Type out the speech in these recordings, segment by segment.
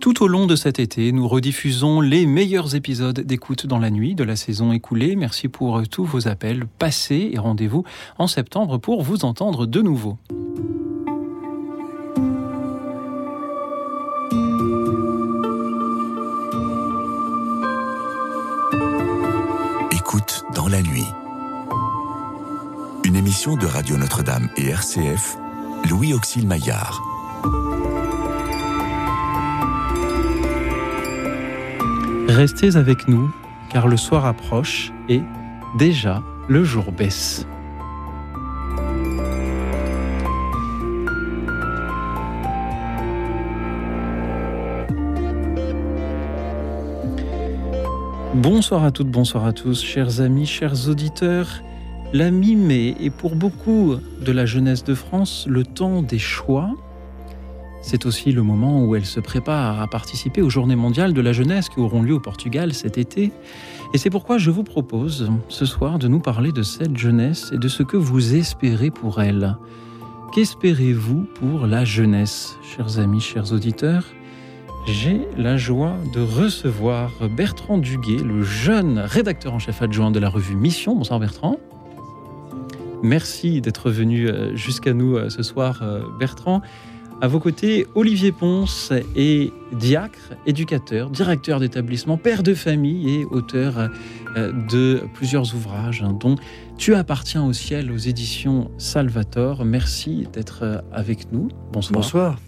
Tout au long de cet été, nous rediffusons les meilleurs épisodes d'écoute dans la nuit de la saison écoulée. Merci pour tous vos appels passés et rendez-vous en septembre pour vous entendre de nouveau. Écoute dans la nuit. Une émission de Radio Notre-Dame et RCF, Louis Auxil Maillard. Restez avec nous, car le soir approche et déjà le jour baisse. Bonsoir à toutes, bonsoir à tous, chers amis, chers auditeurs. La mi-mai est pour beaucoup de la jeunesse de France le temps des choix, c'est aussi le moment où elle se prépare à participer aux Journées mondiales de la jeunesse qui auront lieu au Portugal cet été. Et c'est pourquoi je vous propose ce soir de nous parler de cette jeunesse et de ce que vous espérez pour elle. Qu'espérez-vous pour la jeunesse, chers amis, chers auditeurs? J'ai la joie de recevoir Bertrand Duguet, le jeune rédacteur en chef adjoint de la revue Mission. Bonsoir Bertrand. Merci d'être venu euh, jusqu'à nous euh, ce soir, euh, Bertrand. À vos côtés, Olivier Ponce est diacre, éducateur, directeur d'établissement, père de famille et auteur euh, de plusieurs ouvrages, hein, dont Tu appartiens au ciel aux éditions Salvator. Merci d'être euh, avec nous. Bonsoir. Bonsoir.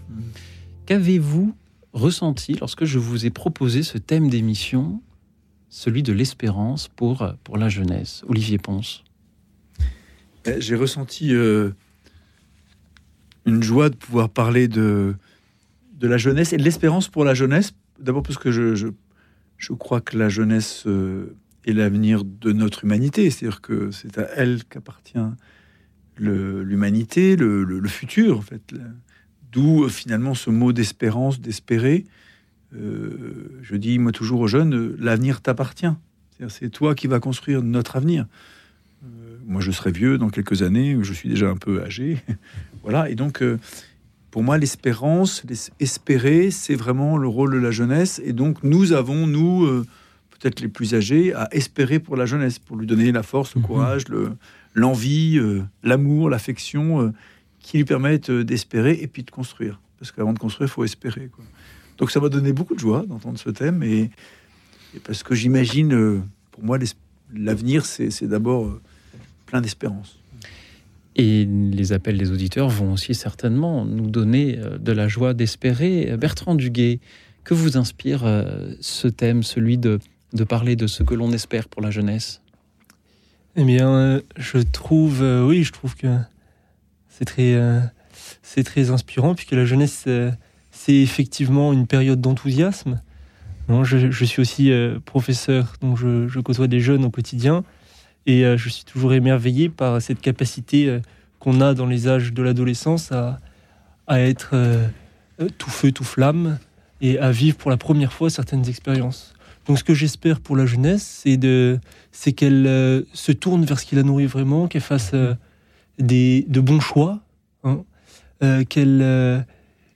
Qu'avez-vous ressenti lorsque je vous ai proposé ce thème d'émission, celui de l'espérance pour, euh, pour la jeunesse? Olivier Ponce. Eh, j'ai ressenti une joie de pouvoir parler de, de la jeunesse et de l'espérance pour la jeunesse. D'abord parce que je, je, je, crois que la jeunesse euh, est l'avenir de notre humanité. C'est-à-dire que c'est à elle qu'appartient l'humanité, le, le, futur, en fait. D'où finalement ce mot d'espérance, d'espérer. Euh, je dis moi toujours aux jeunes, l'avenir t'appartient. C'est toi qui vas construire notre avenir. Euh, moi, je serai vieux dans quelques années, je suis déjà un peu âgé. Voilà, et donc, euh, pour moi, l'espérance, espérer, c'est vraiment le rôle de la jeunesse. Et donc, nous avons, nous, euh, peut-être les plus âgés, à espérer pour la jeunesse, pour lui donner la force, le mhm. courage, l'envie, euh, l'amour, l'affection, qui lui permettent d'espérer et puis de construire. Parce qu'avant de construire, il faut espérer. Donc, ça m'a donné beaucoup de joie d'entendre ce thème. Et, et parce que j'imagine, pour moi, l'avenir, c'est d'abord plein d'espérance. Et les appels des auditeurs vont aussi certainement nous donner euh, de la joie d'espérer. Bertrand Duguet, que vous inspire euh, ce thème, celui de, parler de ce que l'on espère pour la jeunesse? Eh bien, euh, je trouve, oui, je trouve que c'est très, inspirant, puisque la jeunesse, c'est effectivement une période d'enthousiasme. Je, je, suis aussi professeur, donc je côtoie des jeunes au quotidien. Et euh, je suis toujours émerveillé par cette capacité euh, qu'on a dans les âges de l'adolescence à, à, être euh, tout feu, tout flamme et à vivre pour la première fois certaines expériences. Donc ce que j'espère pour la jeunesse, c'est de, c'est qu'elle se tourne vers ce qui la nourrit vraiment, qu'elle fasse des, de bons choix, hein, qu'elle,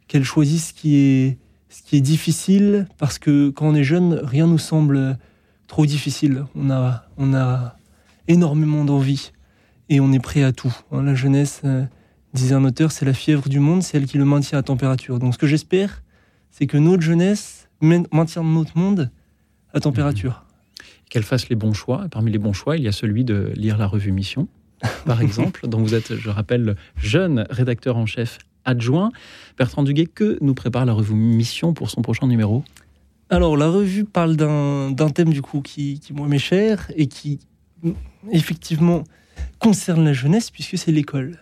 qu'elle choisisse ce qui est, ce qui est difficile, parce que quand on est jeune, rien nous semble trop difficile. On a, on a énormément d'envie et on est prêt à tout. Hein. La jeunesse, euh, disait un auteur, c'est la fièvre du monde, c'est elle qui le maintient à température. Donc ce que j'espère, c'est que notre jeunesse maintienne notre monde à température. Qu'elle fasse les bons choix. Parmi les bons choix, il y a celui de lire la revue Mission, par exemple, dont vous êtes, je rappelle, jeune rédacteur en chef adjoint. Bertrand Duguet, que nous prépare la revue Mission pour son prochain numéro? Alors, la revue parle d'un thème du coup qui, qui moi m'est cher et qui effectivement concerne la jeunesse puisque c'est l'école.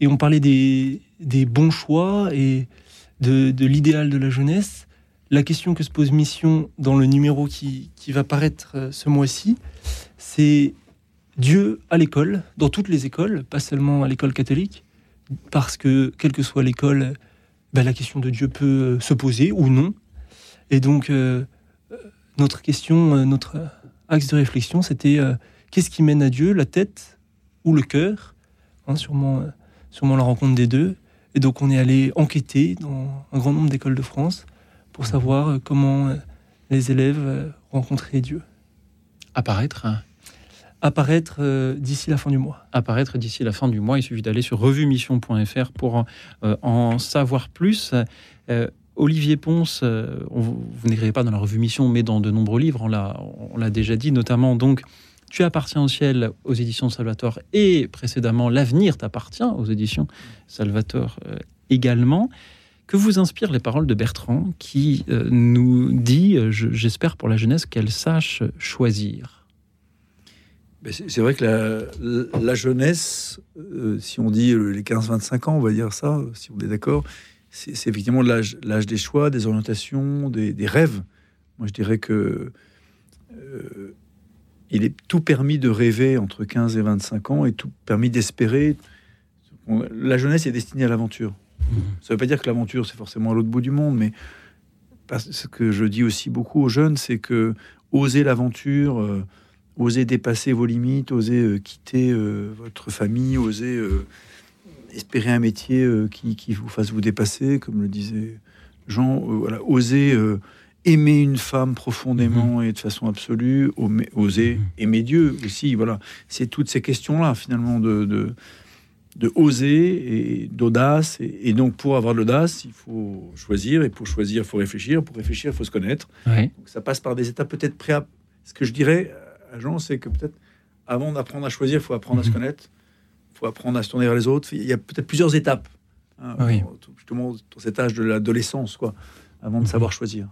Et on parlait des, des bons choix et de, de l'idéal de la jeunesse. La question que se pose Mission dans le numéro qui, qui va paraître euh, ce mois-ci, c'est Dieu à l'école, dans toutes les écoles, pas seulement à l'école catholique, parce que quelle que soit l'école, ben, la question de Dieu peut euh, se poser ou non. Et donc, euh, notre question, notre axe de réflexion, c'était Qu'est-ce qui mène à Dieu, la tête ou le cœur? Hein, sûrement, euh, sûrement la rencontre des deux. Et donc on est allé enquêter dans un grand nombre d'écoles de France pour savoir euh, comment euh, les élèves rencontraient Dieu. Apparaître Apparaître euh, d'ici la fin du mois. apparaître d'ici la fin du mois. Il suffit d'aller sur revuemission.fr pour euh, en savoir plus. Euh, Olivier Ponce, on- vous n'écrivez pas dans la revue Mission, mais dans de nombreux livres, on l'a déjà dit, notamment donc Tu appartiens au ciel aux éditions Salvatore et précédemment L'avenir t'appartient aux éditions Salvatore euh, également. Que vous inspirent les paroles de Bertrand qui euh, nous dit, euh, je- j'espère pour la jeunesse, qu'elle sache choisir? Ben, C'est vrai que la, jeunesse, si on dit les 15-25 ans, on va dire ça, si on est d'accord, c'est effectivement l'âge des choix, des orientations, des, rêves. Moi, je dirais que il est tout permis de rêver entre 15 et 25 ans et tout permis d'espérer. La jeunesse est destinée à l'aventure. Ça ne veut pas dire que l'aventure, c'est forcément à l'autre bout du monde, mais ce que je dis aussi beaucoup aux jeunes, c'est que oser l'aventure, euh, oser dépasser vos limites, oser euh, quitter euh, votre famille, oser espérer un métier qui, qui vous fasse vous dépasser, comme le disait Jean, voilà, oser aimer une femme profondément et de façon absolue, oser Mhm. aimer Dieu aussi, voilà. C'est toutes ces questions-là, finalement, de, de, de oser et d'audace. Et, et donc, pour avoir de l'audace, il faut choisir, et pour choisir, il faut réfléchir, pour réfléchir, il faut se connaître. Oui. Donc ça passe par des étapes peut-être pré Ce que je dirais à Jean, c'est que peut-être avant d'apprendre à choisir, il faut apprendre à se Mhm. connaître, il faut apprendre à se tourner vers les autres. Il y a peut-être plusieurs étapes, hein, Oui. justement dans cet âge de l'adolescence, quoi, avant de Mhm. savoir choisir.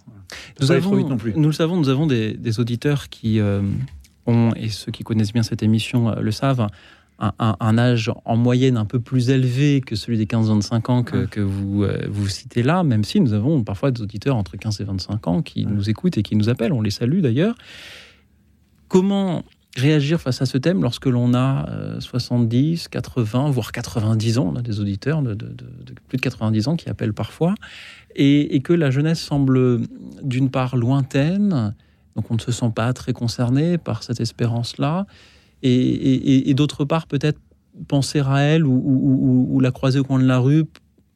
Nous, avons, vite non plus. nous le savons, nous avons des, des auditeurs qui euh, ont, et ceux qui connaissent bien cette émission euh, le savent, un, un- un âge en moyenne un peu plus élevé que celui des 15-25 ans que, Ouais. que vous, euh, vous citez là, même si nous avons parfois des auditeurs entre 15 et 25 ans qui Ouais. nous écoutent et qui nous appellent. On les salue d'ailleurs. Comment réagir face à ce thème lorsque l'on a euh, 70, 80, voire 90 ans? On a des auditeurs de, de- de- de plus de 90 ans qui appellent parfois et, et que la jeunesse semble d'une part lointaine, donc on ne se sent pas très concerné par cette espérance-là, et, et- et d'autre part peut-être penser à elle ou, ou- ou- ou la croiser au coin de la rue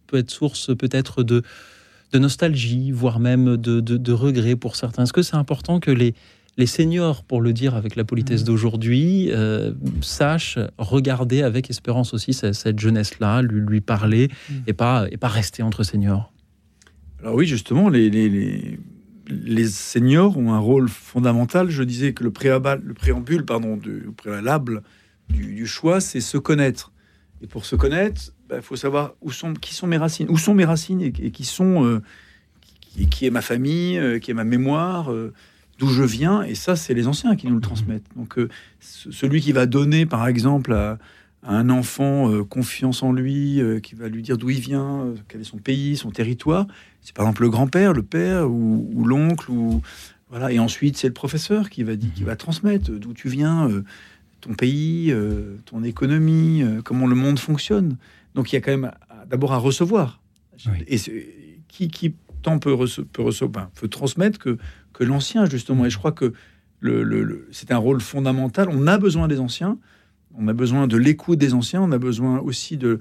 peut être source peut-être de, de nostalgie, voire même de, de, de regret pour certains. Est-ce que c'est important que les, les seniors, pour le dire avec la politesse Mhm. d'aujourd'hui, euh, sachent regarder avec espérance aussi cette, cette jeunesse-là, lui, lui parler et, pas, et pas rester entre seniors? Alors oui, justement, les, les, les, seniors ont un rôle fondamental. Je disais que le, préambule, le préambule pardon, du le préalable du, du choix, c'est se connaître. Et pour se connaître, il faut savoir où sont, qui sont mes racines, où sont mes racines et, qui sont euh, qui, est ma famille, euh, qui est ma mémoire, euh, d'où je viens. Et ça, c'est les anciens qui nous le transmettent. Donc ce- celui qui va donner, par exemple, à, un enfant confiance en lui, qui va lui dire d'où il vient, quel est son pays, son territoire, c'est par exemple le grand-père, le père ou, ou l'oncle ou voilà. Et ensuite, c'est le professeur qui va dire, qui va transmettre d'où tu viens, euh, ton pays, euh, ton économie, euh, comment le monde fonctionne. Donc il y a quand même d'abord à recevoir. Oui. Et qui, qui tant peut, rece- peut recevoir, peut transmettre que, que l'ancien justement. Et je crois que le, le- le- c'est un rôle fondamental. On a besoin des anciens. On a besoin de l'écoute des anciens. On a besoin aussi de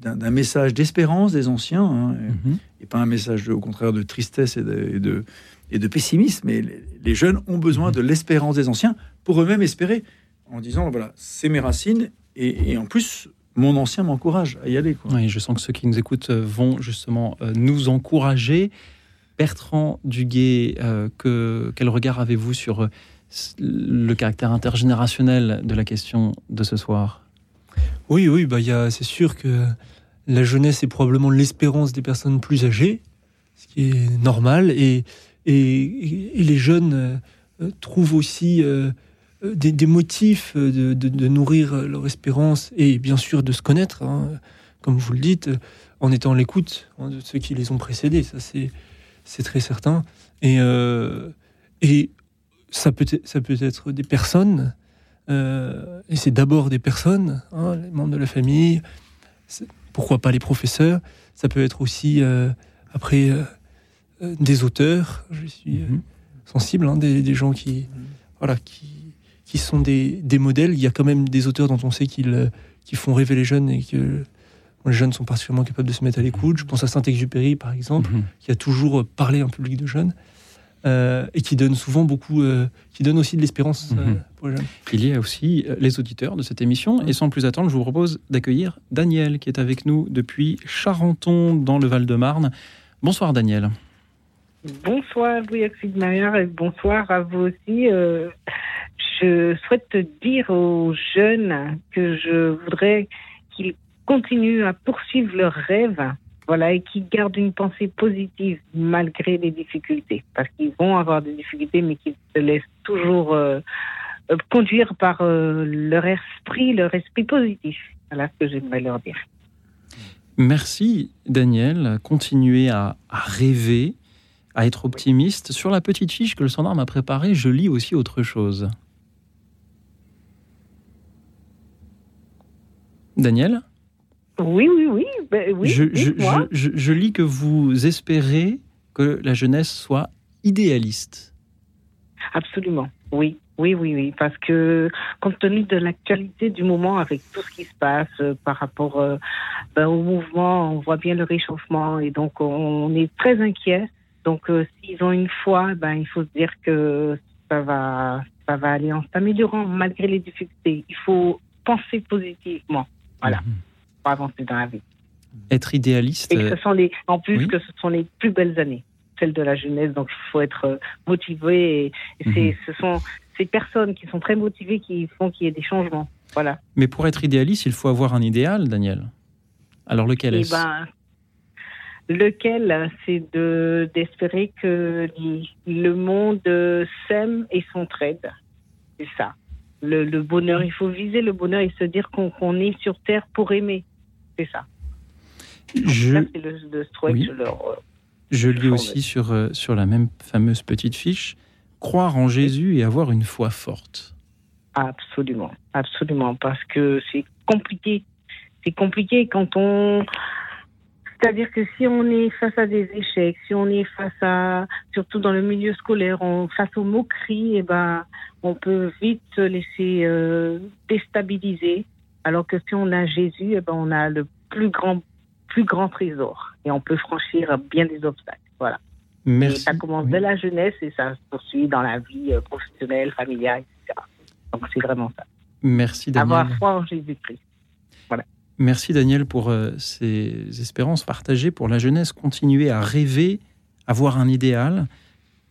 d'un message d'espérance des anciens. hein. Et- Mhm. et pas un message de- au contraire de tristesse et de, et de, et de pessimisme. Mais les, les jeunes ont besoin de l'espérance des anciens pour eux-mêmes espérer, en disant voilà, c'est mes racines, et, en plus, mon ancien m'encourage à y aller. Quoi. Oui, je sens que ceux qui nous écoutent euh, vont justement euh, nous encourager. Bertrand Duguay, euh, que, quel regard avez-vous sur le caractère intergénérationnel de la question de ce soir? Oui, oui, bah, c'est sûr que la jeunesse est probablement l'espérance des personnes plus âgées, ce qui est normal, et, et, les jeunes euh, trouvent aussi euh, euh, des, motifs de, nourrir leur espérance et bien sûr de se connaître, hein, comme vous le dites, en étant à l'écoute hein, de ceux qui les ont précédés, ça c'est, très certain. Et, et ça, peut ça peut être des personnes euh, et c'est d'abord des personnes, hein, les membres de la famille, pourquoi pas les professeurs. Ça peut être aussi, euh, après, euh, des auteurs. Je suis Mhm. sensible, hein, des, des gens qui, voilà, qui, qui sont des, des modèles. Il y a quand même des auteurs dont on sait qu'ils qui font rêver les jeunes et que les jeunes sont particulièrement capables de se mettre à l'écoute. Je pense à Saint-Exupéry, par exemple, Mhm. qui a toujours parlé à un public de jeunes euh, et qui donne souvent beaucoup, euh, qui donne aussi de l'espérance euh, Mhm. pour les jeunes. Il y a aussi euh, les auditeurs de cette émission. Et sans plus attendre, je vous propose d'accueillir Daniel, qui est avec nous depuis Charenton, dans le Val-de-Marne. Bonsoir Daniel. Bonsoir Louis-Oxyde Maillard et bonsoir à vous aussi. Euh, je souhaite dire aux jeunes que je voudrais qu'ils continuent à poursuivre leurs rêves, voilà, et qu'ils gardent une pensée positive malgré les difficultés, parce qu'ils vont avoir des difficultés, mais qu'ils se laissent toujours euh, euh, conduire par euh, leur esprit, leur esprit positif. Voilà ce que j'aimerais leur dire. Merci Daniel. Continuez à, à rêver, à être optimiste. Sur la petite fiche que le standard m'a préparée, je lis aussi autre chose. Daniel? Oui, oui, oui, ben oui. je, je- dites-moi. je- je- je lis que vous espérez que la jeunesse soit idéaliste. Absolument, oui. Oui, oui, oui, parce que compte tenu de l'actualité du moment avec tout ce qui se passe euh, par rapport euh, ben, au mouvement, on voit bien le réchauffement et donc on est très inquiet. Donc euh, s'ils ont une foi, ben il faut se dire que ça va, ça va aller en s'améliorant malgré les difficultés. Il faut penser positivement, voilà, Mhm. Pour avancer dans la vie. Être idéaliste. Et que ce sont les, en plus oui. que ce sont les plus belles années, celles de la jeunesse. Donc il faut être euh, motivé. Et, Mhm. ce sont ces personnes qui sont très motivées qui font qu'il y ait des changements. Voilà. Mais pour être idéaliste, il faut avoir un idéal, Daniel. Alors lequel Et est-ce? ben, lequel, c'est de d'espérer que le monde s'aime et s'entraide. C'est ça. Le, le bonheur, il faut viser le bonheur et se dire qu'on, est sur terre pour aimer. C'est ça. je, Ça, c'est le, le souhait Oui. que je leur. je lis aussi sur, euh, sur la même fameuse petite fiche croire en Jésus et avoir une foi forte. Absolument, absolument, parce que c'est compliqué. C'est compliqué quand on. C'est-à-dire que si on est face à des échecs, si on est face à, surtout dans le milieu scolaire, on, face aux moqueries, eh ben, on peut vite se laisser euh, déstabiliser. Alors que si on a Jésus, eh ben, on a le plus grand, plus grand trésor et on peut franchir bien des obstacles. Voilà. Merci. Et ça commence Oui. dès la jeunesse et ça se poursuit dans la vie euh, professionnelle, familiale, etc. Donc c'est vraiment ça. Merci Daniel. Avoir foi en Jésus-Christ. Merci Daniel pour euh, ces espérances partagées pour la jeunesse. Continuer à rêver, avoir un idéal,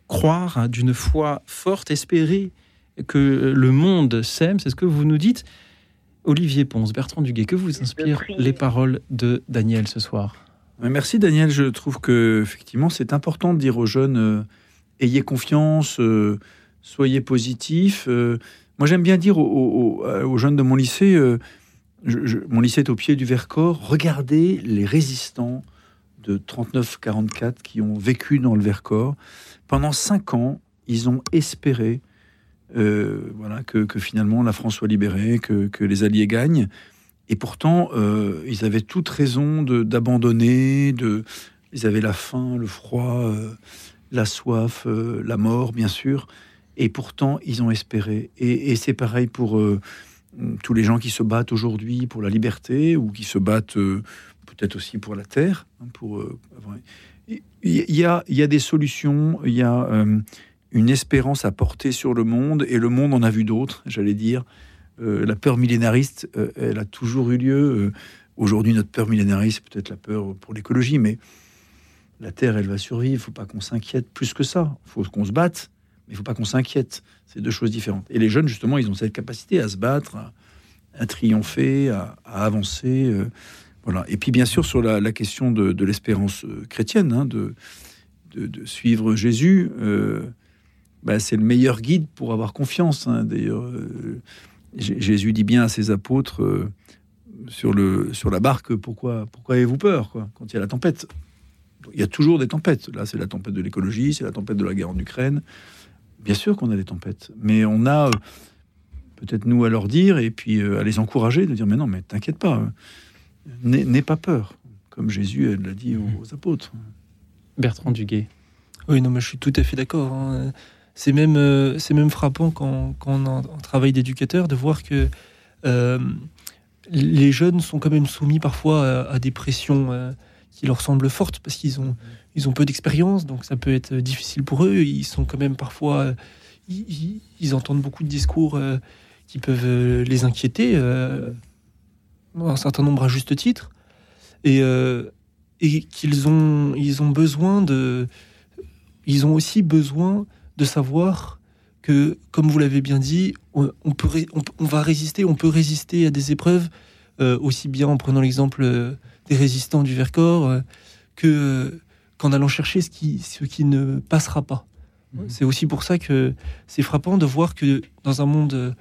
croire d'une foi forte, espérer que le monde s'aime. C'est ce que vous nous dites. Olivier Ponce, Bertrand Duguay, que vous inspirent les paroles de Daniel ce soir? Merci Daniel. Je trouve que effectivement c'est important de dire aux jeunes euh, ayez confiance, euh, soyez positifs. Euh, moi j'aime bien dire aux, aux- aux- aux jeunes de mon lycée, euh, je- mon lycée est au pied du Vercors, regardez les résistants de 39-44 qui ont vécu dans le Vercors. Pendant cinq ans, ils ont espéré euh, voilà, que, finalement la France soit libérée, que, les Alliés gagnent. Et pourtant, euh, ils avaient toute raison d'abandonner. Ils avaient la faim, le froid, euh, la soif, la mort, bien sûr. Et pourtant, ils ont espéré. Et, et c'est pareil pour tous les gens qui se battent aujourd'hui pour la liberté ou qui se battent euh, peut-être aussi pour la terre. pour, il y, a, des solutions. Il y a euh, une espérance à porter sur le monde. Et le monde en a vu d'autres, j'allais dire. Euh, la peur millénariste, euh, elle a toujours eu lieu. Aujourd'hui, notre peur millénariste, c'est peut-être la peur pour l'écologie, mais la Terre, elle va survivre. Il faut pas qu'on s'inquiète plus que ça. Il faut qu'on se batte, mais il faut pas qu'on s'inquiète. C'est deux choses différentes. Et les jeunes, justement, ils ont cette capacité à se battre, à, triompher, à, avancer. euh, voilà. Et puis, bien sûr, sur la, question de, l'espérance euh, chrétienne, hein, de, suivre Jésus, euh, bah, c'est le meilleur guide pour avoir confiance. hein. D'ailleurs, Jésus dit bien à ses apôtres sur, la barque pourquoi, avez-vous peur quand il y a la tempête? Il y a toujours des tempêtes. Là, c'est la tempête de l'écologie, c'est la tempête de la guerre en Ukraine. Bien sûr qu'on a des tempêtes, mais on a euh, peut-être nous à leur dire et puis euh, à les encourager, de dire mais non, mais t'inquiète pas, hein. n'aie pas peur, comme Jésus l'a dit aux, aux apôtres. Bertrand Duguay. Oui, non, mais je suis tout à fait d'accord. hein. C'est même, euh, c'est même frappant quand, quand on, en- en travail d'éducateur de voir que euh, les jeunes sont quand même soumis parfois à, des pressions euh, qui leur semblent fortes parce qu'ils ont, ils ont peu d'expérience, donc ça peut être difficile pour eux. Ils sont quand même parfois, ils, entendent beaucoup de discours qui peuvent les inquiéter, un certain nombre à juste titre, et, qu'ils ont, ils ont besoin de, ils ont aussi besoin de savoir que, comme vous l'avez bien dit, on, peut, on, va résister, on peut résister à des épreuves, euh, aussi bien en prenant l'exemple euh, des résistants du Vercors, euh, que qu'en allant chercher ce qui, ce qui ne passera pas. Mmh. C'est aussi pour ça que c'est frappant de voir que dans un monde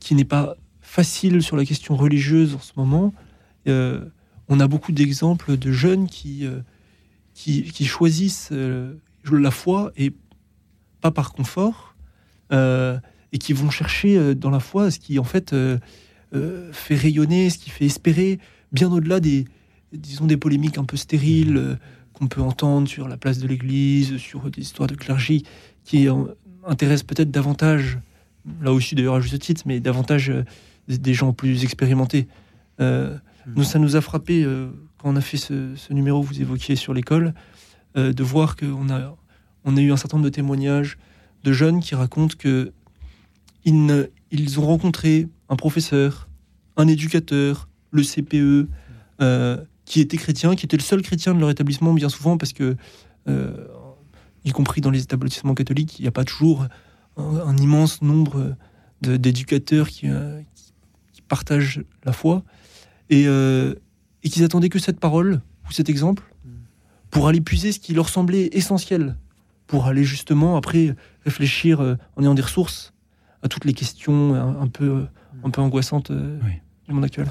qui n'est pas facile sur la question religieuse en ce moment, on a beaucoup d'exemples de jeunes qui, qui, qui, choisissent la foi et pas par confort, euh, et qui vont chercher euh, dans la foi ce qui en fait euh, fait rayonner, ce qui fait espérer, bien au-delà des, disons, des polémiques un peu stériles qu'on peut entendre sur la place de l'Église, sur des histoires de clergie, qui intéressent peut-être davantage, là aussi d'ailleurs à juste titre, mais davantage des gens plus expérimentés. nous, ça nous a frappé quand on a fait ce, ce numéro que vous évoquiez sur l'école, de voir qu'on a on a eu un certain nombre de témoignages de jeunes qui racontent que ils, ils ont rencontré un professeur, un éducateur, le CPE, euh, qui était chrétien, qui était le seul chrétien de leur établissement bien souvent parce que, euh, y compris dans les établissements catholiques, il n'y a pas toujours un, immense nombre d'éducateurs euh, qui, qui, partagent la foi et, et qu'ils attendaient que cette parole ou cet exemple pour aller puiser ce qui leur semblait essentiel pour aller justement après réfléchir euh, en ayant des ressources à toutes les questions un, peu, un peu angoissantes euh, du monde actuel.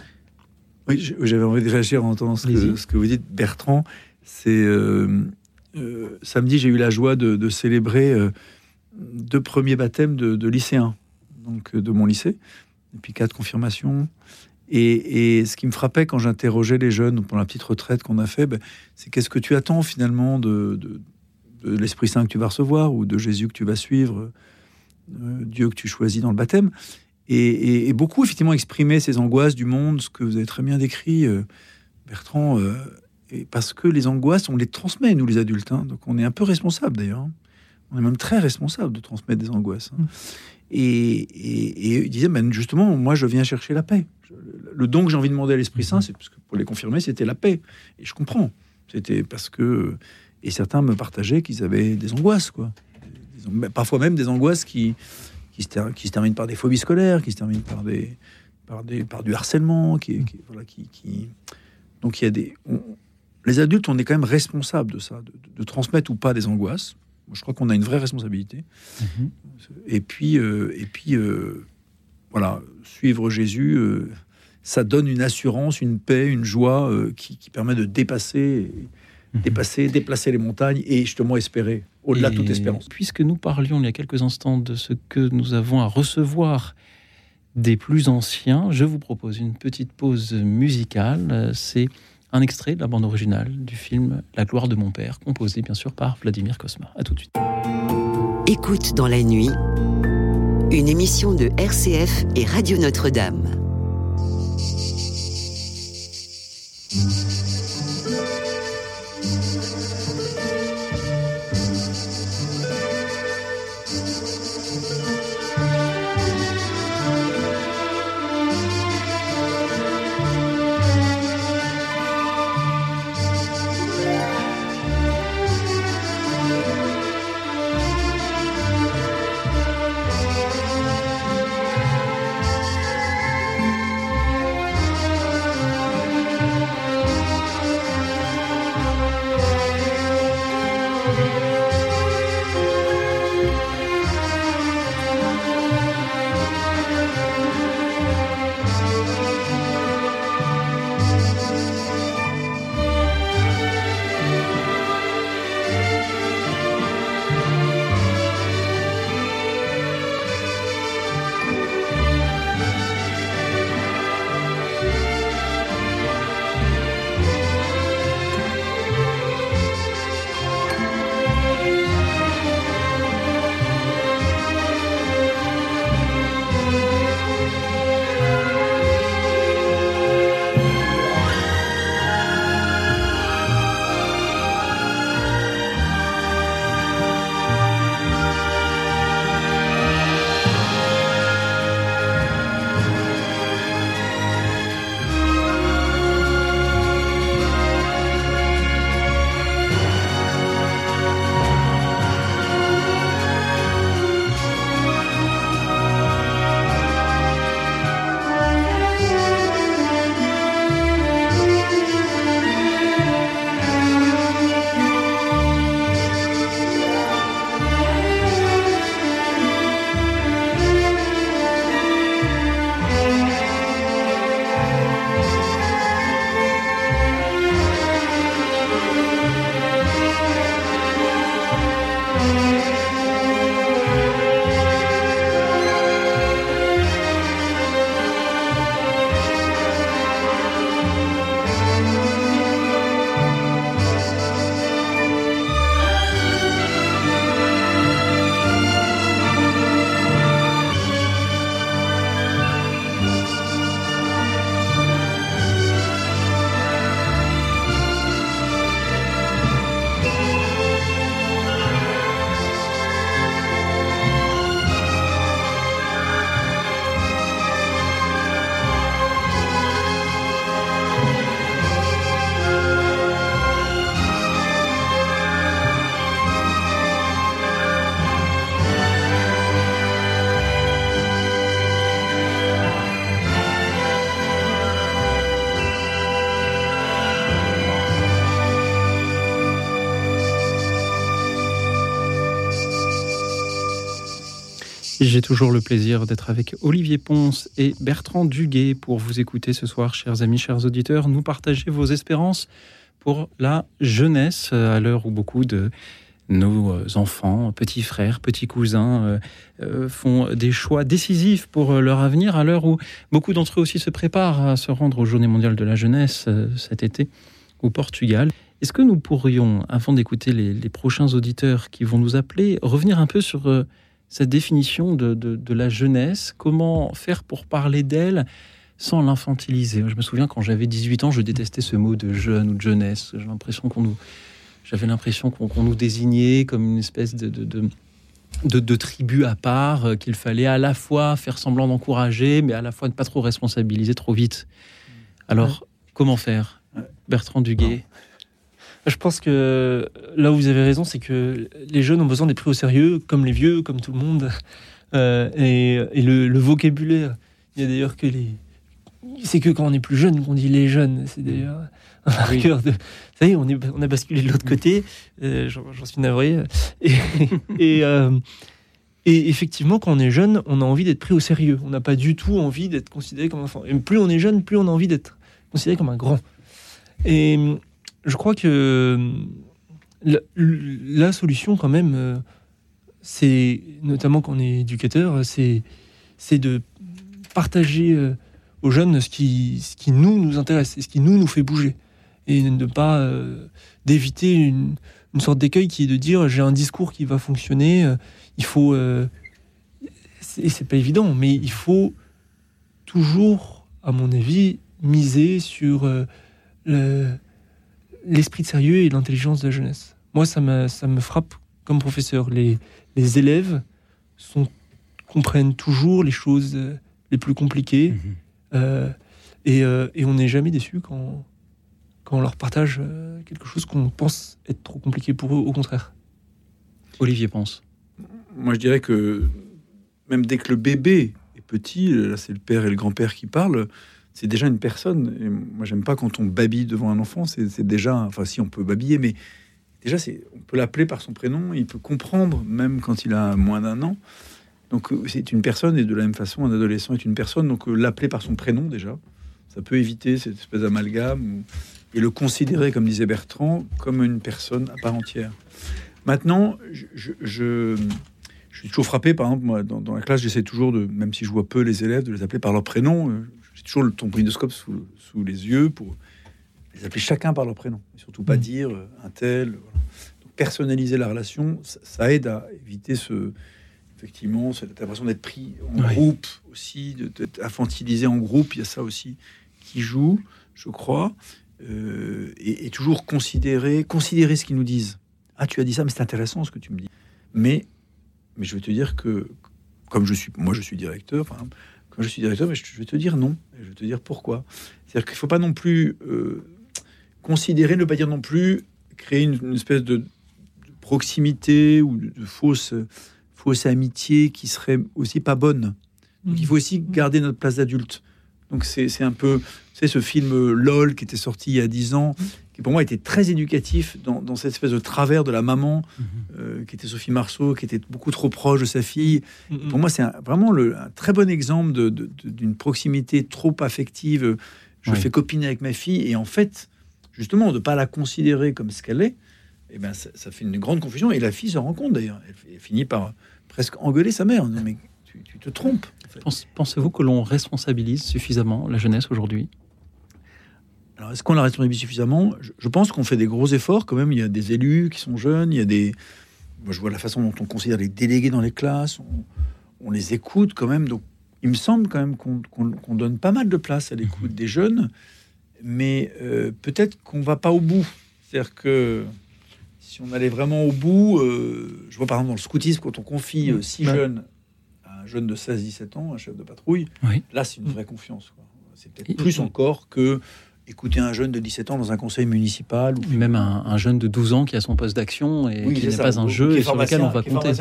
Oui, j'avais envie de réagir en entendant ce que, vous dites, Bertrand. C'est euh, samedi, j'ai eu la joie de, célébrer deux premiers baptêmes de, lycéens, donc de mon lycée, et puis quatre confirmations. Et, ce qui me frappait quand j'interrogeais les jeunes pendant la petite retraite qu'on a fait, ben, c'est qu'est-ce que tu attends finalement de, de l'Esprit Saint que tu vas recevoir ou de Jésus que tu vas suivre, euh, Dieu que tu choisis dans le baptême? Et, beaucoup, effectivement, exprimer ces angoisses du monde, ce que vous avez très bien décrit, euh, Bertrand, euh, et parce que les angoisses, on les transmet, nous les adultes. Hein. donc on est un peu responsable d'ailleurs. Hein. On est même très responsable de transmettre des angoisses. Hein. Mm. Et, il disait, ben justement, moi je viens chercher la paix. Le don que j'ai envie de demander à l'Esprit Saint, c'est parce que pour les confirmer, c'était la paix. Et je comprends. C'était parce que et certains me partageaient qu'ils avaient des angoisses, quoi. Parfois même des angoisses qui, qui, se, terminent par des phobies scolaires, qui se terminent par, des, par, des, par du harcèlement. Qui, voilà, qui, qui... Donc il y a des... les adultes, on est quand même responsable de ça, de, transmettre ou pas des angoisses. je crois qu'on a une vraie responsabilité. Mm-hmm. Et puis, euh, et puis euh, voilà, suivre Jésus, euh, ça donne une assurance, une paix, une joie qui, qui, permet de dépasser. Dépasser, déplacer les montagnes et justement espérer, au-delà de toute espérance. Puisque nous parlions il y a quelques instants de ce que nous avons à recevoir des plus anciens, je vous propose une petite pause musicale. C'est un extrait de la bande originale du film La gloire de mon père, composé bien sûr par Vladimir Kosma. À tout de suite. Écoute dans la nuit, une émission de RCF et Radio Notre-Dame. J'ai toujours le plaisir d'être avec Olivier Ponce et Bertrand Duguet pour vous écouter ce soir, chers amis, chers auditeurs. Nous partager vos espérances pour la jeunesse à l'heure où beaucoup de nos enfants, petits frères, petits cousins euh, euh, font des choix décisifs pour leur avenir à l'heure où beaucoup d'entre eux aussi se préparent à se rendre aux Journées mondiales de la jeunesse euh, cet été au Portugal. Est-ce que nous pourrions, avant d'écouter les, prochains auditeurs qui vont nous appeler, revenir un peu sur cette définition de, de, la jeunesse. Comment faire pour parler d'elle sans l'infantiliser? Je me souviens quand j'avais 18 ans, je détestais ce mot de jeune ou de jeunesse. J'ai l'impression qu'on nous j'avais l'impression qu'on nous désignait comme une espèce de, de, de, tribu à part, euh, qu'il fallait à la fois faire semblant d'encourager, mais à la fois ne pas trop responsabiliser trop vite. Alors, comment faire? Bertrand Duguet Je pense que là où vous avez raison, c'est que les jeunes ont besoin d'être pris au sérieux, comme les vieux, comme tout le monde. Euh, et, le, vocabulaire, il y a d'ailleurs que les. C'est que quand on est plus jeune qu'on dit les jeunes. C'est d'ailleurs oui. de. Ça y est, on, est, on a basculé de l'autre côté. Euh, J'en suis navré. Et, et, euh, et, effectivement, quand on est jeune, on a envie d'être pris au sérieux. On n'a pas du tout envie d'être considéré comme un enfant. Et plus on est jeune, plus on a envie d'être considéré comme un grand. Et je crois que la, solution, quand même, euh, c'est notamment quand on est éducateur, c'est de partager euh, aux jeunes ce qui, nous nous intéresse et ce qui nous nous fait bouger. Et ne pas euh, d'éviter une, sorte d'écueil qui est de dire j'ai un discours qui va fonctionner, euh, il faut euh, c'est pas évident, mais il faut toujours, à mon avis, miser sur l'esprit de sérieux et l'intelligence de la jeunesse. Moi, ça me, ça me frappe comme professeur. Les, les élèves sont, comprennent toujours les choses les plus compliquées. Mmh et, et, on n'est jamais déçu quand, on leur partage euh, quelque chose qu'on pense être trop compliqué pour eux, au contraire. Olivier pense. Moi, je dirais que même dès que le bébé est petit, là, c'est le père et le grand-père qui parlent, c'est déjà une personne. Et moi, j'aime pas quand on babille devant un enfant. C'est déjà, enfin, si on peut babiller, mais déjà, c'est, on peut l'appeler par son prénom. Il peut comprendre même quand il a moins d'un an. Donc, euh, c'est une personne, et de la même façon, un adolescent est une personne. Donc, euh, l'appeler par son prénom déjà, ça peut éviter cette espèce d'amalgame et le considérer, comme disait Bertrand, comme une personne à part entière. Maintenant, je, suis toujours frappé, par exemple, moi, dans, la classe, j'essaie toujours de, même si je vois peu les élèves, de les appeler par leur prénom. J'ai toujours le tombridoscope sous, sous les yeux pour les appeler chacun par leur prénom. Et surtout pas mmh. dire euh, un tel. personnaliser la relation, ça, aide à éviter ce, effectivement, cette impression d'être pris en groupe aussi, d'être infantilisé en groupe. Il y a ça aussi qui joue, je crois. Euh, et, toujours considérer, considérer ce qu'ils nous disent. Ah, tu as dit ça, mais c'est intéressant ce que tu me dis. Mais, mais je vais te dire que, comme je suis, moi je suis directeur, comme je suis directeur, mais je, vais te dire non. Et je vais te dire pourquoi. C'est-à-dire qu'il ne faut pas non plus euh, considérer, ne pas dire non plus, créer une, espèce de, proximité ou de, fausse, fausse amitié qui serait aussi pas bonne. Donc il faut aussi garder notre place d'adulte. Donc c'est un peu, c'est ce film euh, LOL qui était sorti il y a 10 ans, qui pour moi était très éducatif dans, cette espèce de travers de la maman, mhm. euh, qui était Sophie Marceau, qui était beaucoup trop proche de sa fille. Mhm. Pour moi, c'est vraiment le, un très bon exemple d'une proximité trop affective. Je fais copine avec ma fille, et en fait, justement, de ne pas la considérer comme ce qu'elle est, eh ben, ça, fait une grande confusion. Et la fille se rend compte d'ailleurs. Elle, finit par presque engueuler sa mère. Non, mais tu, te trompes. Pensez-vous que l'on responsabilise suffisamment la jeunesse aujourd'hui? Alors, est-ce qu'on la responsabilise suffisamment? Je, pense qu'on fait des gros efforts quand même. Il y a des élus qui sont jeunes, il y a des. Moi, je vois la façon dont on considère les délégués dans les classes, on, les écoute quand même. Donc, il me semble quand même qu'on donne pas mal de place à l'écoute mhm. des jeunes, mais euh, peut-être qu'on va pas au bout. C'est-à-dire que si on allait vraiment au bout, euh, je vois par exemple dans le scoutisme, quand on confie euh, six jeunes un jeune de 16-17 ans, un chef de patrouille, là, c'est une vraie confiance. C'est peut-être plus encore que écouter un jeune de 17 ans dans un conseil municipal. Ou même un, jeune de 12 ans qui a son poste d'action et qui n'est pas un jeu et sur lequel on va compter.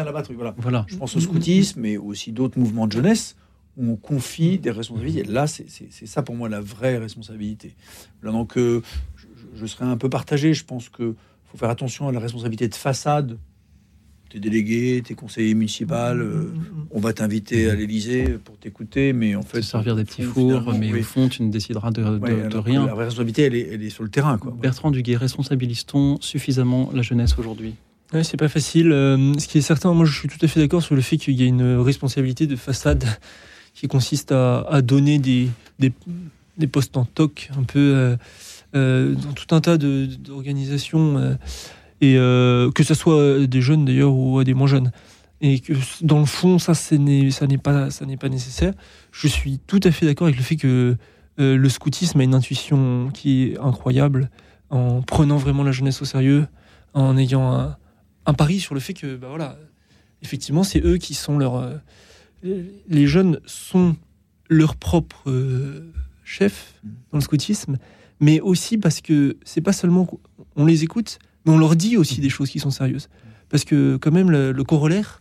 voilà. Je pense au scoutisme, mais aussi d'autres mouvements de jeunesse où on confie des responsabilités. Là, c'est ça pour moi la vraie responsabilité. Là, donc, euh, je, je, serais un peu partagé. Je pense que faut faire attention à la responsabilité de façade t'es délégué, t'es conseiller municipal, euh, on va t'inviter à l'Élysée pour t'écouter, mais en fait... Te servir des petits fond, fours, mais oui. au fond, tu ne décideras de, de- Ouais, de alors que rien. La vraie responsabilité, elle est, elle est sur le terrain, quoi. Bertrand Duguay, responsabilise-t-on suffisamment la jeunesse aujourd'hui Ouais, c'est pas facile. Euh, ce qui est certain, moi je suis tout à fait d'accord sur le fait qu'il y a une responsabilité de façade qui consiste à, à donner des, des, des postes en toc un peu euh, euh, dans tout un tas de- d'organisations, euh, et euh, que ce soit des jeunes d'ailleurs ou à des moins jeunes. Et que dans le fond, ça, ça n'est pas, pas nécessaire. Je suis tout à fait d'accord avec le fait que euh, le scoutisme a une intuition qui est incroyable en prenant vraiment la jeunesse au sérieux, en ayant un, pari sur le fait que, bah voilà, effectivement, c'est eux qui sont leurs. euh, les jeunes sont leurs propres euh, chefs dans le scoutisme, mais aussi parce que c'est pas seulement qu'on les écoute, mais on leur dit aussi des choses qui sont sérieuses. Parce que, quand même, le, corollaire,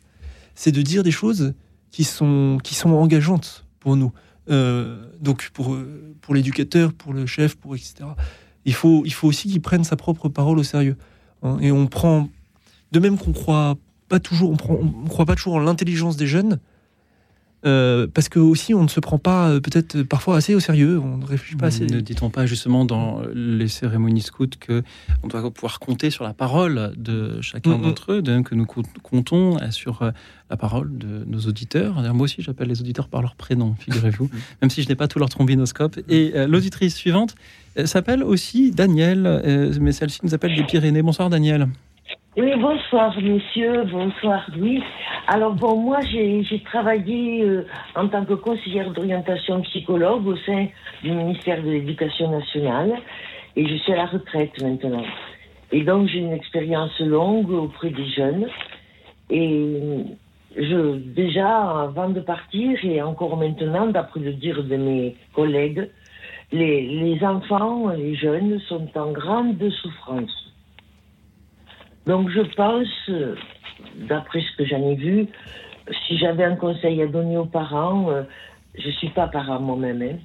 c'est de dire des choses qui sont, qui sont engageantes pour nous. Euh, donc, pour, pour l'éducateur, pour le chef, pour etc. Il faut, il faut aussi qu'il prenne sa propre parole au sérieux. hein. et on prend de même qu'on croit pas toujours, on croit pas toujours en l'intelligence des jeunes, euh, parce que aussi on ne se prend pas euh, peut-être parfois assez au sérieux, on ne réfléchit pas assez. Ne dit-on pas justement dans les cérémonies scouts que on doit pouvoir compter sur la parole de chacun d'entre eux, de même que nous co- comptons euh, sur euh, la parole de nos auditeurs. Moi aussi, j'appelle les auditeurs par leur prénom, figurez-vous, même si je n'ai pas tout leur trombinoscope. Et euh, l'auditrice suivante euh, s'appelle aussi Daniel, euh, mais celle-ci nous appelle des Pyrénées. Bonsoir Daniel. Oui, bonsoir monsieur, bonsoir Louis. Alors bon, moi j'ai travaillé euh, en tant que conseillère d'orientation psychologue au sein du ministère de l'Éducation nationale et je suis à la retraite maintenant. Et donc j'ai une expérience longue auprès des jeunes et je déjà avant de partir et encore maintenant, d'après le dire de mes collègues, les enfants, les jeunes sont en grande souffrance. Donc je pense, euh, d'après ce que j'en ai vu, si j'avais un conseil à donner aux parents, euh, je ne suis pas parent moi-même, hein,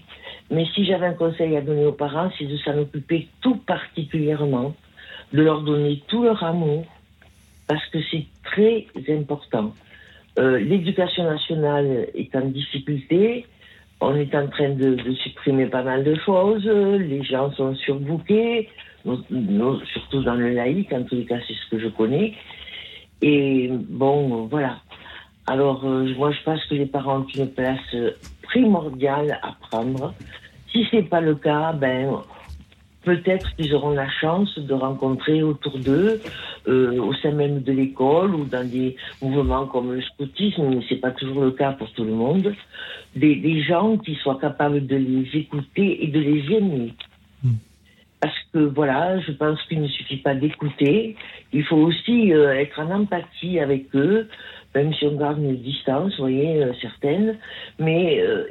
mais si j'avais un conseil à donner aux parents, c'est de s'en occuper tout particulièrement, de leur donner tout leur amour, parce que c'est très important. Euh, L'éducation nationale est en difficulté, on est en train de, de supprimer pas mal de choses, les gens sont surbookés, surtout dans le laïc, en tous les cas, c'est ce que je connais. Et bon, voilà. Alors, euh, moi, je pense que les parents ont une place primordiale à prendre. Si c'est pas le cas, ben, peut-être qu'ils auront la chance de rencontrer autour d'eux, euh, au sein même de l'école ou dans des mouvements comme le scoutisme, mais c'est pas toujours le cas pour tout le monde, des, des gens qui soient capables de les écouter et de les aimer. Parce que voilà, je pense qu'il ne suffit pas d'écouter, il faut aussi euh, être en empathie avec eux, même si on garde une distance, vous voyez, euh, certaines, mais euh,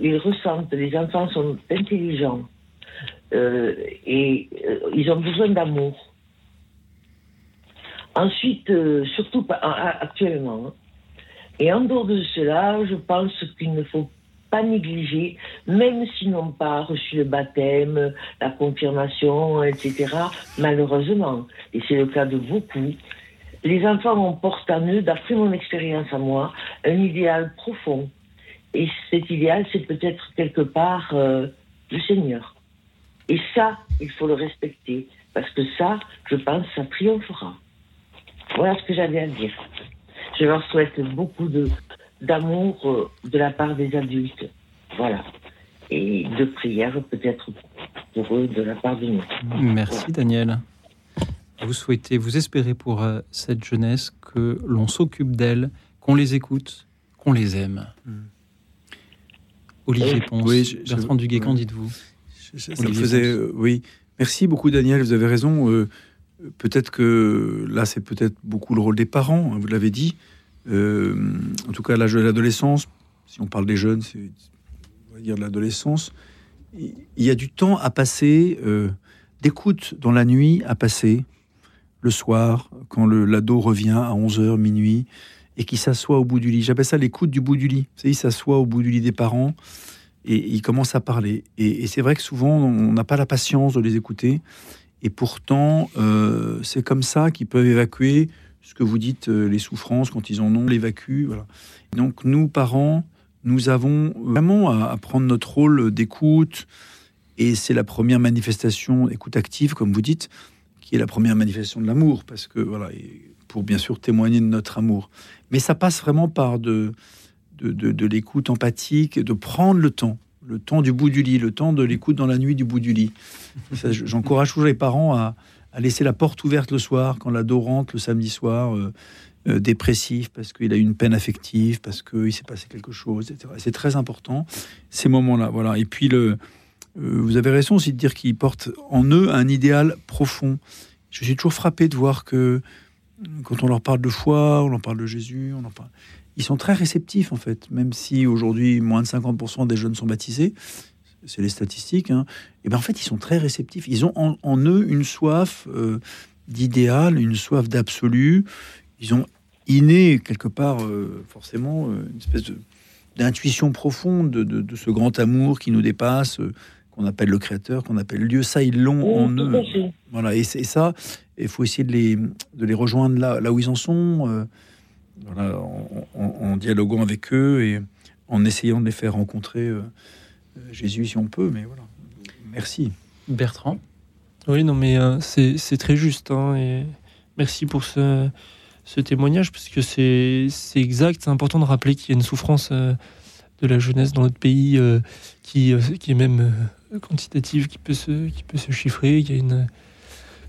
ils, ressentent, les enfants sont intelligents et ils ont besoin d'amour. Ensuite, surtout actuellement, hein. et en dehors de cela, je pense qu'il ne faut pas négliger, même s'ils n'ont pas reçu le baptême, la confirmation, etc., malheureusement, et c'est le cas de beaucoup, les enfants porté en eux, d'après mon expérience à moi, un idéal profond. Et cet idéal, c'est peut-être quelque part euh, le Seigneur. Et ça, il faut le respecter, parce que ça, je pense, ça triomphera. Voilà ce que j'avais à dire. Je leur souhaite beaucoup de d'amour euh, de la part des adultes. Voilà. Et de prière peut-être pour eux de la part de nous. Merci Daniel. Vous souhaitez, vous espérez pour euh, cette jeunesse que l'on s'occupe d'elle, qu'on les écoute, qu'on les aime. Mm. Olivier. Ponce, Oui, je- je- Bertrand Duguay, qu'en dites-vous euh, oui. Merci beaucoup, Daniel. Vous avez raison. euh, peut-être que là, c'est peut-être beaucoup le rôle des parents. hein, vous l'avez dit. Euh, en tout cas, l'âge de l'adolescence, si on parle des jeunes, c'est on va dire de l'adolescence. Il y a du temps à passer, euh, d'écoute dans la nuit à passer le soir, quand le l'ado revient à 11h, minuit, et qui s'assoit au bout du lit. J'appelle ça l'écoute du bout du lit. Savez, il s'assoit au bout du lit des parents et il commence à parler. Et, et c'est vrai que souvent, on n'a pas la patience de les écouter. Et pourtant, euh, c'est comme ça qu'ils peuvent évacuer ce que vous dites, euh, les souffrances, quand ils en ont, l'évacuent. Voilà. Donc nous, parents, nous avons vraiment à, prendre notre rôle d'écoute, et c'est la première manifestation, écoute active, comme vous dites, qui est la première manifestation de l'amour, parce que voilà, pour bien sûr témoigner de notre amour. Mais ça passe vraiment par de, de, de- l'écoute empathique, de prendre le temps, le temps du bout du lit, le temps de l'écoute dans la nuit du bout du lit. J'encourage toujours les parents à, à laisser la porte ouverte le soir, quand l'ado rentre le samedi soir, euh, euh, dépressif, parce qu'il a une peine affective, parce qu'il s'est passé quelque chose, etc. Et C'est très important, ces moments-là. Voilà. Et puis, le, euh, vous avez raison aussi de dire qu'ils portent en eux un idéal profond. Je suis toujours frappé de voir que quand on leur parle de foi, on leur parle de Jésus, on parle. Ils sont très réceptifs en fait, même si aujourd'hui moins de 50% des jeunes sont baptisés, c'est les statistiques. Hein, et ben en fait ils sont très réceptifs. Ils ont en, en eux une soif euh, d'idéal, une soif d'absolu. Ils ont inné quelque part euh, forcément euh, une espèce d'intuition profonde de, de- de ce grand amour qui nous dépasse, euh, qu'on appelle le Créateur, qu'on appelle Dieu. Ça ils l'ont en Oui, eux. Voilà, et c'est ça, il faut essayer de les, de les rejoindre là, là où ils en sont, voilà, en, en- en dialoguant avec eux et en essayant de les faire rencontrer Jésus si on peut. Mais voilà, merci. Bertrand Oui, non, mais euh, c'est c'est très juste. hein, et merci pour ce, ce témoignage, parce que c'est c'est exact. C'est important de rappeler qu'il y a une souffrance euh, de la jeunesse dans notre pays euh, qui, euh, qui est même euh, quantitative, qui peut se, qui peut se chiffrer. Il y a une,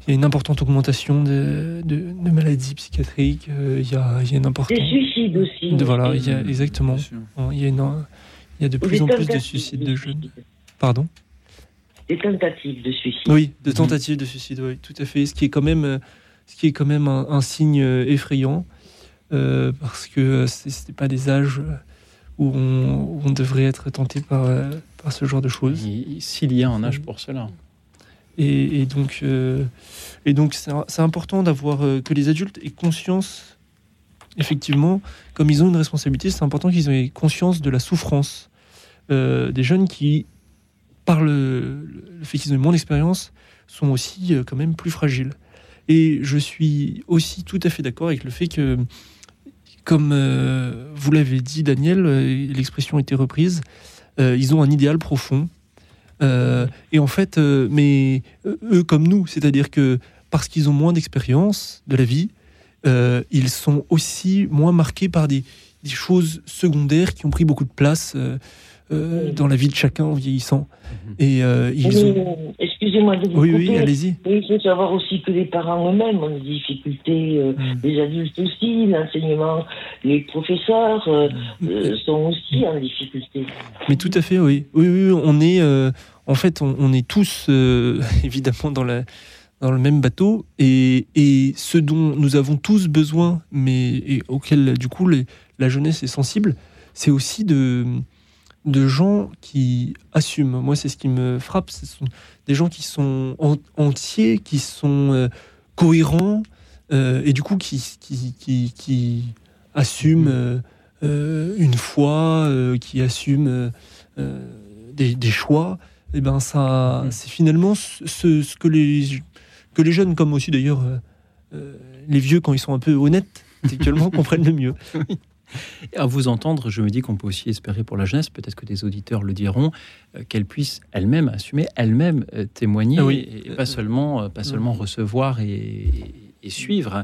il y a une importante augmentation de, de, de maladies psychiatriques. euh, il, y a, il y a une importante. Des suicides aussi. de- voilà, il y a, exactement. Il y a, une- il y a de plus en plus de suicides de jeunes. Pardon Des tentatives de suicide. Oui, de Mhm. tentatives de suicide, oui, tout à fait. Ce qui est quand même, euh, ce qui est quand même un, un signe euh, effrayant, euh, parce que c'est c'est pas des âges où on, où on devrait être tenté par, par ce genre de choses. Il- S'il y a un âge pour cela. Et, et donc, euh, et donc c'est important d'avoir euh, que les adultes aient conscience, effectivement, comme ils ont une responsabilité, c'est important qu'ils aient conscience de la souffrance euh, des jeunes qui, par le, fait qu'ils ont moins d'expérience, sont aussi euh, quand même plus fragiles. Et je suis aussi tout à fait d'accord avec le fait que, comme euh, vous l'avez dit, Daniel, l'expression a été reprise, ils ont un idéal profond. Et en fait, mais eux comme nous, c'est-à-dire que parce qu'ils ont moins d'expérience de la vie, euh, ils sont aussi moins marqués par des, des choses secondaires qui ont pris beaucoup de place euh, euh, dans la vie de chacun en vieillissant. Et euh, ils ont... Excusez-moi de vous Oui, couper. oui, allez-y. Il faut savoir aussi que les parents eux-mêmes ont des difficultés, euh, Mm. les adultes aussi, l'enseignement, les professeurs euh, euh, sont aussi en difficulté. Mais tout à fait, oui. Oui, on est, euh, en fait, on, on est tous euh, évidemment dans, la, dans le même bateau et, et ce dont nous avons tous besoin, mais et auquel du coup les- la jeunesse est sensible, c'est aussi de, de gens qui assument. Moi, c'est ce qui me frappe. Ce sont des gens qui sont en- entiers, qui sont euh, cohérents euh, et du coup qui, qui, qui, qui assument euh, une foi, qui assument des, des choix. Et ben ça, Mhm. c'est finalement ce- ce que les que les jeunes, comme aussi d'ailleurs euh, euh, les vieux, quand ils sont un peu honnêtes, actuellement comprennent le mieux. À vous entendre, je me dis qu'on peut aussi espérer pour la jeunesse, peut-être que des auditeurs le diront, euh, qu'elle puisse elle-même assumer, elle-même euh, témoigner, Ah oui. et, et pas seulement, euh, pas seulement recevoir et, et- et suivre.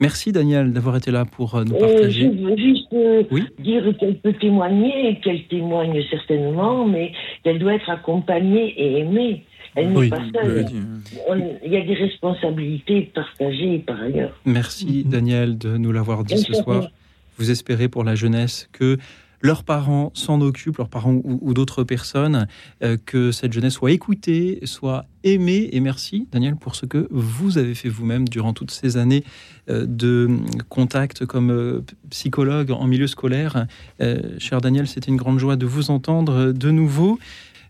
Merci Daniel d'avoir été là pour nous Euh, partager. je veux juste euh, Oui. dire qu'elle peut témoigner, qu'elle témoigne certainement, mais qu'elle doit être accompagnée et aimée. Elle Oui. pas seule. hein. Il y a des responsabilités partagées par ailleurs. Merci. Daniel de nous l'avoir dit ce soir. Vous espérez pour la jeunesse que leurs parents s'en occupent, leurs parents ou, ou d'autres personnes, euh, que cette jeunesse soit écoutée, soit aimée. Et merci Daniel pour ce que vous avez fait vous-même durant toutes ces années euh, de contact comme euh, psychologue en milieu scolaire. Euh, cher Daniel, c'était une grande joie de vous entendre de nouveau.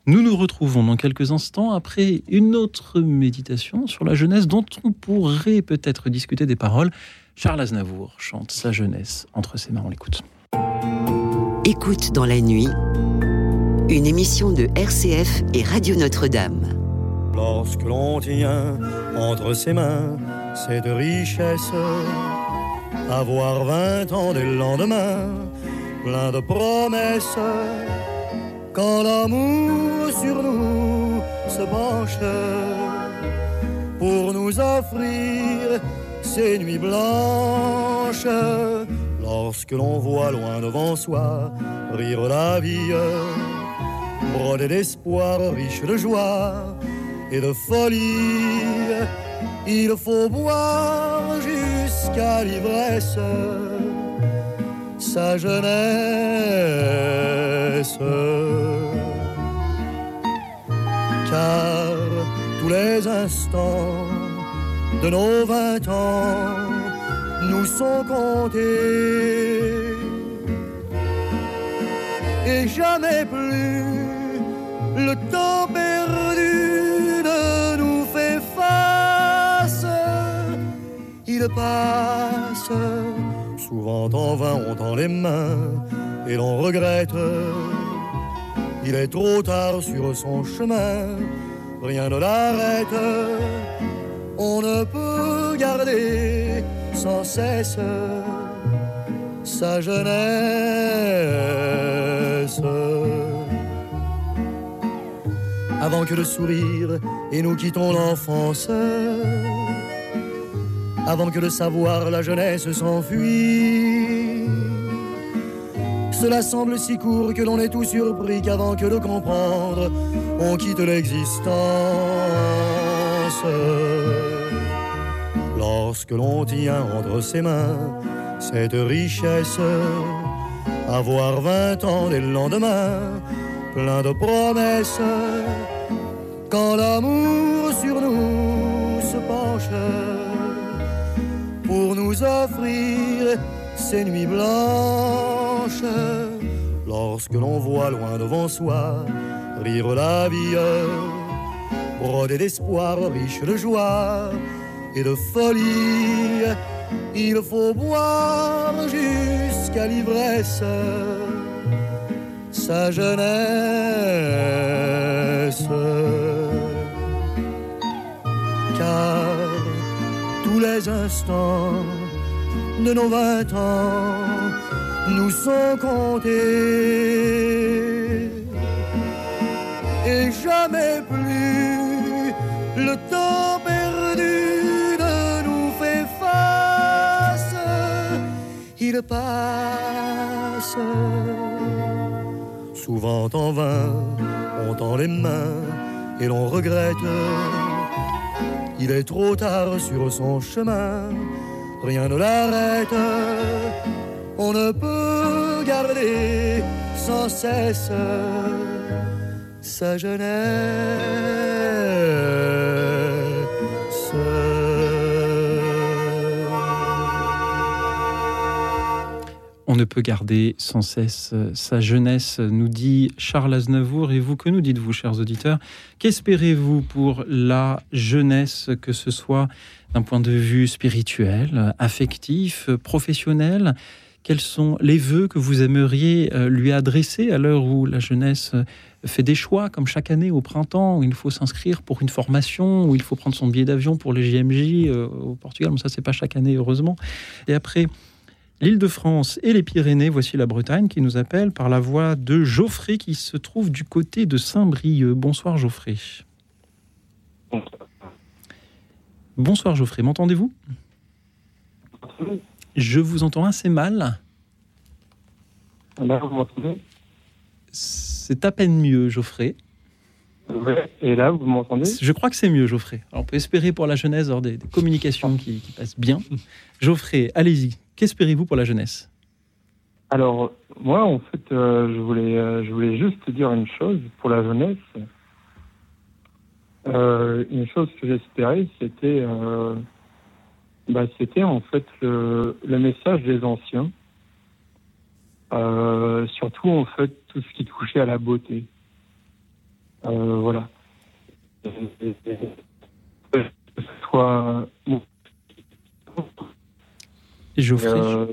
Nous nous retrouvons dans quelques instants après une autre méditation sur la jeunesse dont on pourrait peut-être discuter des paroles. Charles Aznavour chante sa jeunesse entre ses mains. On l'écoute. Écoute dans la nuit, une émission de RCF et Radio Notre-Dame. Lorsque l'on tient entre ses mains cette richesse, avoir vingt ans dès le lendemain, plein de promesses. Quand l'amour sur nous se penche pour nous offrir ces nuits blanches, lorsque l'on voit loin devant soi rire la vie, brodé d'espoir, riche de joie et de folie, il faut boire jusqu'à l'ivresse sa jeunesse. Car tous les instants de nos vingt ans nous sont comptés. Et jamais plus le temps perdu ne nous fait face. Il passe, souvent en vain on tend les mains et l'on regrette. Il est trop tard sur son chemin, rien ne l'arrête. On ne peut garder sans cesse sa jeunesse. Avant que le sourire et nous quittons l'enfance, avant que le savoir, la jeunesse s'enfuit. Cela semble si court que l'on est tout surpris qu'avant que de comprendre, on quitte l'existence. Lorsque l'on tient entre ses mains cette richesse, avoir vingt ans dès le lendemain, plein de promesses, quand l'amour sur nous se penche pour nous offrir ces nuits blanches, lorsque l'on voit loin devant soi rire la vie, brodé d'espoir, riche de joie et de folie, il faut boire jusqu'à l'ivresse sa jeunesse. Car tous les instants de nos vingt ans nous sont comptés. Et jamais plus le temps perdu ne nous fait face. Il passe. Souvent en vain, on tend les mains et l'on regrette. Il est trop tard sur son chemin, rien ne l'arrête. On ne peut garder sans cesse sa jeunesse. Peut garder sans cesse sa jeunesse, nous dit Charles Aznavour. Et vous, que nous dites-vous, chers auditeurs? Qu'espérez-vous pour la jeunesse, que ce soit d'un point de vue spirituel, affectif, professionnel? Quels sont les vœux que vous aimeriez lui adresser à l'heure où la jeunesse fait des choix, comme chaque année au printemps, où il faut s'inscrire pour une formation, où il faut prendre son billet d'avion pour les JMJ au Portugal? Mais ça, c'est pas chaque année, heureusement. Et après, l'Île-de-France et les Pyrénées, voici la Bretagne qui nous appelle par la voix de Geoffrey qui se trouve du côté de Saint-Brieuc. Bonsoir Geoffrey. Bonsoir Geoffrey, m'entendez-vous? Je vous entends assez mal. C'est à peine mieux Geoffrey. Ouais. Et là, vous m'entendez? Je crois que c'est mieux Geoffrey. Alors, on peut espérer pour la jeunesse avoir des, des communications qui, qui passent bien. Geoffrey, allez-y. Qu'espérez-vous pour la jeunesse? Alors, moi, en fait, euh, je, voulais, euh, je voulais juste dire une chose pour la jeunesse. Euh, une chose que j'espérais, c'était, bah, c'était en fait le, le, message des anciens. surtout, en fait, tout ce qui touchait à la beauté. Voilà. Que ce soit Geoffrey, euh...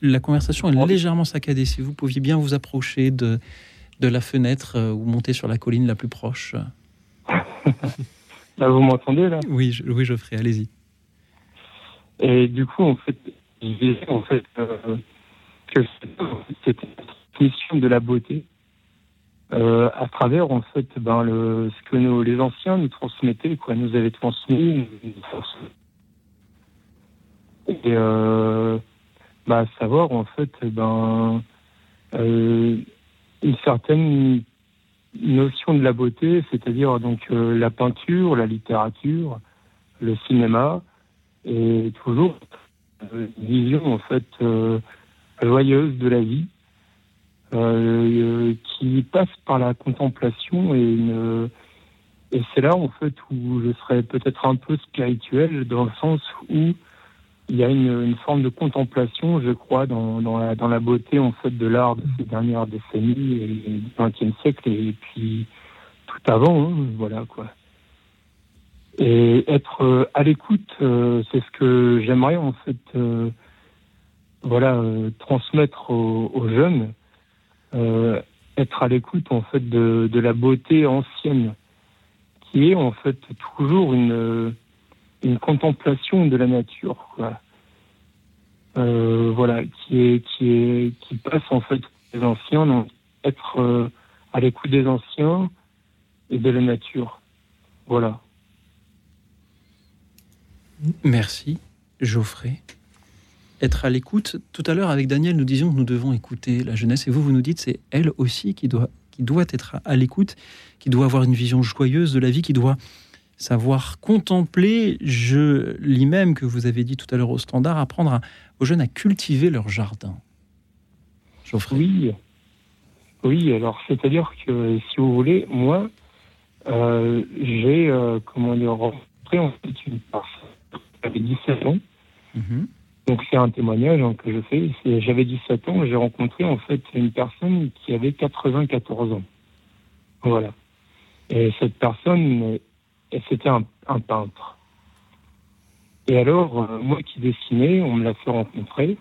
la conversation est légèrement saccadée. Si vous pouviez bien vous approcher de, de la fenêtre euh, ou monter sur la colline la plus proche. là, vous m'entendez là? Oui, je, oui, Geoffrey, allez-y. Et du coup, en fait, je disais en fait euh, que c'était une mission de la beauté euh, à travers en fait ben, ce que les anciens nous transmettaient, quoi, nous avaient transmis. Et euh, bah, savoir en fait ben, euh, une certaine notion de la beauté, c'est-à-dire donc euh, la peinture, la littérature, le cinéma, et toujours une vision en fait joyeuse de la vie euh, qui passe par la contemplation et c'est là en fait où je serais peut-être un peu spirituel dans le sens où il y a une, forme de contemplation, je crois, dans, la, beauté en fait de l'art de ces dernières décennies et du XXe siècle et puis tout avant, hein, voilà quoi. Et être euh, à l'écoute, euh, c'est ce que j'aimerais en fait, voilà, transmettre aux, jeunes, être à l'écoute en fait de, de la beauté ancienne, qui est en fait toujours une une contemplation de la nature. Euh, voilà, qui est qui est qui passe en fait des anciens, être euh, à l'écoute des anciens et de la nature. Voilà. Merci, Geoffrey. Être à l'écoute. Tout à l'heure, avec Daniel, nous disions que nous devons écouter la jeunesse. Et vous, vous nous dites c'est elle aussi qui doit, qui doit être à l'écoute, qui doit avoir une vision joyeuse de la vie, qui doit savoir contempler. Je lis même que vous avez dit tout à l'heure au standard, apprendre à- aux jeunes à cultiver leur jardin. Geoffrey. Oui, oui. Alors, c'est-à-dire que si vous voulez, moi, euh, j'ai euh, comment dire rencontré en fait une personne. J'avais 17 ans. Mhm. Donc c'est un témoignage hein, que je fais. J'avais 17 ans, j'ai rencontré en fait une personne qui avait 94 ans. Voilà. Et cette personne, et c'était un, peintre. Et alors, euh, moi qui dessinais, on me l'a fait rencontrer.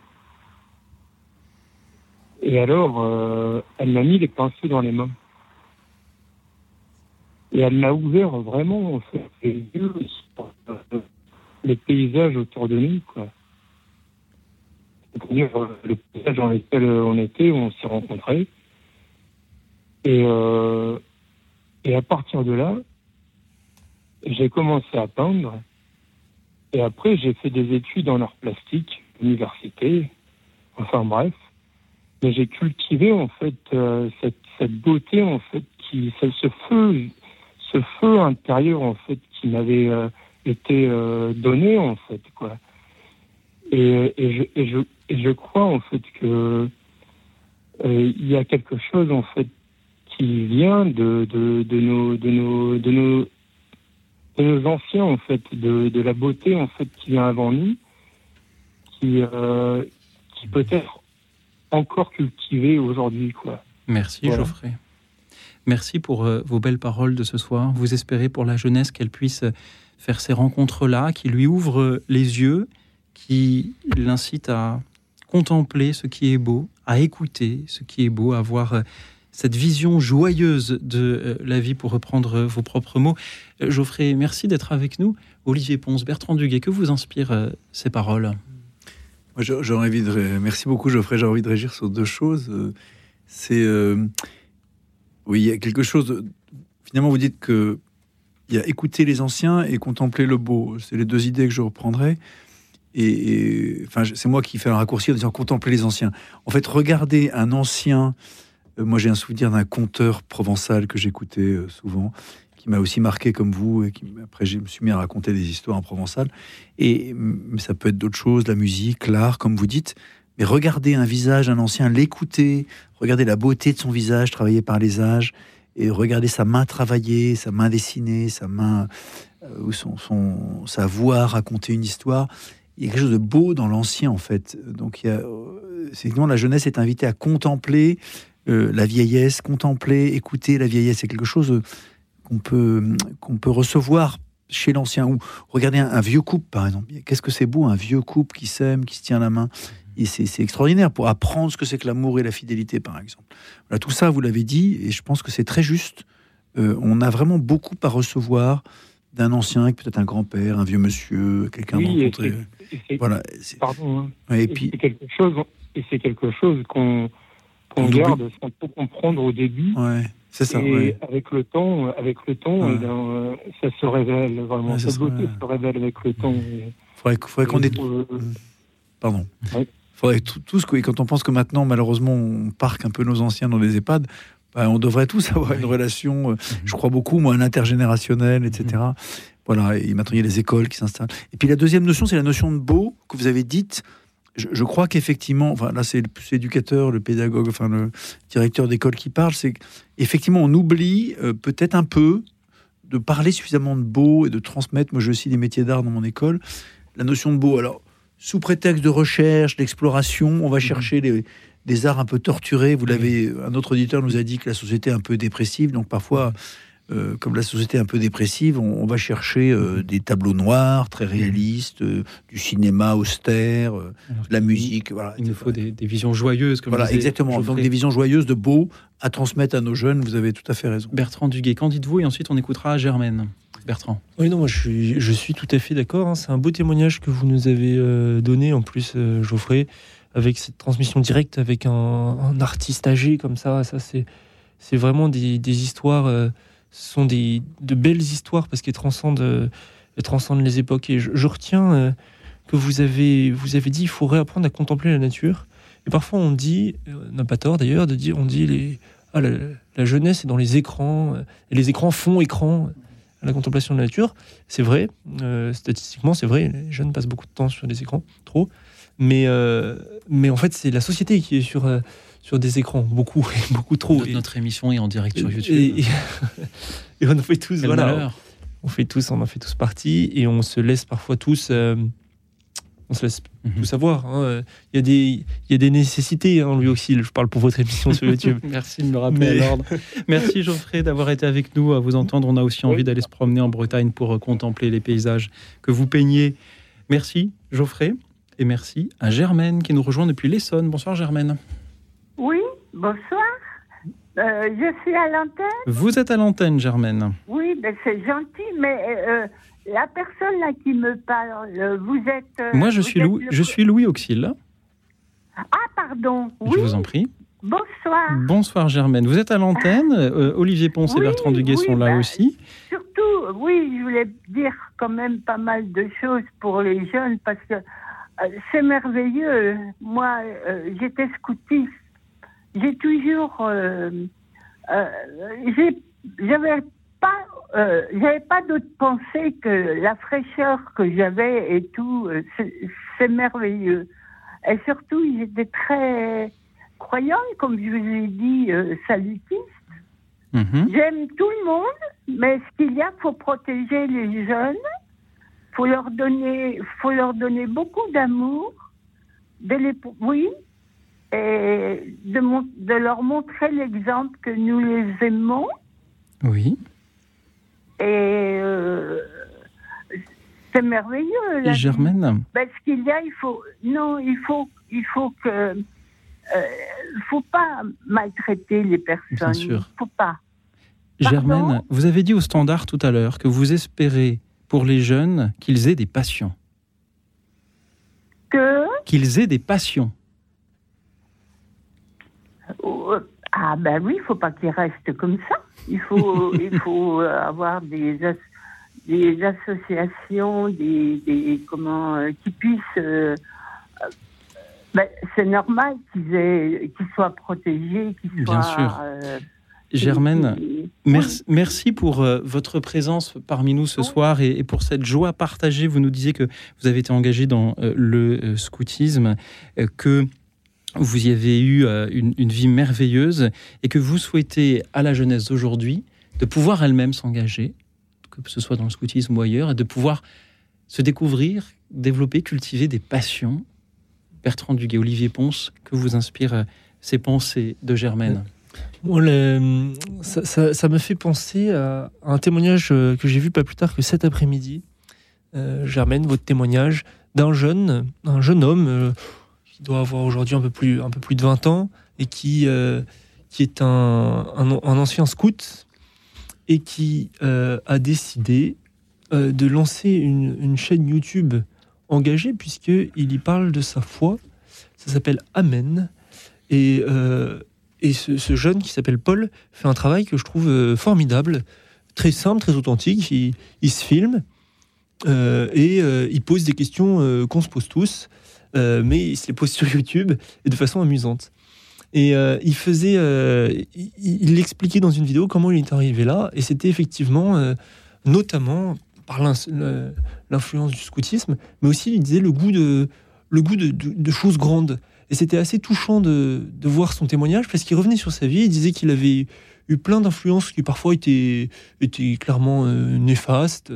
Et alors, euh, elle m'a mis les pinceaux dans les mains. Et elle m'a ouvert vraiment en fait, les yeux sur euh, les paysages autour de nous, quoi c'est-à-dire euh, le paysage dans lequel euh, on était, où on s'est rencontrés. Et, euh, et à partir de là, j'ai commencé à peindre. Et après, j'ai fait des études en art plastique, université, enfin bref. Mais j'ai cultivé en fait cette, beauté en fait qui, ce, feu, ce feu intérieur en fait qui m'avait été donné en fait quoi. Et, et, je, et, je, et je crois en fait que euh, il y a quelque chose en fait qui vient de, de, de, nos, de, nos, de, nos, de nos anciens en fait, de, de la beauté en fait qui vient avant nous, qui, euh, qui peut être encore cultivée aujourd'hui quoi. Merci Voilà. Geoffrey. Merci pour euh, vos belles paroles de ce soir. Vous espérez pour la jeunesse qu'elle puisse faire ces rencontres-là, qui lui ouvrent les yeux, qui l'incitent à contempler ce qui est beau, à écouter ce qui est beau, à avoir euh, cette vision joyeuse de euh, la vie, pour reprendre euh, vos propres mots. Geoffrey, merci d'être avec nous. Olivier Ponce, Bertrand Duguet, que vous inspirent ces paroles? Envie de. Merci beaucoup, Geoffrey. J'ai envie de réagir sur deux choses. C'est. Oui, il y a quelque chose. Finalement, vous dites que. Il y a écouter les anciens et contempler le beau. C'est les deux idées que je reprendrai. Et, c'est moi qui fais un raccourci en disant contempler les anciens. En fait, regarder un ancien. euh, moi, j'ai un souvenir d'un conteur provençal que j'écoutais euh, souvent, qui m'a aussi marqué comme vous. Et après, je me suis mis à raconter des histoires en provençal. Et mais ça peut être d'autres choses, la musique, l'art, comme vous dites. Mais regarder un visage, un ancien, l'écouter, regarder la beauté de son visage travaillé par les âges, et regarder sa main travaillée, sa main dessinée, sa main euh, ou sa voix raconter une histoire. Il y a quelque chose de beau dans l'ancien en fait. Donc il y a, euh, la jeunesse est invitée à contempler euh, la vieillesse, contempler, écouter la vieillesse. C'est quelque chose euh, qu'on peut qu'on peut recevoir chez l'ancien ou regarder un, un vieux couple par exemple. Qu'est-ce que c'est beau un vieux couple qui s'aime, qui se tient la main. Et c'est c'est extraordinaire pour apprendre ce que c'est que l'amour et la fidélité, par exemple. Voilà, tout ça, vous l'avez dit, et je pense que c'est très juste. Euh, on a vraiment beaucoup à recevoir d'un ancien, peut-être un grand-père, un vieux monsieur, quelqu'un Oui, rencontré. C'est- Voilà. Pardon. hein. et puis, quelque chose, et c'est quelque chose qu'on qu'on garde sans trop comprendre au début. ouais, c'est ça. et ouais. avec le temps, avec le temps, Ouais. eh euh, ça se révèle vraiment. Ouais, ça Cette se beauté révèle. se révèle avec le temps. et- Faudrait, faudrait qu'on ait. Euh, Pardon. Faudrait tout, tous, quand on pense que maintenant, malheureusement, on parque un peu nos anciens dans des EHPAD, bah, on devrait tous avoir une relation, euh, je crois beaucoup, moi, un intergénérationnel, etc. Voilà, et maintenant, il y a les écoles qui s'installent. Et puis la deuxième notion, c'est la notion de beau que vous avez dite. Je, je crois qu'effectivement, enfin, là, c'est le plus éducateur, le pédagogue, enfin, le directeur d'école qui parle, c'est qu'effectivement, on oublie euh, peut-être un peu de parler suffisamment de beau et de transmettre. Moi, je aussi des métiers d'art dans mon école. La notion de beau, alors, sous prétexte de recherche, d'exploration, on va chercher les- des arts un peu torturés. Vous l'avez, un autre auditeur nous a dit que la société est un peu dépressive, donc parfois, euh, comme la société est un peu dépressive, on, on va chercher euh, des tableaux noirs très réalistes, euh, du cinéma austère, euh, de la musique, voilà. Il nous faut des, des visions joyeuses, comme Voilà, exactement. Donc des visions joyeuses de beau à transmettre à nos jeunes. Vous avez tout à fait raison. Bertrand Duguay, qu'en dites-vous Et ensuite, on écoutera Germaine. Bertrand. Oui, non, moi je suis, je suis tout à fait d'accord. hein. C'est un beau témoignage que vous nous avez euh, donné, en plus, euh, Geoffrey, avec cette transmission directe avec un, un artiste âgé comme ça. Ça, c'est, c'est vraiment des, des histoires, euh, ce sont des, de belles histoires parce qu'elles transcendent, euh, elles transcendent les époques. Et je, retiens euh, que vous avez, vous avez dit il faut réapprendre à contempler la nature. Et parfois, on dit, euh, on n'a pas tort d'ailleurs, de dire on dit les, ah, la, la jeunesse est dans les écrans, euh, et les écrans font écran à la contemplation de la nature. C'est vrai, euh, statistiquement, c'est vrai, les jeunes passent beaucoup de temps sur des écrans, trop. Mais, euh, mais en fait, c'est la société qui est sur, euh, sur des écrans, beaucoup, et beaucoup trop. Notre, Et- notre émission est en direct sur YouTube. Et, et on en fait tous, Quel voilà, malheur. on fait tous, on en fait tous partie, et on se laisse parfois tous, euh, on se laisse Mhm. tout savoir. hein. Il y a des, il y a des nécessités, hein, Louis Auxil. Je parle pour votre émission sur YouTube. Merci de me rappeler Mais- à l'ordre. Merci Geoffrey d'avoir été avec nous. À vous entendre, on a aussi envie d'aller se promener en Bretagne pour euh, contempler les paysages que vous peignez. Merci Geoffrey et merci à Germaine qui nous rejoint depuis l'Essonne. Bonsoir Germaine. Oui, bonsoir. Euh, je suis à l'antenne. Vous êtes à l'antenne Germaine. Oui, ben c'est gentil, mais euh, la personne là qui me parle, euh, vous êtes. euh, Moi je suis, Louis, le- je suis Louis Auxil. Ah, pardon. Oui, Je vous en prie. bonsoir. Bonsoir Germaine. Vous êtes à l'antenne. Euh, Olivier Ponce et Bertrand Duguay oui, sont là bah, aussi. Surtout, oui, je voulais dire quand même pas mal de choses pour les jeunes parce que euh, c'est merveilleux. Moi, euh, j'étais scoutiste. J'ai toujours, euh, euh, j'avais pas, euh, j'avais pas d'autre pensée que la fraîcheur que j'avais et tout. euh, c'est- merveilleux. Et surtout, j'étais très croyante, comme je vous ai dit, euh, salutiste. Mhm. J'aime tout le monde, mais ce qu'il y a, faut protéger les jeunes. Faut leur donner, faut leur donner beaucoup d'amour, les, oui, et de, mon- de leur montrer l'exemple que nous les aimons. Oui. Et euh, c'est merveilleux. Et. Germaine Ben, ce qu'il y a, il faut, non, il faut, il faut que, euh, faut pas maltraiter les personnes. Bien sûr. Faut pas. Pardon Germaine, vous avez dit au standard tout à l'heure que vous espérez pour les jeunes qu'ils aient des passions. Que Qu'ils aient des passions. Euh, Ah ben oui, il faut pas qu'il reste comme ça. Il faut, il faut euh, avoir des, as- des associations, des, des comment, euh, qui puissent. euh, euh, ben, c'est normal qu'ils aient, qu'ils soient protégés, qu'ils Bien soient. sûr. euh, Germaine, merci, merci pour euh, votre présence parmi nous ce soir et, et pour cette joie partagée. Vous nous disiez que vous avez été engagé dans euh, le euh, scoutisme, que vous y avez eu euh, une, vie merveilleuse et que vous souhaitez à la jeunesse d'aujourd'hui de pouvoir elle-même s'engager, que ce soit dans le scoutisme ou ailleurs, et de pouvoir se découvrir, développer, cultiver des passions. Bertrand Duguay, Olivier Ponce, que vous inspirent euh, ces pensées de Germaine? Ça, me fait penser à un témoignage euh, que j'ai vu pas plus tard que cet après-midi. Germaine, votre témoignage d'un jeune, un jeune homme doit avoir aujourd'hui un peu plus, un peu plus de 20 ans et qui, euh, qui est un, un- ancien scout et qui euh, a décidé euh, de lancer une, une chaîne YouTube engagée, puisqu'il y parle de sa foi. Ça s'appelle Amen. Et, et ce, jeune qui s'appelle Paul fait un travail que je trouve formidable, très simple, très authentique. Il, se filme et il pose des questions qu'on se pose tous, euh, mais il se les pose sur YouTube et de façon amusante. Et euh, il faisait, euh, il, expliquait dans une vidéo comment il est arrivé là, et c'était effectivement, notamment par l'influence du scoutisme, mais aussi il disait le goût de, choses grandes. Et c'était assez touchant de, voir son témoignage parce qu'il revenait sur sa vie. Il disait qu'il avait eu plein d'influences qui parfois étaient, étaient clairement néfastes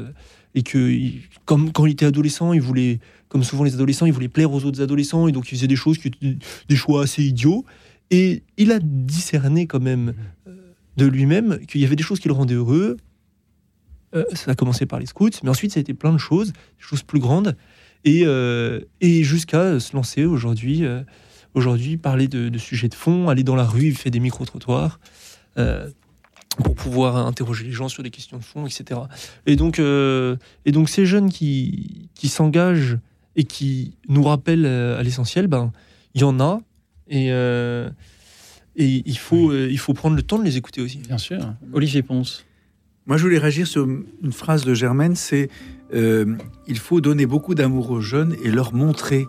et que, comme quand il était adolescent, il voulait, comme souvent les adolescents, il voulait plaire aux autres adolescents et donc il faisait des choses qui étaient des choix assez idiots. Et il a discerné quand même euh, de lui-même qu'il y avait des choses qui le rendaient heureux. Euh, ça a commencé par les scouts, mais ensuite ça a été plein de choses, des choses plus grandes, et, euh, et jusqu'à se lancer aujourd'hui, aujourd'hui parler de, sujets de fond, aller dans la rue, il fait des micro-trottoirs. pour pouvoir interroger les gens sur des questions de fond, etc. Et donc, et donc ces jeunes qui, qui s'engagent et qui nous rappellent euh, à l'essentiel, ben, il y en a, et, euh, et il, faut, euh, il faut prendre le temps de les écouter aussi. Bien sûr. Olivier Ponce. Moi, je voulais réagir sur une phrase de Germaine, c'est euh, il faut donner beaucoup d'amour aux jeunes et leur montrer.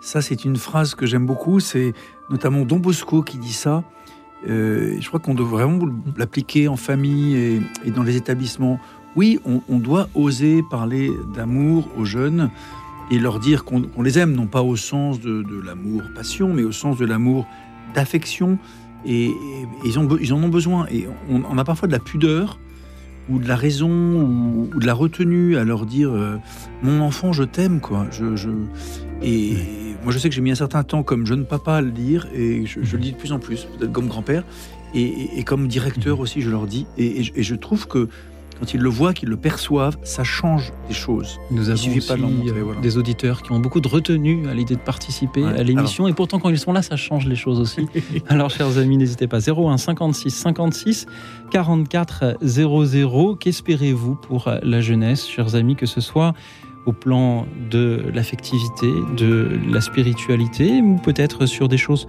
Ça, c'est une phrase que j'aime beaucoup. C'est notamment Don Bosco qui dit ça. Euh, je crois qu'on doit vraiment l'appliquer en famille et, et dans les établissements. Oui, on, on doit oser parler d'amour aux jeunes et leur dire qu'on les aime, non pas au sens de, de l'amour passion, mais au sens de l'amour d'affection. Et, et ils, ont, be- ils en ont besoin. Et on, on a parfois de la pudeur ou de la raison ou, ou de la retenue à leur dire euh, mon enfant je t'aime quoi. Je, je- et moi je sais que j'ai mis un certain temps comme jeune papa à le dire et je, je le dis de plus en plus peut-être comme grand-père. Et, et- comme directeur aussi je leur dis. Et je trouve que quand ils le voient qu'ils le perçoivent ça change des choses Nous il avons aussi pas de leur montrer euh, voilà. des auditeurs qui ont beaucoup de retenue à l'idée de participer Ouais. à l'émission. Et pourtant, quand ils sont là, ça change les choses aussi. Alors, chers amis, n'hésitez pas. 01 56 56 44 00. Qu'espérez-vous pour la jeunesse, chers amis, que ce soit au plan de l'affectivité, de la spiritualité, ou peut-être sur des choses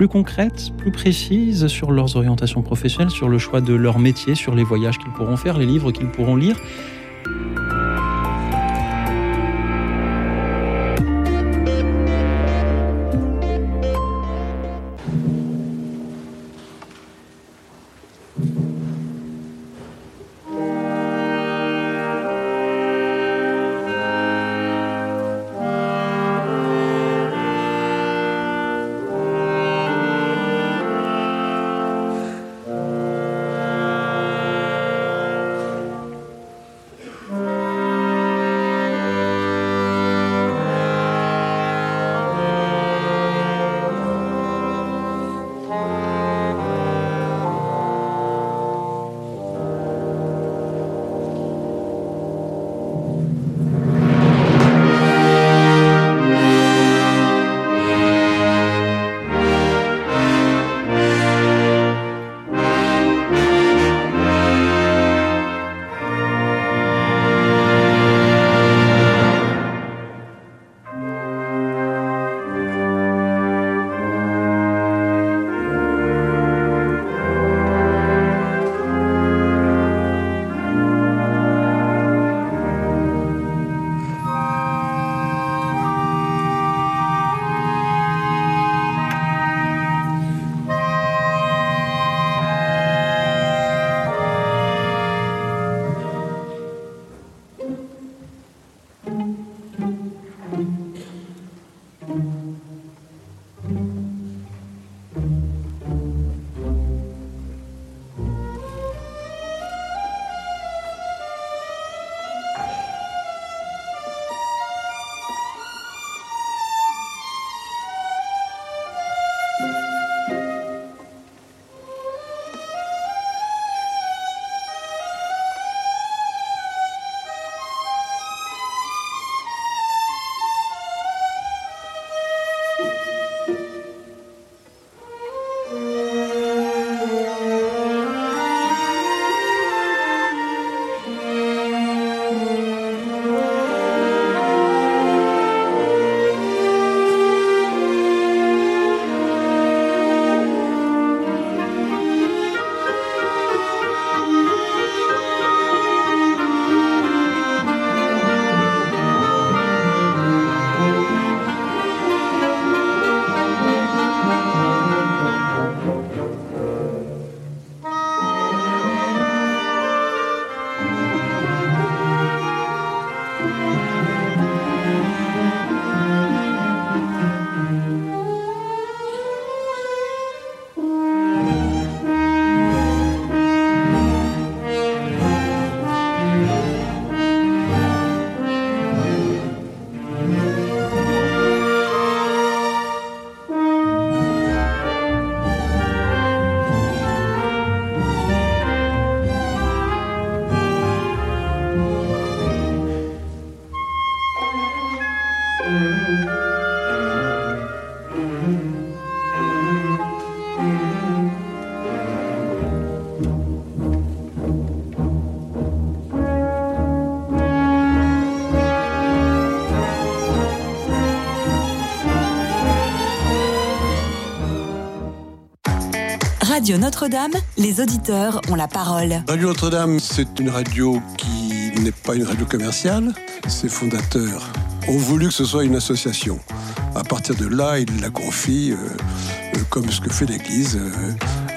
plus concrètes, plus précises sur leurs orientations professionnelles, sur le choix de leur métier, sur les voyages qu'ils pourront faire, les livres qu'ils pourront lire. Radio Notre-Dame, les auditeurs ont la parole. Radio Notre-Dame, c'est une radio qui n'est pas une radio commerciale. Ses fondateurs ont voulu que ce soit une association. À partir de là, ils la confient, euh, euh, comme ce que fait l'Église, euh,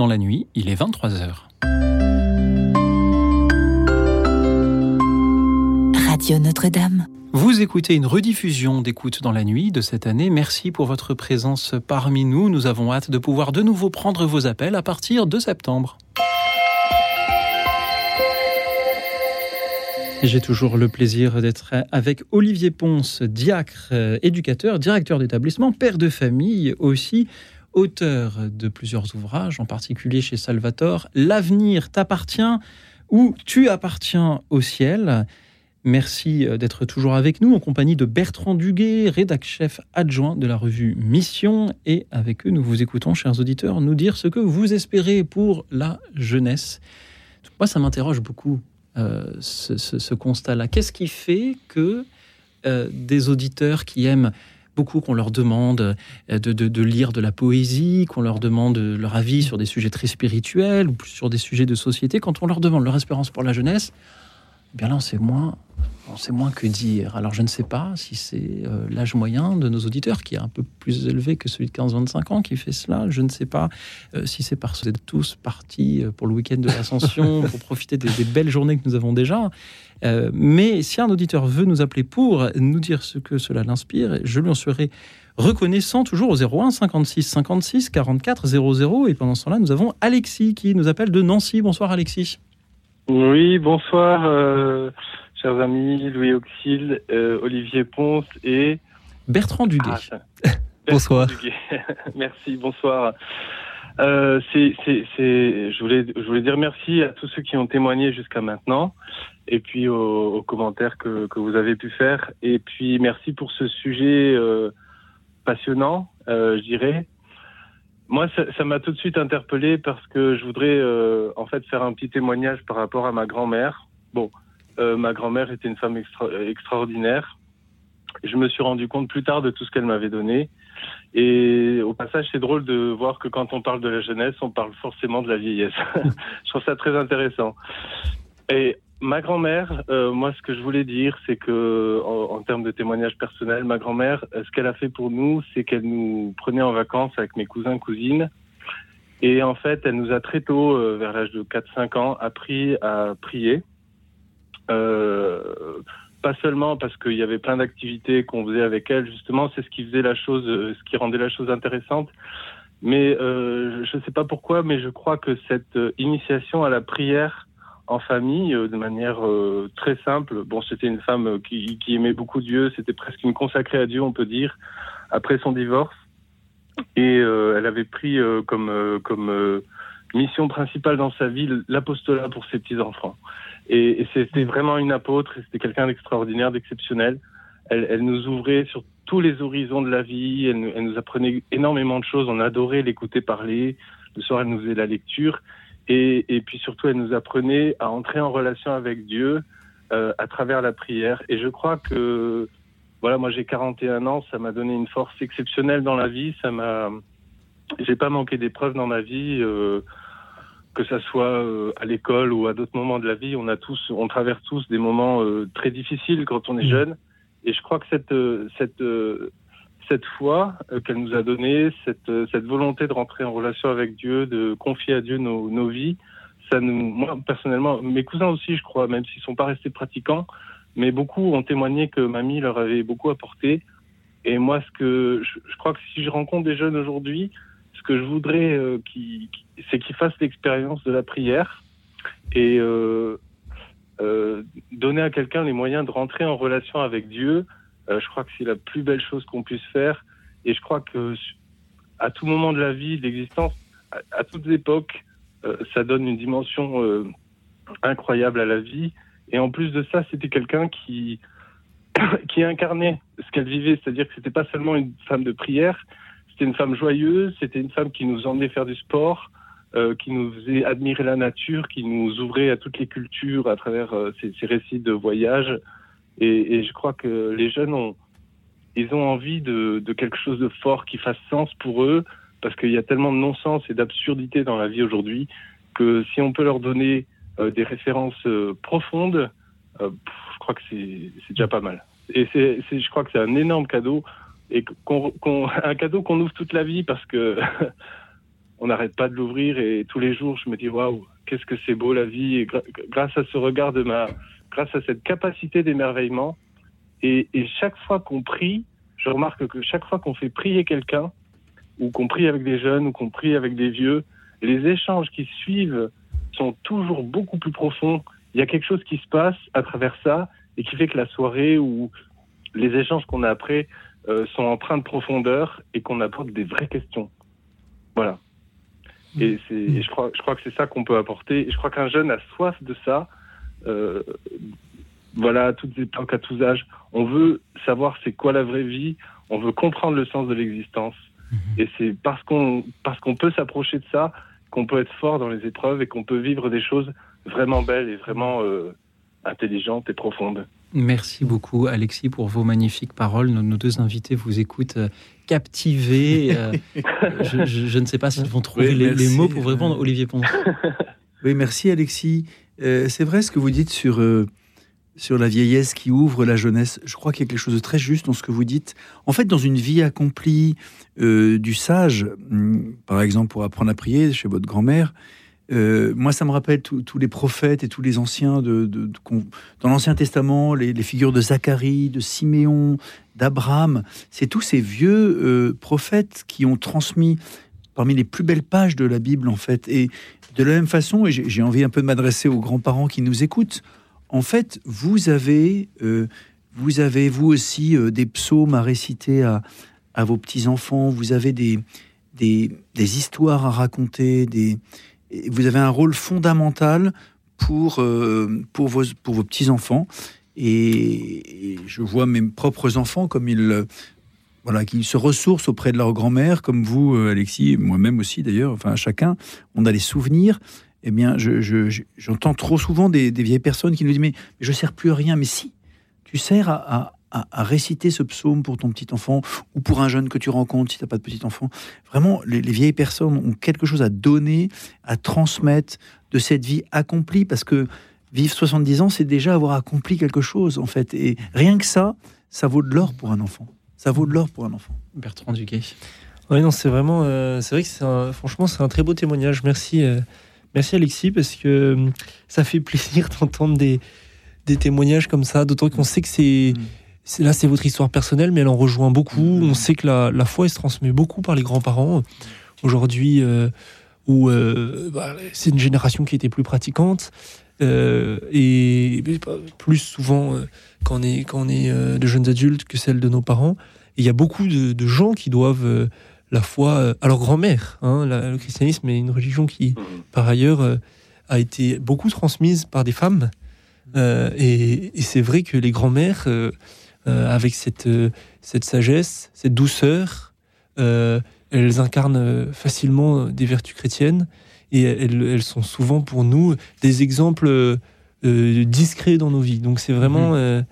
Dans la nuit, il est 23h. Radio Notre-Dame. Vous écoutez une rediffusion d'écoute dans la nuit de cette année. Merci pour votre présence parmi nous. Nous avons hâte de pouvoir de nouveau prendre vos appels à partir de septembre. J'ai toujours le plaisir d'être avec Olivier Ponce, diacre, euh, éducateur, directeur d'établissement, père de famille aussi, auteur de plusieurs ouvrages, en particulier chez Salvatore, L'avenir t'appartient ou Tu appartiens au ciel. Merci euh, d'être toujours avec nous en compagnie de Bertrand Duguet, rédac-chef adjoint de la revue Mission. Et avec eux, nous vous écoutons, chers auditeurs, nous dire ce que vous espérez pour la jeunesse. Moi, ça m'interroge beaucoup, euh, ce constat-là. Qu'est-ce qui fait que euh, des auditeurs qui aiment beaucoup qu'on leur demande euh, de, lire de la poésie, qu'on leur demande leur avis sur des sujets très spirituels ou sur des sujets de société, quand on leur demande leur espérance pour la jeunesse, eh bien là, on sait moins, moins que dire. Alors, je ne sais pas si c'est euh, l'âge moyen de nos auditeurs qui est un peu plus élevé que celui de 15-25 ans qui fait cela. Je ne sais pas euh, si c'est parce que vous êtes tous partis pour le week-end de l'Ascension pour profiter des belles journées que nous avons déjà. Euh, mais si un auditeur veut nous appeler pour nous dire ce que cela l'inspire, je lui en serai reconnaissant toujours au 01 56 56 44 00. Et pendant ce temps-là, nous avons Alexis qui nous appelle de Nancy. Bonsoir Alexis. Oui, bonsoir, euh, chers amis, Louis Auxil, euh, Olivier Ponce et Bertrand Duguet. Ah, Bertrand Bonsoir. Duguet. Merci, bonsoir. Euh, je voulais, dire merci à tous ceux qui ont témoigné jusqu'à maintenant, et puis aux, commentaires que, vous avez pu faire, et puis merci pour ce sujet euh, passionnant, euh, je dirais. Moi, ça, m'a tout de suite interpellé parce que je voudrais euh, en fait faire un petit témoignage par rapport à ma grand-mère. Bon, ma grand-mère était une femme extra- extraordinaire. Je me suis rendu compte plus tard de tout ce qu'elle m'avait donné. Et au passage, c'est drôle de voir que quand on parle de la jeunesse, on parle forcément de la vieillesse. je trouve ça très intéressant. Et ma grand-mère, euh, moi, ce que je voulais dire, c'est que, en, termes de témoignage personnel, ma grand-mère, euh, ce qu'elle a fait pour nous, c'est qu'elle nous prenait en vacances avec mes cousins, cousines. Et en fait, elle nous a très tôt, euh, vers l'âge de 4-5 ans, appris à prier. Pas seulement parce qu'il y avait plein d'activités qu'on faisait avec elle, justement, c'est ce qui faisait la chose, euh, ce qui rendait la chose intéressante. Mais euh, je ne sais pas pourquoi, mais je crois que cette euh, initiation à la prière en famille, euh, de manière euh, très simple, bon, c'était une femme qui, qui aimait beaucoup Dieu, c'était presque une consacrée à Dieu, on peut dire, après son divorce. Et euh, elle avait pris comme, comme mission principale dans sa vie l'apostolat pour ses petits-enfants. Et, c'était vraiment une apôtre, c'était quelqu'un d'extraordinaire, d'exceptionnel. Elle, nous ouvrait sur tous les horizons de la vie, elle, nous apprenait énormément de choses, on adorait l'écouter parler, le soir elle nous faisait la lecture, et, et, puis surtout elle nous apprenait à entrer en relation avec Dieu euh, à travers la prière. Et je crois que, voilà, moi j'ai 41 ans, ça m'a donné une force exceptionnelle dans la vie, ça m'a... J'ai pas manqué d'épreuves dans ma vie. Euh, que ça soit euh, à l'école ou à d'autres moments de la vie, on a tous, on traverse tous des moments euh, très difficiles quand on est Mmh. jeune. Et je crois que cette euh, cette cette foi qu'elle nous a donnée, cette cette volonté de rentrer en relation avec Dieu, de confier à Dieu nos, nos vies, ça nous, moi personnellement, mes cousins aussi, je crois, même s'ils sont pas restés pratiquants, mais beaucoup ont témoigné que mamie leur avait beaucoup apporté. Et moi, ce que je, je crois que si je rencontre des jeunes aujourd'hui, ce que je voudrais, euh, c'est qu'ils fassent l'expérience de la prière et euh, euh, donner à quelqu'un les moyens de rentrer en relation avec Dieu. Je crois que c'est la plus belle chose qu'on puisse faire. Et je crois que à tout moment de la vie, de l'existence, à, à toutes époques, ça donne une dimension incroyable à la vie. Et en plus de ça, c'était quelqu'un qui qui incarnait ce qu'elle vivait, c'est-à-dire que c'était pas seulement une femme de prière, c'était une femme joyeuse, c'était une femme qui nous emmenait faire du sport, euh, qui nous faisait admirer la nature, qui nous ouvrait à toutes les cultures à travers euh, ces, ces récits de voyage. Et, je crois que les jeunes ont, ils ont envie de, quelque chose de fort qui fasse sens pour eux, parce qu'il y a tellement de non-sens et d'absurdité dans la vie aujourd'hui que si on peut leur donner euh, des références euh, profondes, euh, je crois que c'est déjà pas mal. Et je crois que c'est un énorme cadeau et qu'on, qu'on- un cadeau qu'on ouvre toute la vie parce que on n'arrête pas de l'ouvrir et tous les jours je me dis waouh qu'est-ce que c'est beau la vie. Grâce à ce regard de ma grâce à cette capacité d'émerveillement et chaque fois qu'on prie je remarque que chaque fois qu'on fait prier quelqu'un ou qu'on prie avec des jeunes ou qu'on prie avec des vieux les échanges qui suivent sont toujours beaucoup plus profonds. Il y a quelque chose qui se passe à travers ça et qui fait que la soirée ou les échanges qu'on a après euh, sont empreints de profondeur et qu'on apporte des vraies questions. Voilà. Et, c'est, et je, crois, je crois que c'est ça qu'on peut apporter. Et je crois qu'un jeune a soif de ça. Euh, voilà, à toutes époques, à tous âges. On veut savoir c'est quoi la vraie vie. On veut comprendre le sens de l'existence. Et c'est parce qu'on, parce qu'on peut s'approcher de ça qu'on peut être fort dans les épreuves et qu'on peut vivre des choses vraiment belles et vraiment euh, intelligentes et profondes. Merci beaucoup, Alexis, pour vos magnifiques paroles. Nos, nos deux invités vous écoutent euh, captivés. euh, je, je- je ne sais pas s'ils vont trouver Oui, les, mots pour vous répondre. Olivier Pons. Oui, merci Alexis. Euh, c'est vrai ce que vous dites sur, euh, sur la vieillesse qui ouvre la jeunesse. Je crois qu'il y a quelque chose de très juste dans ce que vous dites. En fait, dans une vie accomplie euh, du sage, hum, par exemple pour apprendre à prier chez votre grand-mère, euh, moi ça me rappelle tous les prophètes et tous les anciens de, dans l'Ancien Testament, les, figures de Zacharie, de Siméon, d'Abraham. C'est tous ces vieux euh, prophètes qui ont transmis parmi les plus belles pages de la Bible en fait. Et de la même façon, et j'ai envie un peu de m'adresser aux grands-parents qui nous écoutent, en fait, vous avez, euh, vous avez vous aussi des psaumes à réciter à, à vos petits-enfants, vous avez des, des, des histoires à raconter, des, vous avez un rôle fondamental pour, euh, pour vos, pour vos petits-enfants. Et, je vois mes propres enfants comme ils, voilà, qui se ressourcent auprès de leur grand-mère, comme vous, euh, Alexis, moi-même aussi d'ailleurs, enfin chacun, on a les souvenirs. Eh bien, je- je- je- j'entends trop souvent des, vieilles personnes qui nous disent Mais, je sers plus à rien. Mais si, tu sers à- à- à réciter ce psaume pour ton petit enfant ou pour un jeune que tu rencontres si tu n'as pas de petit enfant. Vraiment, les, les vieilles personnes ont quelque chose à donner, à transmettre de cette vie accomplie parce que vivre 70 ans, c'est déjà avoir accompli quelque chose en fait. Et rien que ça, ça vaut de l'or pour un enfant. Ça vaut de l'or pour un enfant. Bertrand Duguay. Oui, non, c'est vraiment. euh, c'est vrai que c'est un- franchement, c'est un très beau témoignage. Merci, euh, merci Alexis, parce que euh, ça fait plaisir d'entendre des, des témoignages comme ça, d'autant qu'on sait que c'est. c'est- Là, c'est votre histoire personnelle, mais elle en rejoint beaucoup. On sait que la, la foi, elle se transmet beaucoup par les grands-parents. Aujourd'hui, euh, où euh, bah, c'est une génération qui était plus pratiquante. euh, et plus souvent euh, quand on est, quand on est de jeunes adultes que celle de nos parents. Il y a beaucoup de, de gens qui doivent la foi à leur grand-mère. Hein. Le christianisme est une religion qui, par ailleurs, a été beaucoup transmise par des femmes. Euh, et et c'est vrai que les grands-mères, euh, avec cette, euh, cette sagesse, cette douceur, euh, elles incarnent euh, facilement des vertus chrétiennes et elles, elles sont souvent pour nous des exemples euh, euh, discrets dans nos vies. Donc c'est vraiment, euh,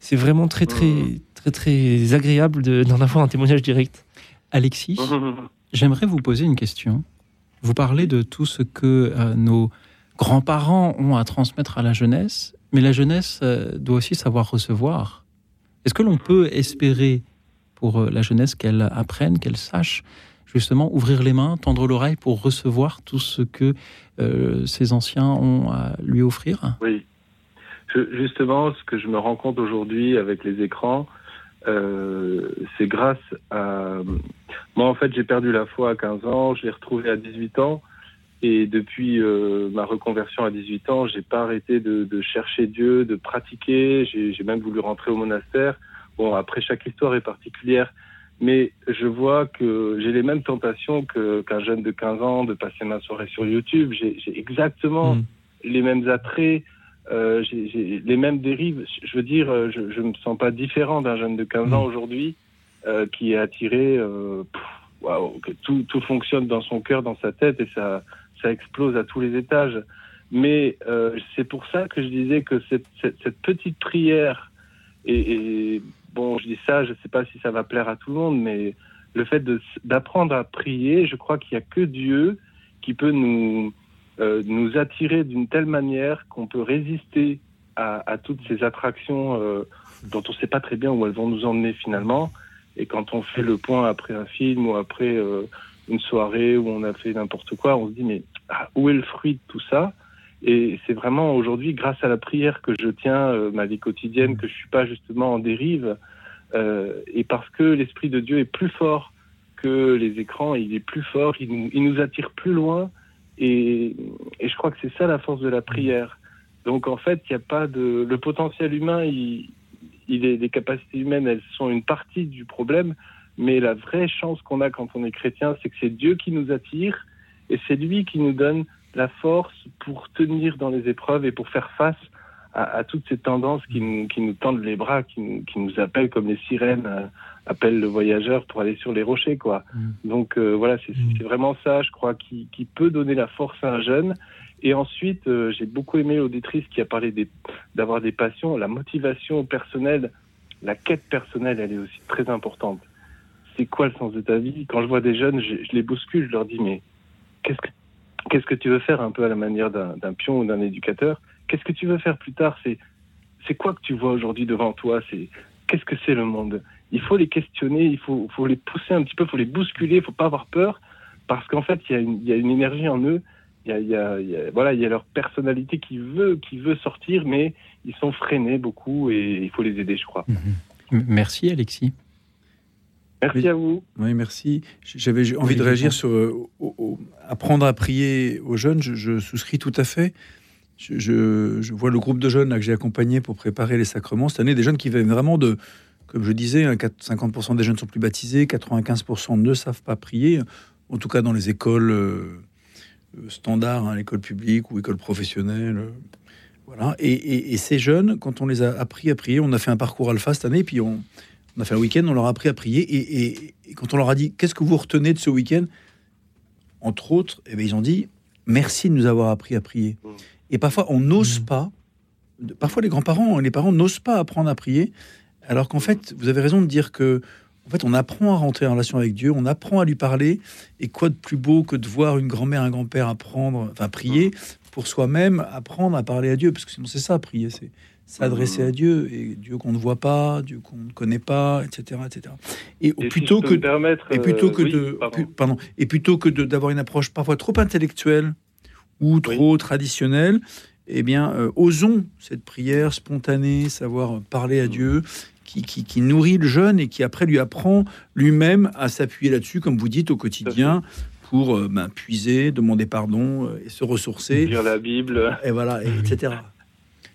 c'est vraiment très très très très agréable de- d'en avoir un témoignage direct. Alexis, j'aimerais vous poser une question. Vous parlez de tout ce que euh, nos grands-parents ont à transmettre à la jeunesse, mais la jeunesse euh, doit aussi savoir recevoir. Est-ce que l'on peut espérer pour euh, la jeunesse qu'elle apprenne, qu'elle sache justement ouvrir les mains, tendre l'oreille pour recevoir tout ce que euh, ses anciens ont à lui offrir? Oui. Justement, ce que je me rends compte aujourd'hui avec les écrans, euh, c'est grâce à... Moi, en fait, j'ai perdu la foi à 15 ans, je l'ai retrouvée à 18 ans. Et depuis euh, ma reconversion à 18 ans, j'ai pas arrêté de, de chercher Dieu, de pratiquer. J'ai même voulu rentrer au monastère. Bon, après, chaque histoire est particulière. Mais je vois que j'ai les mêmes tentations qu'un jeune de 15 ans de passer ma soirée sur YouTube. J'ai exactement les mêmes attraits, euh, j'ai les mêmes dérives. Je veux dire, euh, je, je me sens pas différent d'un jeune de 15 ans aujourd'hui euh, qui est attiré, euh, pff, waouh, que tout, tout fonctionne dans son cœur, dans sa tête et ça, ça explose à tous les étages. Mais euh, c'est pour ça que je disais que cette, petite prière, et, bon, je dis ça, je sais pas si ça va plaire à tout le monde, mais le fait d'apprendre à prier, je crois qu'il n'y a que Dieu qui peut nous, euh, nous attirer d'une telle manière qu'on peut résister à, toutes ces attractions euh, dont on ne sait pas très bien où elles vont nous emmener finalement. Et quand on fait le point après un film ou après une soirée où on a fait n'importe quoi, on se dit mais où est le fruit de tout ça Et c'est vraiment aujourd'hui grâce à la prière que je tiens euh, ma vie quotidienne, que je suis pas justement en dérive, euh, et parce que l'esprit de Dieu est plus fort que les écrans, il est plus fort, il nous, attire plus loin, et, et je crois que c'est ça la force de la prière. Donc en fait, il n'y a pas de le potentiel humain, il, il est les capacités humaines, elles sont une partie du problème, mais la vraie chance qu'on a quand on est chrétien, c'est que c'est Dieu qui nous attire et c'est lui qui nous donne la force pour tenir dans les épreuves et pour faire face à, à toutes ces tendances qui nous, qui nous tendent les bras, qui nous, qui nous appellent comme les sirènes euh, appellent le voyageur pour aller sur les rochers, quoi. Donc euh, voilà, c'est c'est vraiment ça, je crois, qui, qui peut donner la force à un jeune. Et ensuite, euh, j'ai beaucoup aimé l'auditrice qui a parlé des- d'avoir des passions, la motivation personnelle, la quête personnelle, elle est aussi très importante. C'est quoi le sens de ta vie? Quand je vois des jeunes, je, je les bouscule, je leur dis mais qu'est-ce que tu veux faire un peu à la manière d'un pion ou d'un éducateur? Qu'est-ce que tu veux faire plus tard? C'est quoi que tu vois aujourd'hui devant toi? C'est qu'est-ce que c'est le monde? Il faut les questionner, il faut, les pousser un petit peu, il faut les bousculer, il faut pas avoir peur parce qu'en fait il y, a une- énergie en eux. Il y a, voilà, il y a leur personnalité qui veut, sortir, mais ils sont freinés beaucoup et il faut les aider, je crois. M- Merci Alexis. Merci à vous. Oui, merci. J'avais envie de réagir sur euh, au- au- apprendre à prier aux jeunes. Je, je souscris tout à fait. Je, je- je vois le groupe de jeunes là, que j'ai accompagné pour préparer les sacrements cette année, des jeunes qui viennent vraiment de, comme je disais, hein, 4 50% des jeunes sont plus baptisés, 95% ne savent pas prier. En tout cas, dans les écoles euh, euh, standards, hein, l'école publique ou école professionnelle. voilà. Et, et- et ces jeunes, quand on les a appris à prier, on a fait un parcours alpha cette année, puis on, on a fait un week-end, on leur a appris à prier. Et, et- et quand on leur a dit qu'est-ce que vous retenez de ce week-end, entre autres, eh bien, ils ont dit merci de nous avoir appris à prier. Et parfois, on n'ose pas. Parfois, les grands-parents, les parents n'osent pas apprendre à prier, alors qu'en fait, vous avez raison de dire que en fait, on apprend à rentrer en relation avec Dieu, on apprend à lui parler. Et quoi de plus beau que de voir une grand-mère, un grand-père apprendre, enfin prier pour soi-même, apprendre à parler à Dieu, parce que sinon c'est ça, prier, c'est s'adresser à Dieu et Dieu qu'on ne voit pas, Dieu qu'on ne connaît pas, etc., etc. Et, Et si plutôt peux que et plutôt que oui, de pardon. et plutôt que d'avoir une approche parfois trop intellectuelle ou trop traditionnelle, eh bien, euh, osons cette prière spontanée, savoir parler Mm. à Dieu, qui, qui- qui nourrit le jeune et qui après lui apprend lui-même à s'appuyer là-dessus, comme vous dites, au quotidien, pour euh, ben, puiser, demander pardon euh, et se ressourcer. Lire la Bible. Et voilà, et- etc.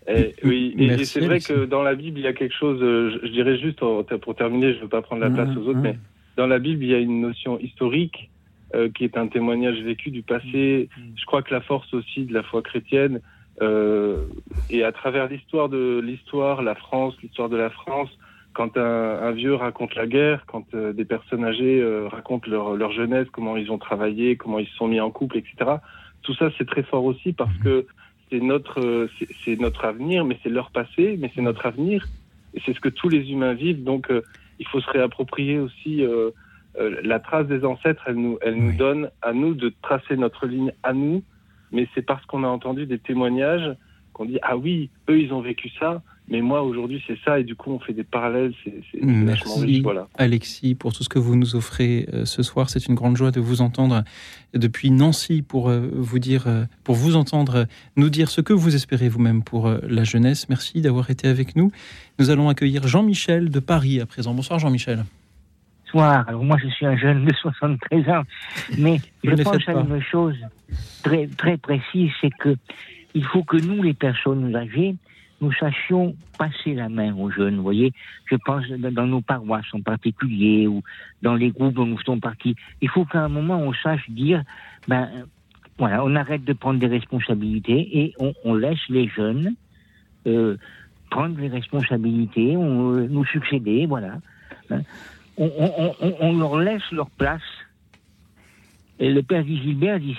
Eh, oui, et- c'est vrai que dans la Bible, il y a quelque chose, euh, je, je dirais juste, pour terminer, je ne veux pas prendre la place aux autres, mais dans la Bible, il y a une notion historique euh, qui est un témoignage vécu du passé. Je crois que la force aussi de la foi chrétienne, euh, et à travers l'histoire de l'histoire, la France, l'histoire de la France, quand un, un, vieux raconte la guerre, quand euh, des personnes âgées euh, racontent leur, leur, jeunesse, comment ils ont travaillé, comment ils se sont mis en couple, etc. Tout ça, c'est très fort aussi parce que c'est notre, euh, c'est notre avenir, mais c'est leur passé, mais c'est notre avenir. Et c'est ce que tous les humains vivent. Donc, euh, il faut se réapproprier aussi euh, la trace des ancêtres. Elle nous, elle nous donne à nous de tracer notre ligne à nous. Mais c'est parce qu'on a entendu des témoignages qu'on dit ah oui, eux ils ont vécu ça, mais moi aujourd'hui c'est ça et du coup on fait des parallèles. C'est Merci riche, voilà. Alexis pour tout ce que vous nous offrez euh, ce soir. C'est une grande joie de vous entendre depuis Nancy pour euh, vous dire, euh, pour vous entendre nous dire ce que vous espérez vous-même pour euh, la jeunesse. Merci d'avoir été avec nous. Nous allons accueillir Jean-Michel de Paris à présent. Bonsoir Jean-Michel. Bonsoir. Alors moi je suis un jeune de 73 ans, mais je, je pense à une chose très très précise, c'est que il faut que nous, les personnes âgées, nous sachions passer la main aux jeunes. Vous voyez, je pense dans nos paroisses en particulier ou dans les groupes dont nous faisons partie. Il faut qu'à un moment on sache dire, ben voilà, on arrête de prendre des responsabilités et on, laisse les jeunes euh, prendre les responsabilités, on, euh, nous succéder, voilà. On, on, leur laisse leur place et le père Gilbert dit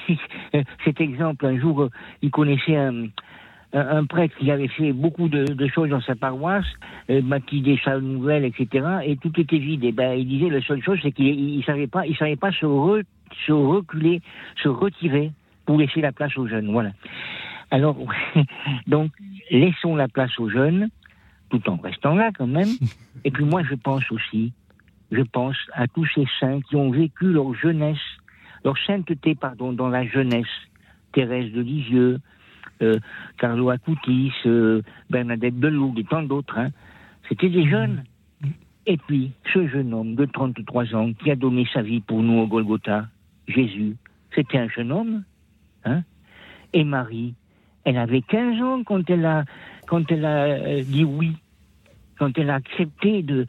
cet exemple. Un jour, il connaissait un, un, prêtre qui avait fait beaucoup de, de choses dans sa paroisse, euh, bâti salles nouvelles, etc. Et tout était vide. Et ben, il disait la seule chose, c'est qu'il il savait pas, il savait pas se, re, se reculer, se retirer pour laisser la place aux jeunes. Voilà. Alors, donc, laissons la place aux jeunes, tout en restant là quand même. Et puis moi, je pense aussi, je pense à tous ces saints qui ont vécu leur jeunesse leur sainteté, pardon, dans la jeunesse. Thérèse de Lisieux, Carlo Acutis, euh, Bernadette Deloug et tant d'autres. Hein. C'était des jeunes. Et puis, ce jeune homme de 33 ans qui a donné sa vie pour nous au Golgotha, Jésus, c'était un jeune homme. Hein. Et Marie, elle avait 15 ans quand elle a, euh, dit oui, quand elle a accepté de,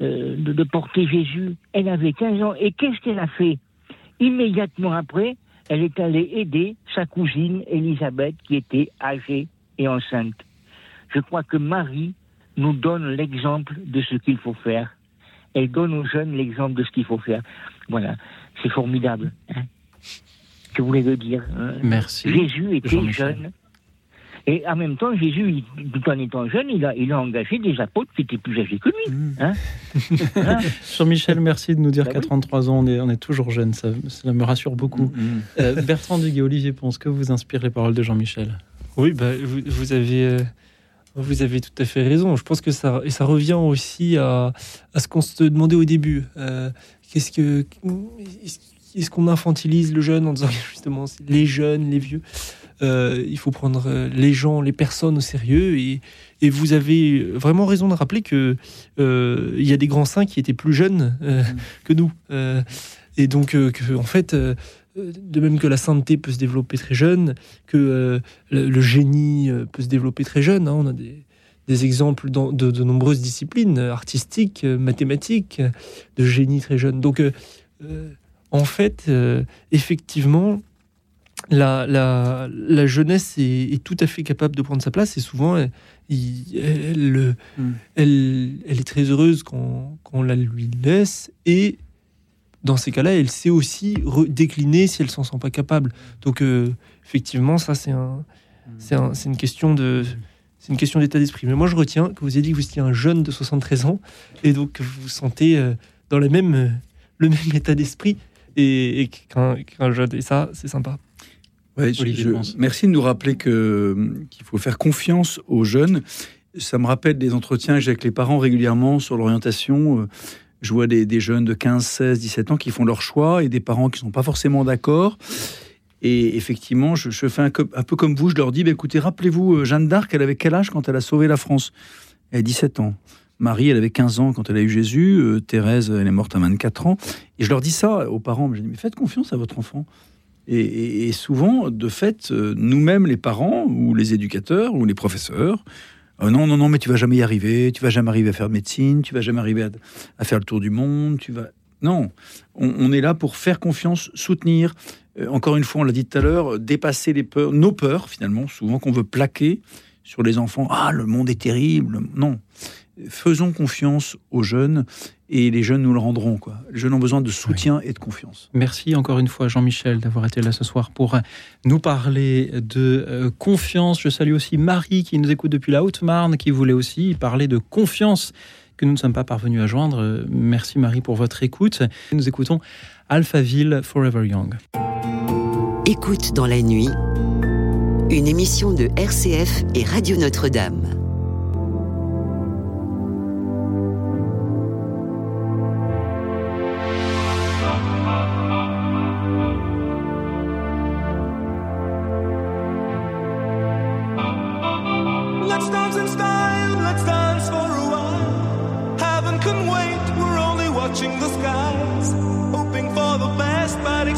euh, de, de porter Jésus. Elle avait 15 ans. Et qu'est-ce qu'elle a fait? Immédiatement après, elle est allée aider sa cousine Elisabeth qui était âgée et enceinte. Je crois que Marie nous donne l'exemple de ce qu'il faut faire. Elle donne aux jeunes l'exemple de ce qu'il faut faire. Voilà, c'est formidable. Hein que vous voulez dire hein Merci. Jésus était jeune. Et en même temps, Jésus, il, tout en étant jeune, il a, il a engagé des apôtres qui étaient plus âgés que lui. Mmh. Hein hein Jean-Michel, merci de nous dire qu'à 33 ans, on est, on est toujours jeune. Ça, ça me rassure beaucoup. Mmh. Euh, Bertrand Duguay, Olivier Ponce, que vous inspirent les paroles de Jean-Michel? Oui, bah, vous, vous avez. euh, vous avez tout à fait raison. Je pense que ça, et ça revient aussi à, à ce qu'on se demandait au début. Euh, Qu'est-ce que, est-ce est-ce qu'on infantilise le jeune en disant justement les jeunes, les vieux? Euh, Il faut prendre euh, les gens, les personnes au sérieux. Et, et vous avez vraiment raison de rappeler que euh, il y a des grands saints qui étaient plus jeunes euh, que nous. Et donc, que, en fait, de même que la sainteté peut se développer très jeune, que le, le génie peut se développer très jeune. hein. on a des, des exemples dans, de, de nombreuses disciplines artistiques, mathématiques, de génie très jeune. Donc, en fait, effectivement, la, la, la jeunesse est, est tout à fait capable de prendre sa place et souvent, elle, il- elle, Mm. elle, elle est très heureuse quand, quand on la lui laisse et dans ces cas-là, elle sait aussi décliner si elle s'en sent pas capable. Donc, euh, effectivement, ça, c'est un, c'est un- c'est une question de. C'est une question d'état d'esprit. Mais moi, je retiens que vous avez dit que vous étiez un jeune de 73 ans et donc que vous vous sentez euh, dans le même, euh, le même état d'esprit et, et qu'un qu'un jeune. Et ça, c'est sympa. Ouais, je- merci de nous rappeler qu'il faut faire confiance aux jeunes. Ça me rappelle des entretiens que j'ai avec les parents régulièrement sur l'orientation. Euh, Je vois des, des jeunes de 15, 16, 17 ans qui font leur choix et des parents qui sont pas forcément d'accord. Et effectivement, je, je fais un peu comme vous, je leur dis, bah, écoutez, rappelez-vous, euh, Jeanne d'Arc, elle avait quel âge quand elle a sauvé la France? Elle a 17 ans. Marie, elle avait 15 ans quand elle a eu Jésus. Euh, Thérèse, elle est morte à 24 ans. Et je leur dis ça aux parents. Je dis, mais faites confiance à votre enfant. Et, souvent, de fait, euh, nous-mêmes, les parents, ou les éducateurs, ou les professeurs, euh, non, non, non, mais tu vas jamais y arriver, tu vas jamais arriver à faire médecine, tu vas jamais arriver à, à faire le tour du monde, tu vas... Non, on, est là pour faire confiance, soutenir. Euh, encore une fois, on l'a dit tout à l'heure, dépasser les peurs, nos peurs finalement, souvent qu'on veut plaquer sur les enfants. Ah, le monde est terrible. Non, faisons confiance aux jeunes et les jeunes nous le rendront. Quoi. Les jeunes ont besoin de soutien et de confiance. Merci encore une fois Jean-Michel d'avoir été là ce soir pour nous parler de euh, confiance. Je salue aussi Marie qui nous écoute depuis la Haute-Marne, qui voulait aussi parler de confiance que nous ne sommes pas parvenus à joindre. Merci Marie pour votre écoute. Nous écoutons Alphaville Forever Young. Écoute dans la nuit, une émission de RCF et Radio Notre-Dame.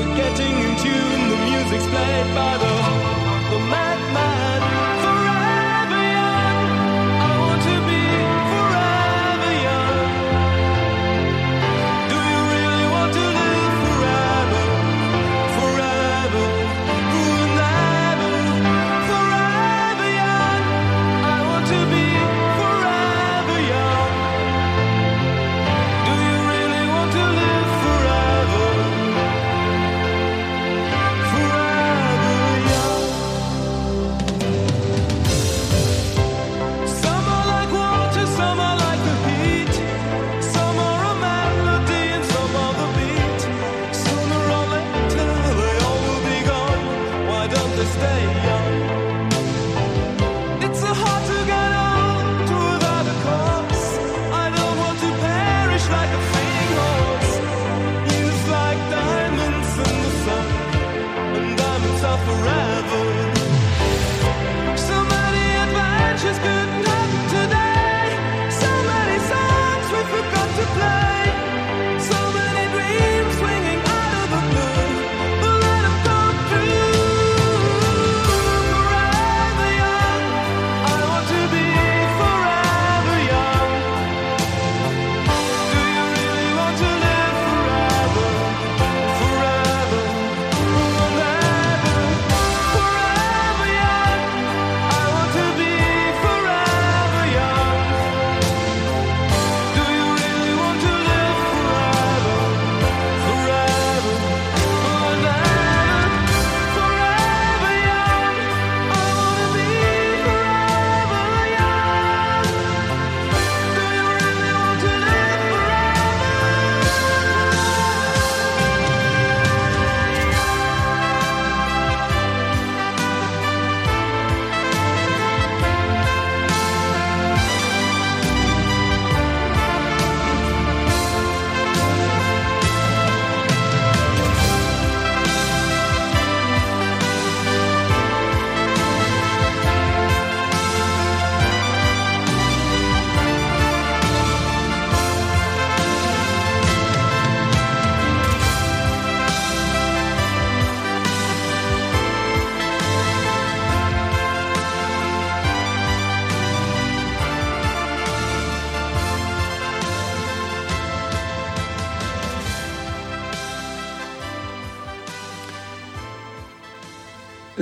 we're getting in tune. The music's played by the the madman.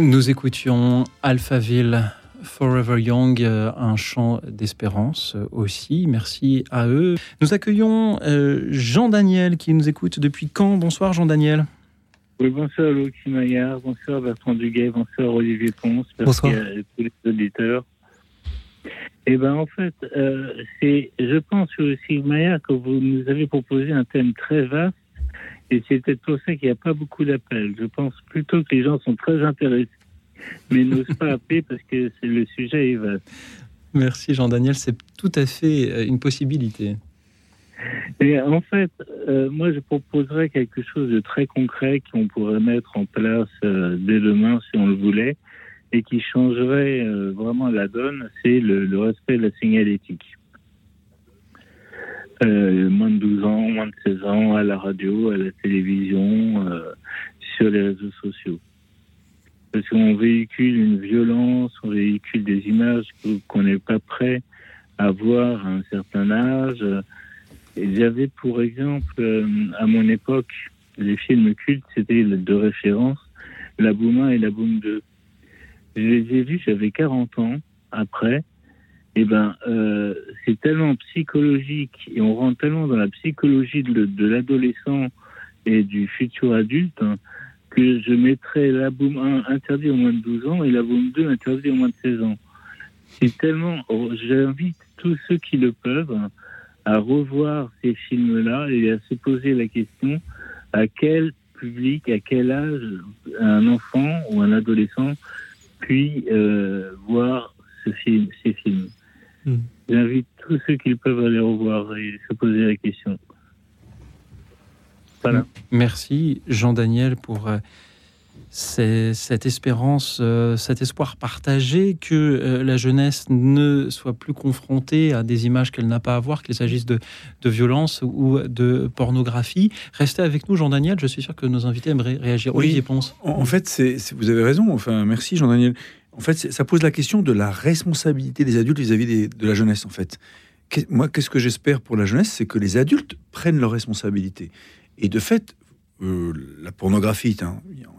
Nous écoutions Alphaville Forever Young, euh, un chant d'espérance euh, aussi. Merci à eux. Nous accueillons euh, Jean-Daniel qui nous écoute depuis quand Bonsoir Jean-Daniel. Oui, bonsoir Louis Maillard, bonsoir Bertrand Duguay, bonsoir Olivier Ponce, bonsoir à tous les auditeurs. Eh bien, en fait, c'est, je pense, aussi Maillard, que vous nous avez proposé un thème très vaste et c'est peut-être pour ça qu'il n'y a pas beaucoup d'appels. Je pense plutôt que les gens sont très intéressés, mais n'osent pas appeler parce que le sujet est vaste. Merci Jean-Daniel, c'est tout à fait euh, une possibilité. Et en fait, euh, moi, je proposerais quelque chose de très concret qu'on pourrait mettre en place euh, dès demain si on le voulait et qui changerait euh, vraiment la donne, c'est le, le, respect de la signalétique. Moins de 12 ans, moins de 16 ans, à la radio, à la télévision, sur les réseaux sociaux. Parce qu'on véhicule une violence, on véhicule des images qu'on n'est pas prêt à voir à un certain âge. J'avais pour exemple, euh, à mon époque, les films cultes, c'était de référence, La Boom 1 et La Boom 2. Je les ai vus, j'avais 40 ans après. Eh ben, euh, c'est tellement psychologique et on rentre tellement dans la psychologie de, l'adolescent et du futur adulte hein, que je mettrais la Boom 1 interdit au moins de 12 ans et la Boom 2 interdit au moins de 16 ans. C'est tellement. Oh, j'invite tous ceux qui le peuvent à revoir ces films-là et à se poser la question à quel public, à quel âge un enfant ou un adolescent puis euh, voir ces films. Hmm. J'invite tous ceux qui le peuvent à les revoir et se poser la question. Voilà. Merci Jean-Daniel pour euh, cette espérance, euh, cet espoir partagé que euh, la jeunesse ne soit plus confrontée à des images qu'elle n'a pas à voir, qu'il s'agisse de, violence ou de pornographie. Restez avec nous, Jean-Daniel. Je suis sûr que nos invités aimeraient réagir. Oui, Olivier Ponce. En, fait, vous avez raison. Enfin, merci, Jean-Daniel. En fait, ça pose la question de la responsabilité des adultes vis-à-vis de la jeunesse. En fait, moi, qu'est-ce que j'espère pour la jeunesse, c'est que les adultes prennent leurs responsabilités. Et de fait, euh, la pornographie,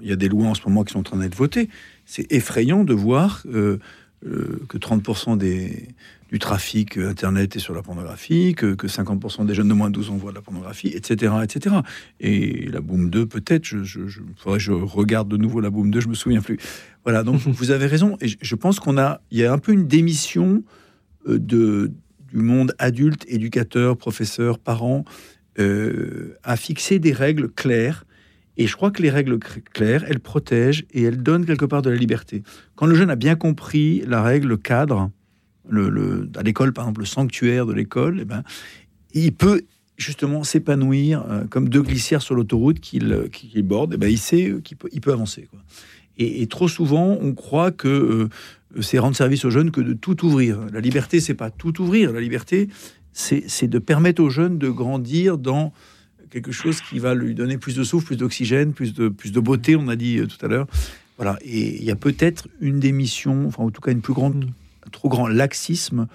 il y a des lois en ce moment qui sont en train d'être votées. C'est effrayant de voir euh, euh, que 30% des, du trafic Internet est sur la pornographie, que, 50% des jeunes de moins de 12 ans voient de la pornographie, etc. etc. Et la Boom 2, peut-être, je, je, je, faudrait que je regarde de nouveau la Boom 2, je me souviens plus. Voilà, donc vous avez raison. Et je pense qu'on a, il y a un peu une démission de, du monde adulte, éducateur, professeur, parent, euh, à fixer des règles claires. Et je crois que les règles claires, elles protègent et elles donnent quelque part de la liberté. Quand le jeune a bien compris la règle, le cadre, le, à l'école, par exemple, le sanctuaire de l'école, eh ben, il peut justement s'épanouir euh, comme deux glissières sur l'autoroute qu'il borde. Et eh ben, il sait qu'il peut, avancer. Et, trop souvent, on croit que euh, c'est rendre service aux jeunes que de tout ouvrir. La liberté, c'est pas tout ouvrir. La liberté, c'est de permettre aux jeunes de grandir dans quelque chose qui va lui donner plus de souffle, plus d'oxygène, plus de, plus de beauté, on a dit euh, tout à l'heure. Voilà. Et il y a peut-être une des missions, enfin en tout cas une plus grande, un trop grand laxisme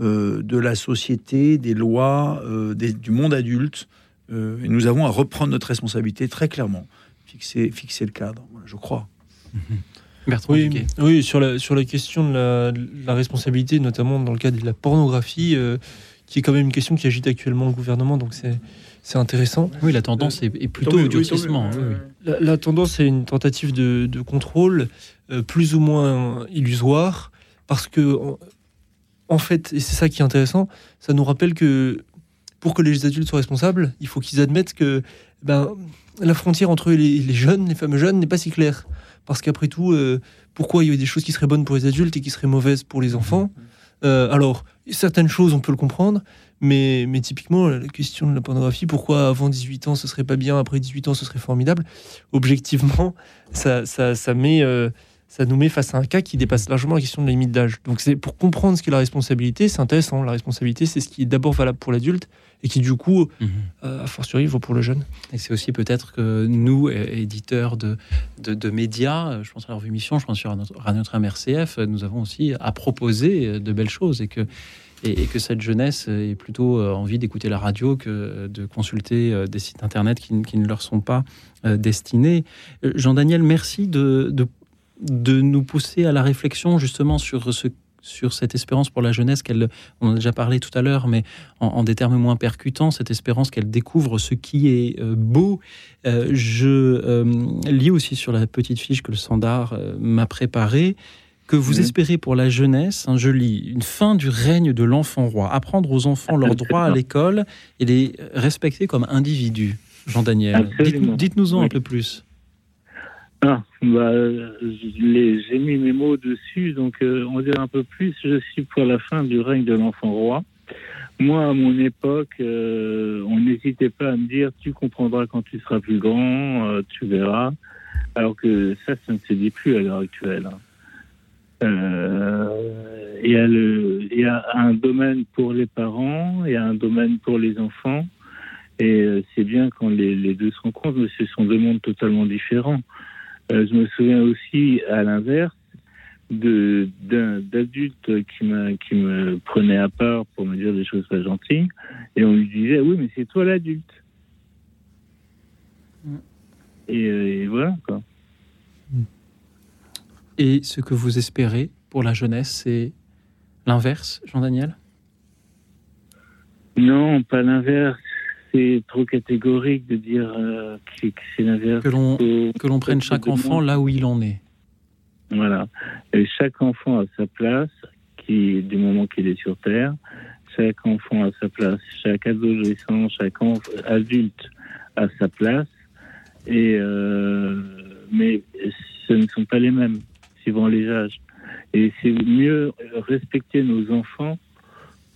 euh, de la société, des lois, euh, du monde adulte. et nous avons à reprendre notre responsabilité très clairement, fixer, fixer le cadre, je crois. Bertrand oui, oui, sur la, sur la question de la, la, responsabilité, notamment dans le cas de la pornographie, qui est quand même une question qui agite actuellement le gouvernement, donc c'est c'est intéressant. Oui, la tendance est, plutôt au durcissement. La, tendance est une tentative de, de contrôle euh, plus ou moins illusoire, parce que, en, fait, et c'est ça qui est intéressant, ça nous rappelle que pour que les adultes soient responsables, il faut qu'ils admettent que ben, la frontière entre les, les jeunes, les fameux jeunes, n'est pas si claire. Parce qu'après tout, euh, pourquoi il y a des choses qui seraient bonnes pour les adultes et qui seraient mauvaises pour les enfants? Euh, alors, certaines choses, on peut le comprendre, mais, mais typiquement, la question de la pornographie, pourquoi avant 18 ans ce serait pas bien, après 18 ans ce serait formidable? Objectivement, ça, ça, ça met, euh, ça nous met face à un cas qui dépasse largement la question de la limite d'âge. Donc, c'est pour comprendre ce qu'est la responsabilité, c'est intéressant. La responsabilité, c'est ce qui est d'abord valable pour l'adulte et qui, du coup, mhm. euh, a fortiori, vaut pour le jeune. Et c'est aussi peut-être que nous, éditeurs de, de, médias, je pense à revue Mission, je pense sur à notre MRCF, nous avons aussi à proposer de belles choses et que et, que cette jeunesse ait plutôt euh, envie d'écouter la radio que de consulter euh, des sites internet qui, qui ne leur sont pas destinés. Jean-Daniel, merci de, de, de, nous pousser à la réflexion justement sur ce sur cette espérance pour la jeunesse qu'elle, on en a déjà parlé tout à l'heure, mais en, des termes moins percutants, cette espérance qu'elle découvre ce qui est euh, beau. Euh, je euh, lis aussi sur la petite fiche que le Sandar m'a préparée que vous espérez pour la jeunesse, hein, je lis, une fin du règne de l'enfant roi, apprendre aux enfants leurs droits à l'école et les respecter comme individus. Jean-Daniel, dites-nous-en un peu plus. Ah, bah, j'ai mis mes mots dessus, donc euh, on dire un peu plus. Je suis pour la fin du règne de l'enfant roi, moi, à mon époque, on n'hésitait pas à me dire tu comprendras quand tu seras plus grand, tu verras. Alors que ça, ça ne se dit plus à l'heure actuelle. Hein. Euh, il, y a le, y a un domaine pour les parents, il y a un domaine pour les enfants. Et euh, c'est bien quand les, les, deux se rencontrent, mais ce sont deux mondes totalement différents. Euh, je me souviens aussi, à l'inverse, d'adultes qui me, qui me prenaient à part pour me dire des choses pas gentilles. Et on lui disait, oui, mais c'est toi l'adulte. Mm. Et, et, voilà, quoi. Et ce que vous espérez pour la jeunesse, c'est l'inverse, Jean-Daniel? Non, pas l'inverse. C'est trop catégorique de dire euh, que c'est l'inverse. Que l'on, que l'on prenne chaque enfant là où il en est. Voilà. Et chaque enfant a sa place, qui, du moment qu'il est sur Terre. Chaque enfant a sa place. Chaque adolescent, chaque adulte a sa place. Et euh, mais ce ne sont pas les mêmes suivant les âges. Et c'est mieux respecter nos enfants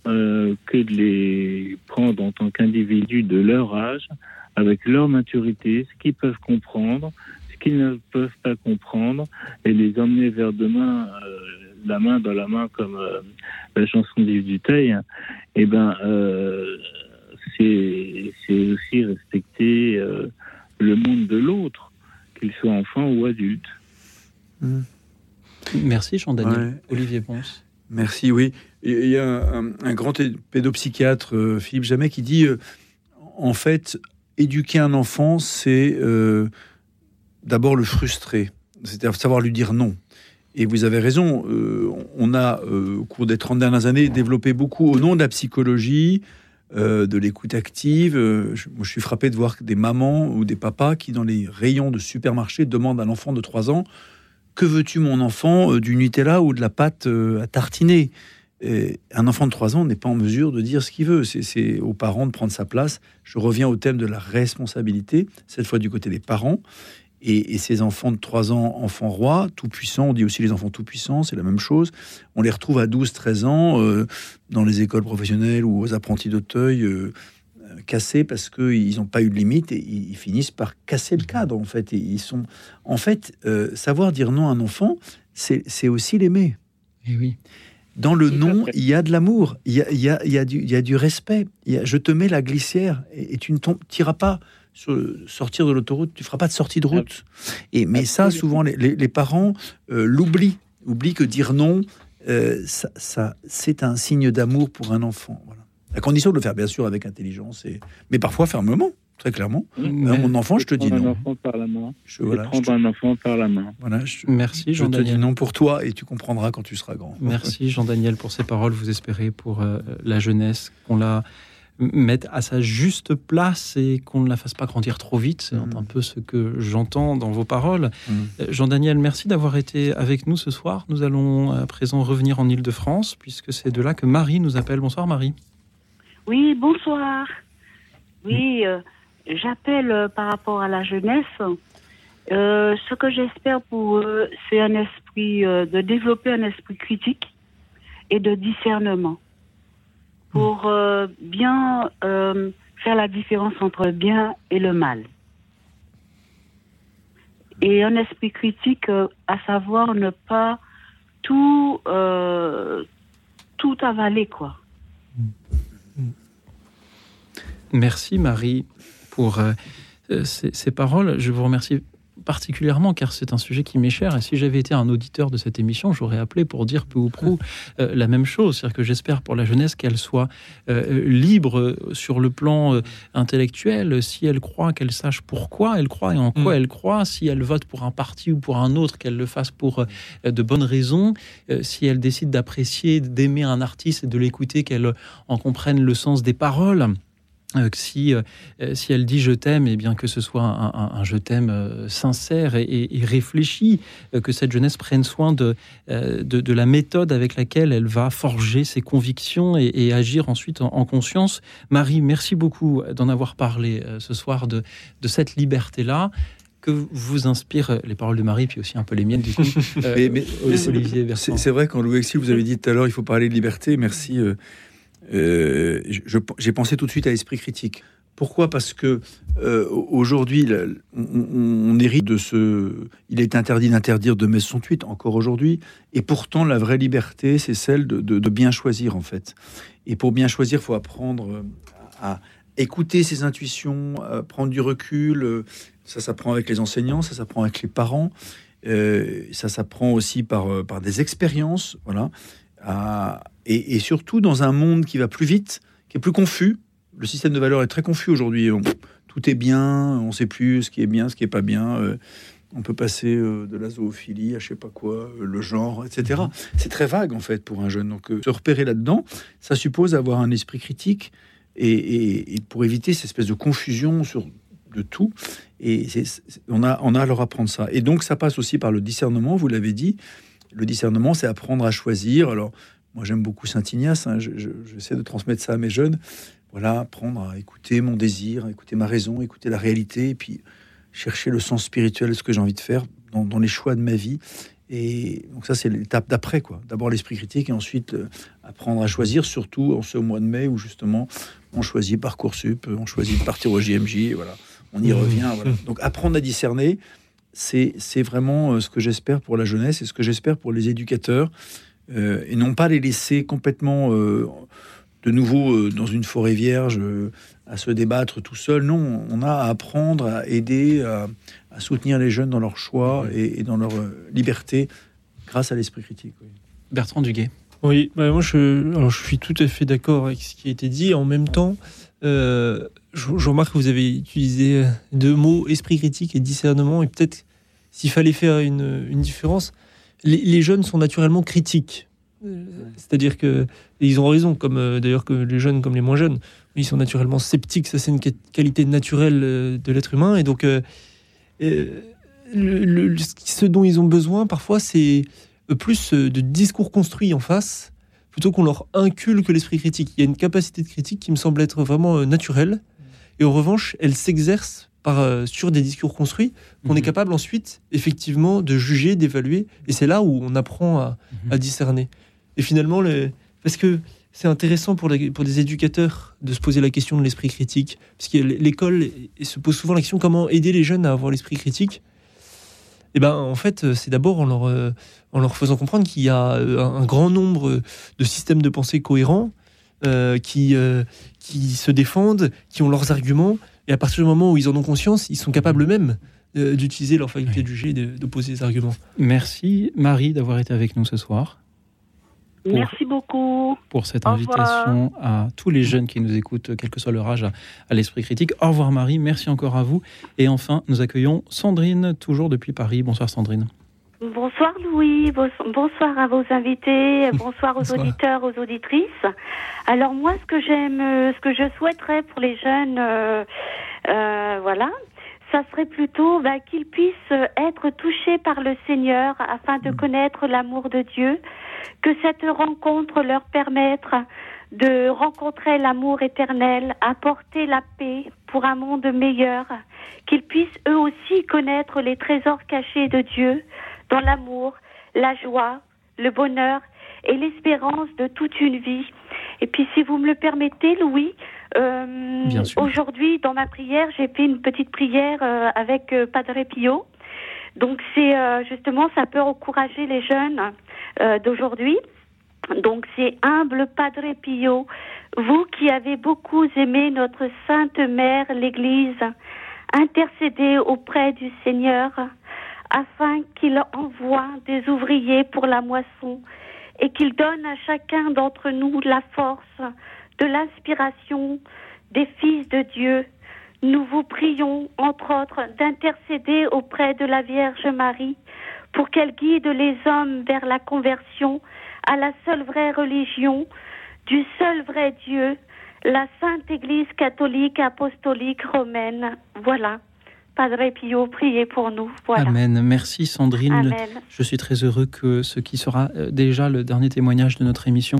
euh, que de les prendre en tant qu'individus de leur âge, avec leur maturité, ce qu'ils peuvent comprendre, ce qu'ils ne peuvent pas comprendre, et les emmener vers demain, euh, la main dans la main, comme euh, la chanson d'Yves Duteil. Et eh ben, c'est aussi respecter le monde de l'autre, qu'il soit enfant ou adulte. Mmh. Merci Jean-Daniel. Olivier Ponce. Merci, oui. Il y a un, grand pédopsychiatre, euh, Philippe Jamet, qui dit euh, en fait, éduquer un enfant, c'est euh, d'abord le frustrer, c'est-à-dire savoir lui dire non. Et vous avez raison, on a, au cours des 30 dernières années, développé beaucoup au nom de la psychologie, de l'écoute active. je, je suis frappé de voir des mamans ou des papas qui, dans les rayons de supermarché, demandent à l'enfant de 3 ans que veux-tu, mon enfant, euh, du Nutella ou de la pâte euh, à tartiner? Un enfant de 3 ans n'est pas en mesure de dire ce qu'il veut. C'est aux parents de prendre sa place. Je reviens au thème de la responsabilité, cette fois du côté des parents. Et, ces enfants de 3 ans, enfants rois, tout puissants, on dit aussi les enfants tout puissants, c'est la même chose. On les retrouve à 12-13 ans euh, dans les écoles professionnelles ou aux apprentis d'Auteuil, cassés parce qu'ils n'ont pas eu de limite et ils finissent par casser le cadre en fait. Et ils sont, en fait, euh, savoir dire non à un enfant, c'est aussi l'aimer. Et eh oui. Dans le non, il y a de l'amour, il y a, y, a, y, a y a, du respect. je te mets la glissière et, tu ne tireras pas sur, sortir de l'autoroute, tu feras pas de sortie de route. Et, mais ça, souvent, les, parents euh, l'oublient, oublient que dire non, euh, ça, ça c'est un signe d'amour pour un enfant. Voilà. À condition de le faire, bien sûr, avec intelligence, et... mais parfois fermement, très clairement. mon enfant, je te dis non. Un enfant par la main. Je, voilà, prendre un enfant par la main. Voilà, Merci, Jean-Daniel. Je te dis non pour toi, et tu comprendras quand tu seras grand. Merci, Jean-Daniel, pour ces paroles. Vous espérez pour euh, la jeunesse qu'on la mette à sa juste place et qu'on ne la fasse pas grandir trop vite. C'est un mm. peu ce que j'entends dans vos paroles. Mm. Euh, Jean-Daniel, merci d'avoir été avec nous ce soir. Nous allons à présent revenir en Ile-de-France, puisque c'est de là que Marie nous appelle. Bonsoir Marie. Oui, bonsoir. Oui, euh, j'appelle euh, par rapport à la jeunesse. Euh, ce que j'espère pour eux, c'est un esprit, de développer un esprit critique et de discernement pour bien faire la différence entre le bien et le mal. Et un esprit critique, à savoir ne pas tout, tout avaler, quoi. Merci Marie pour euh, euh, ces, paroles. Je vous remercie particulièrement car c'est un sujet qui m'est cher et si j'avais été un auditeur de cette émission, j'aurais appelé pour dire peu ou prou euh, la même chose. C'est-à-dire que j'espère pour la jeunesse qu'elle soit libre sur le plan intellectuel. Si elle croit, qu'elle sache pourquoi elle croit et en quoi mm. elle croit. Si elle vote pour un parti ou pour un autre, qu'elle le fasse pour de bonnes raisons. si elle décide d'apprécier, d'aimer un artiste et de l'écouter, qu'elle en comprenne le sens des paroles. Euh, si, euh, si elle dit je t'aime, et eh bien que ce soit un, je t'aime euh, sincère et, réfléchi, que cette jeunesse prenne soin de, de, la méthode avec laquelle elle va forger ses convictions et, agir ensuite en, conscience. Marie, merci beaucoup d'en avoir parlé ce soir de, de cette liberté-là que vous inspirent les paroles de Marie, puis aussi un peu les miennes, du coup. mais, c'est vrai, quand Louis Exil, vous avez dit tout à l'heure, il faut parler de liberté. Merci. J'ai pensé tout de suite à l'esprit critique. Pourquoi? Parce que euh, aujourd'hui, on, hérite de ce. Il est interdit d'interdire de mai 68, encore aujourd'hui. Et pourtant, la vraie liberté, c'est celle de, bien choisir, en fait. Et pour bien choisir, il faut apprendre à écouter ses intuitions, à prendre du recul. Ça s'apprend avec les enseignants, ça s'apprend avec les parents. Euh, ça s'apprend aussi euh, par des expériences. Voilà. Et, et surtout dans un monde qui va plus vite, qui est plus confus le système de valeurs est très confus aujourd'hui. Tout est bien, on ne sait plus ce qui est bien, ce qui est pas bien. Euh, on peut passer euh, de la zoophilie à je sais pas quoi, euh, le genre, etc. Mhm. C'est très vague en fait pour un jeune. Donc se repérer là-dedans, ça suppose avoir un esprit critique et, pour éviter cette espèce de confusion sur de tout. Et on a, on a à leur apprendre ça. Et donc ça passe aussi par le discernement, vous l'avez dit. Le discernement, c'est apprendre à choisir. Alors, moi, j'aime beaucoup Saint Ignace. Hein. J'essaie de transmettre ça à mes jeunes voilà, apprendre à écouter mon désir, écouter ma raison, écouter la réalité, et puis chercher le sens spirituel de ce que j'ai envie de faire dans, les choix de ma vie. Et donc ça, c'est l'étape d'après, quoi. D'abord l'esprit critique, et ensuite euh, apprendre à choisir, surtout en ce mois de mai où justement on choisit parcoursup, on choisit de partir au JMJ, et voilà, on y mmh. revient. Donc apprendre à discerner, c'est vraiment euh, ce que j'espère pour la jeunesse et ce que j'espère pour les éducateurs, euh, et non pas les laisser complètement de nouveau euh, dans une forêt vierge euh, à se débattre tout seul. Non, on a à apprendre, à aider, à, soutenir les jeunes dans leur choix et, dans leur euh, liberté grâce à l'esprit critique. Bertrand Duguay. Oui, bah, moi je, je suis tout à fait d'accord avec ce qui a été dit. En même temps, je, remarque que vous avez utilisé deux mots, esprit critique et discernement. Et peut-être s'il fallait faire une, différence, les, jeunes sont naturellement critiques. C'est-à-dire que ils ont raison, comme euh, d'ailleurs que les jeunes comme les moins jeunes, ils sont naturellement sceptiques. Ça, c'est une qualité naturelle euh, de l'être humain. Et donc, euh, ce dont ils ont besoin parfois, c'est plus de discours construits en face, plutôt qu'on leur inculque l'esprit critique. Il y a une capacité de critique qui me semble être vraiment naturelle. Et en revanche, elle s'exerce par, sur des discours construits qu'on est mhm. capable ensuite, effectivement, de juger, d'évaluer. Et c'est là où on apprend à, à discerner. Et finalement, parce que c'est intéressant pour, les, pour des éducateurs de se poser la question de l'esprit critique, parce que l'école se pose souvent la question comment aider les jeunes à avoir l'esprit critique? Et eh ben en fait, c'est d'abord en leur, euh, en leur faisant comprendre qu'il y a euh, un, grand nombre de systèmes de pensée cohérents euh, qui, qui se défendent, qui ont leurs arguments, et à partir du moment où ils en ont conscience, ils sont capables eux-mêmes d'utiliser leur faculté de juger et d'opposer des arguments. Merci Marie d'avoir été avec nous ce soir. Merci beaucoup. Pour cette invitation à tous les jeunes qui nous écoutent, quel que soit leur âge, à, l'esprit critique. Au revoir Marie, merci encore à vous. Et enfin, nous accueillons Sandrine, toujours depuis Paris. Bonsoir Sandrine. Bonsoir Louis, bonsoir à vos invités, bonsoir aux auditeurs, aux auditrices. Alors moi, ce que j'aime, ce que je souhaiterais pour les jeunes, euh, euh, voilà, ça serait plutôt bah, qu'ils puissent être touchés par le Seigneur afin de mm. connaître l'amour de Dieu, que cette rencontre leur permette de rencontrer l'amour éternel, apporter la paix pour un monde meilleur, qu'ils puissent eux aussi connaître les trésors cachés de Dieu dans l'amour, la joie, le bonheur et l'espérance de toute une vie. Et puis si vous me le permettez, Louis, euh, aujourd'hui dans ma prière, j'ai fait une petite prière euh, avec euh, Padre Pio. Donc c'est justement, ça peut encourager les jeunes d'aujourd'hui. Donc c'est humble Padre Pio, vous qui avez beaucoup aimé notre Sainte Mère, l'Église, intercédez auprès du Seigneur afin qu'il envoie des ouvriers pour la moisson et qu'il donne à chacun d'entre nous la force de l'inspiration des fils de Dieu. Nous vous prions, entre autres, d'intercéder auprès de la Vierge Marie pour qu'elle guide les hommes vers la conversion à la seule vraie religion, du seul vrai Dieu, la Sainte Église catholique apostolique romaine. Voilà. Padre Pio, priez pour nous. Voilà. Amen. Merci Sandrine. Je suis très heureux que ce qui sera euh, déjà le dernier témoignage de notre émission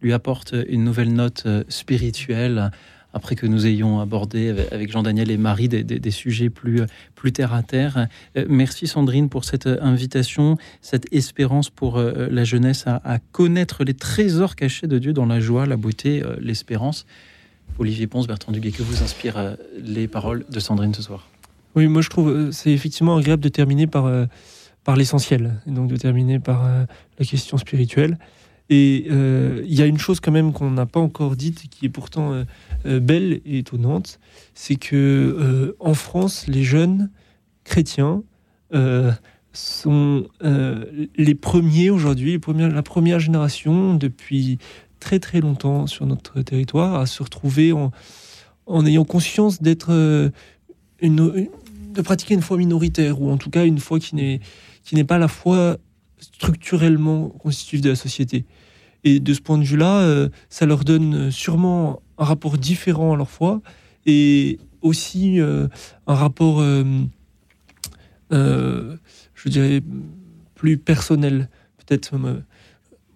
lui apporte une nouvelle note euh, spirituelle après que nous ayons abordé avec Jean-Daniel et Marie des, sujets plus, plus terre à terre. merci Sandrine pour cette invitation, cette espérance pour la jeunesse à, connaître les trésors cachés de Dieu dans la joie, la beauté, l'espérance. Olivier Ponce, Bertrand Duguay, que vous inspirent les paroles de Sandrine ce soir Oui, moi je trouve c'est effectivement agréable de terminer par par l'essentiel, donc de terminer par euh, la question spirituelle. Et euh, il y a une chose quand même qu'on n'a pas encore dite, qui est pourtant euh, belle et étonnante, c'est que en France, les jeunes chrétiens sont les premiers aujourd'hui, la première génération depuis très très longtemps sur notre territoire à se retrouver en ayant conscience d'être une, de pratiquer une foi minoritaire ou en tout cas une foi qui n'est qui n'est pas la foi structurellement constitutive de la société. Et de ce point de vue-là, euh, ça leur donne sûrement un rapport différent à leur foi et aussi euh, un rapport, euh, je dirais, plus personnel, peut-être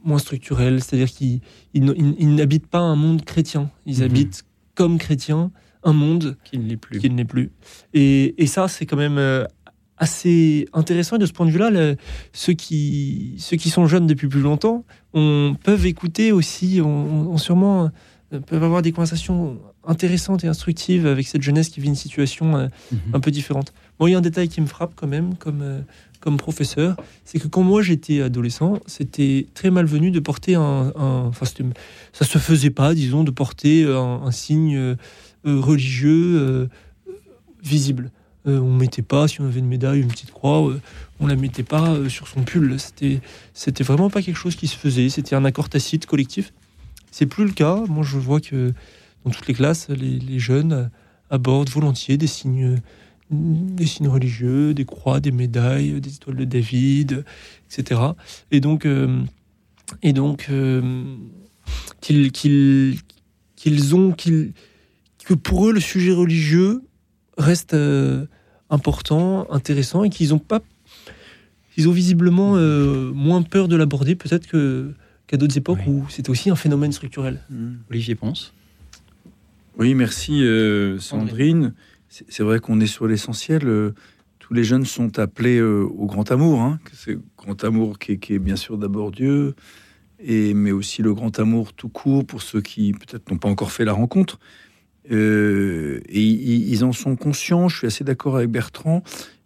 moins structurel. C'est-à-dire qu'ils n'habitent pas un monde chrétien, ils mhm. habitent comme chrétiens un monde qui ne l'est plus. Qui ne plus. Et, et ça, c'est quand même assez intéressant. Et de ce point de vue-là, ceux, qui, ceux qui sont jeunes depuis plus longtemps on, peuvent écouter aussi, on, sûrement euh, peuvent avoir des conversations intéressantes et instructives avec cette jeunesse qui vit une situation euh, mhm. un peu différente. Bon, il y a un détail qui me frappe quand même comme, euh, comme professeur, c'est que quand moi j'étais adolescent, c'était très malvenu de porter un... enfin, ça se faisait pas, disons, de porter un, signe religieux visible. Euh, on mettait pas, si on avait une médaille, une petite croix, euh, on la mettait pas euh, sur son pull. C'était, c'était vraiment pas quelque chose qui se faisait. C'était un accord tacite collectif. C'est plus le cas. Moi, je vois que dans toutes les classes, les, jeunes abordent volontiers des signes, des signes religieux, des croix, des médailles, des étoiles de David, etc. Et donc, et donc qu'ils, qu'ils, qu'ils ont, qu'ils, que pour eux, le sujet religieux reste important, intéressant, et qu'ils ont pas, ils ont visiblement euh, moins peur de l'aborder peut-être que qu'à d'autres époques où c'était aussi un phénomène structurel. Mmh. Olivier Ponce. Oui, merci euh, Sandrine. C'est vrai qu'on est sur l'essentiel. Euh, tous les jeunes sont appelés au grand amour. Hein, c'est grand amour qui est, bien sûr d'abord Dieu, et, mais aussi le grand amour tout court pour ceux qui peut-être n'ont pas encore fait la rencontre. Euh, et ils, en sont conscients. Je suis assez d'accord avec Bertrand.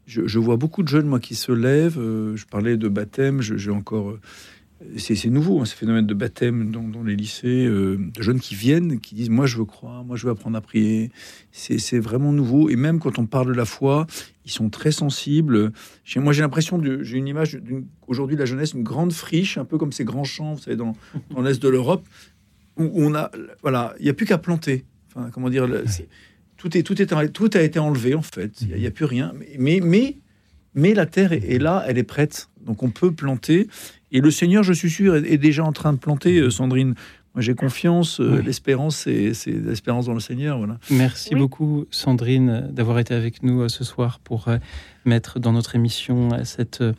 Je, vois beaucoup de jeunes, moi, qui se lèvent. Euh, je parlais de baptême. J'ai encore. Euh, c'est nouveau, hein, ce phénomène de baptême dans, les lycées, de jeunes qui viennent, qui disent Moi, je veux croire, moi, je veux apprendre à prier. C'est vraiment nouveau. Et même quand on parle de la foi, ils sont très sensibles. Moi, j'ai l'impression, j'ai une image aujourd'hui de la jeunesse, une grande friche, un peu comme ces grands champs, vous savez, dans, dans l'Est de l'Europe, où on a. Voilà, il n'y a plus qu'à planter comment dire, tout, est, tout, est, tout a été enlevé en fait. Il n'y a, plus rien. Mais, mais, mais la terre est, là, elle est prête. Donc on peut planter. Et le Seigneur, je suis sûr, est, déjà en train de planter, euh, Sandrine. Moi, j'ai confiance. Euh, l'espérance, c'est l'espérance dans le Seigneur. Voilà. Merci beaucoup, Sandrine, d'avoir été avec nous euh, ce soir pour mettre dans notre émission cette euh,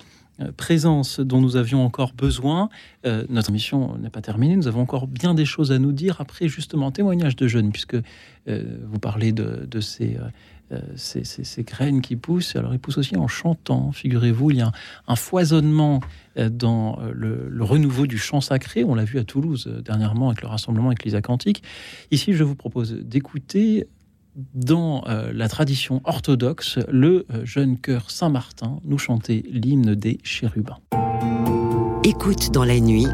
présence dont nous avions encore besoin. Euh, notre mission n'est pas terminée, nous avons encore bien des choses à nous dire après justement témoignage de jeunes, puisque euh, vous parlez de, ces, graines qui poussent. Alors ils poussent aussi en chantant, figurez-vous, il y a un, foisonnement dans le, renouveau du chant sacré, on l'a vu à Toulouse dernièrement avec le rassemblement avec les. Ici, je vous propose d'écouter dans euh, la tradition orthodoxe, le euh, jeune chœur Saint-Martin nous chantait l'hymne des chérubins. Écoute dans la nuit,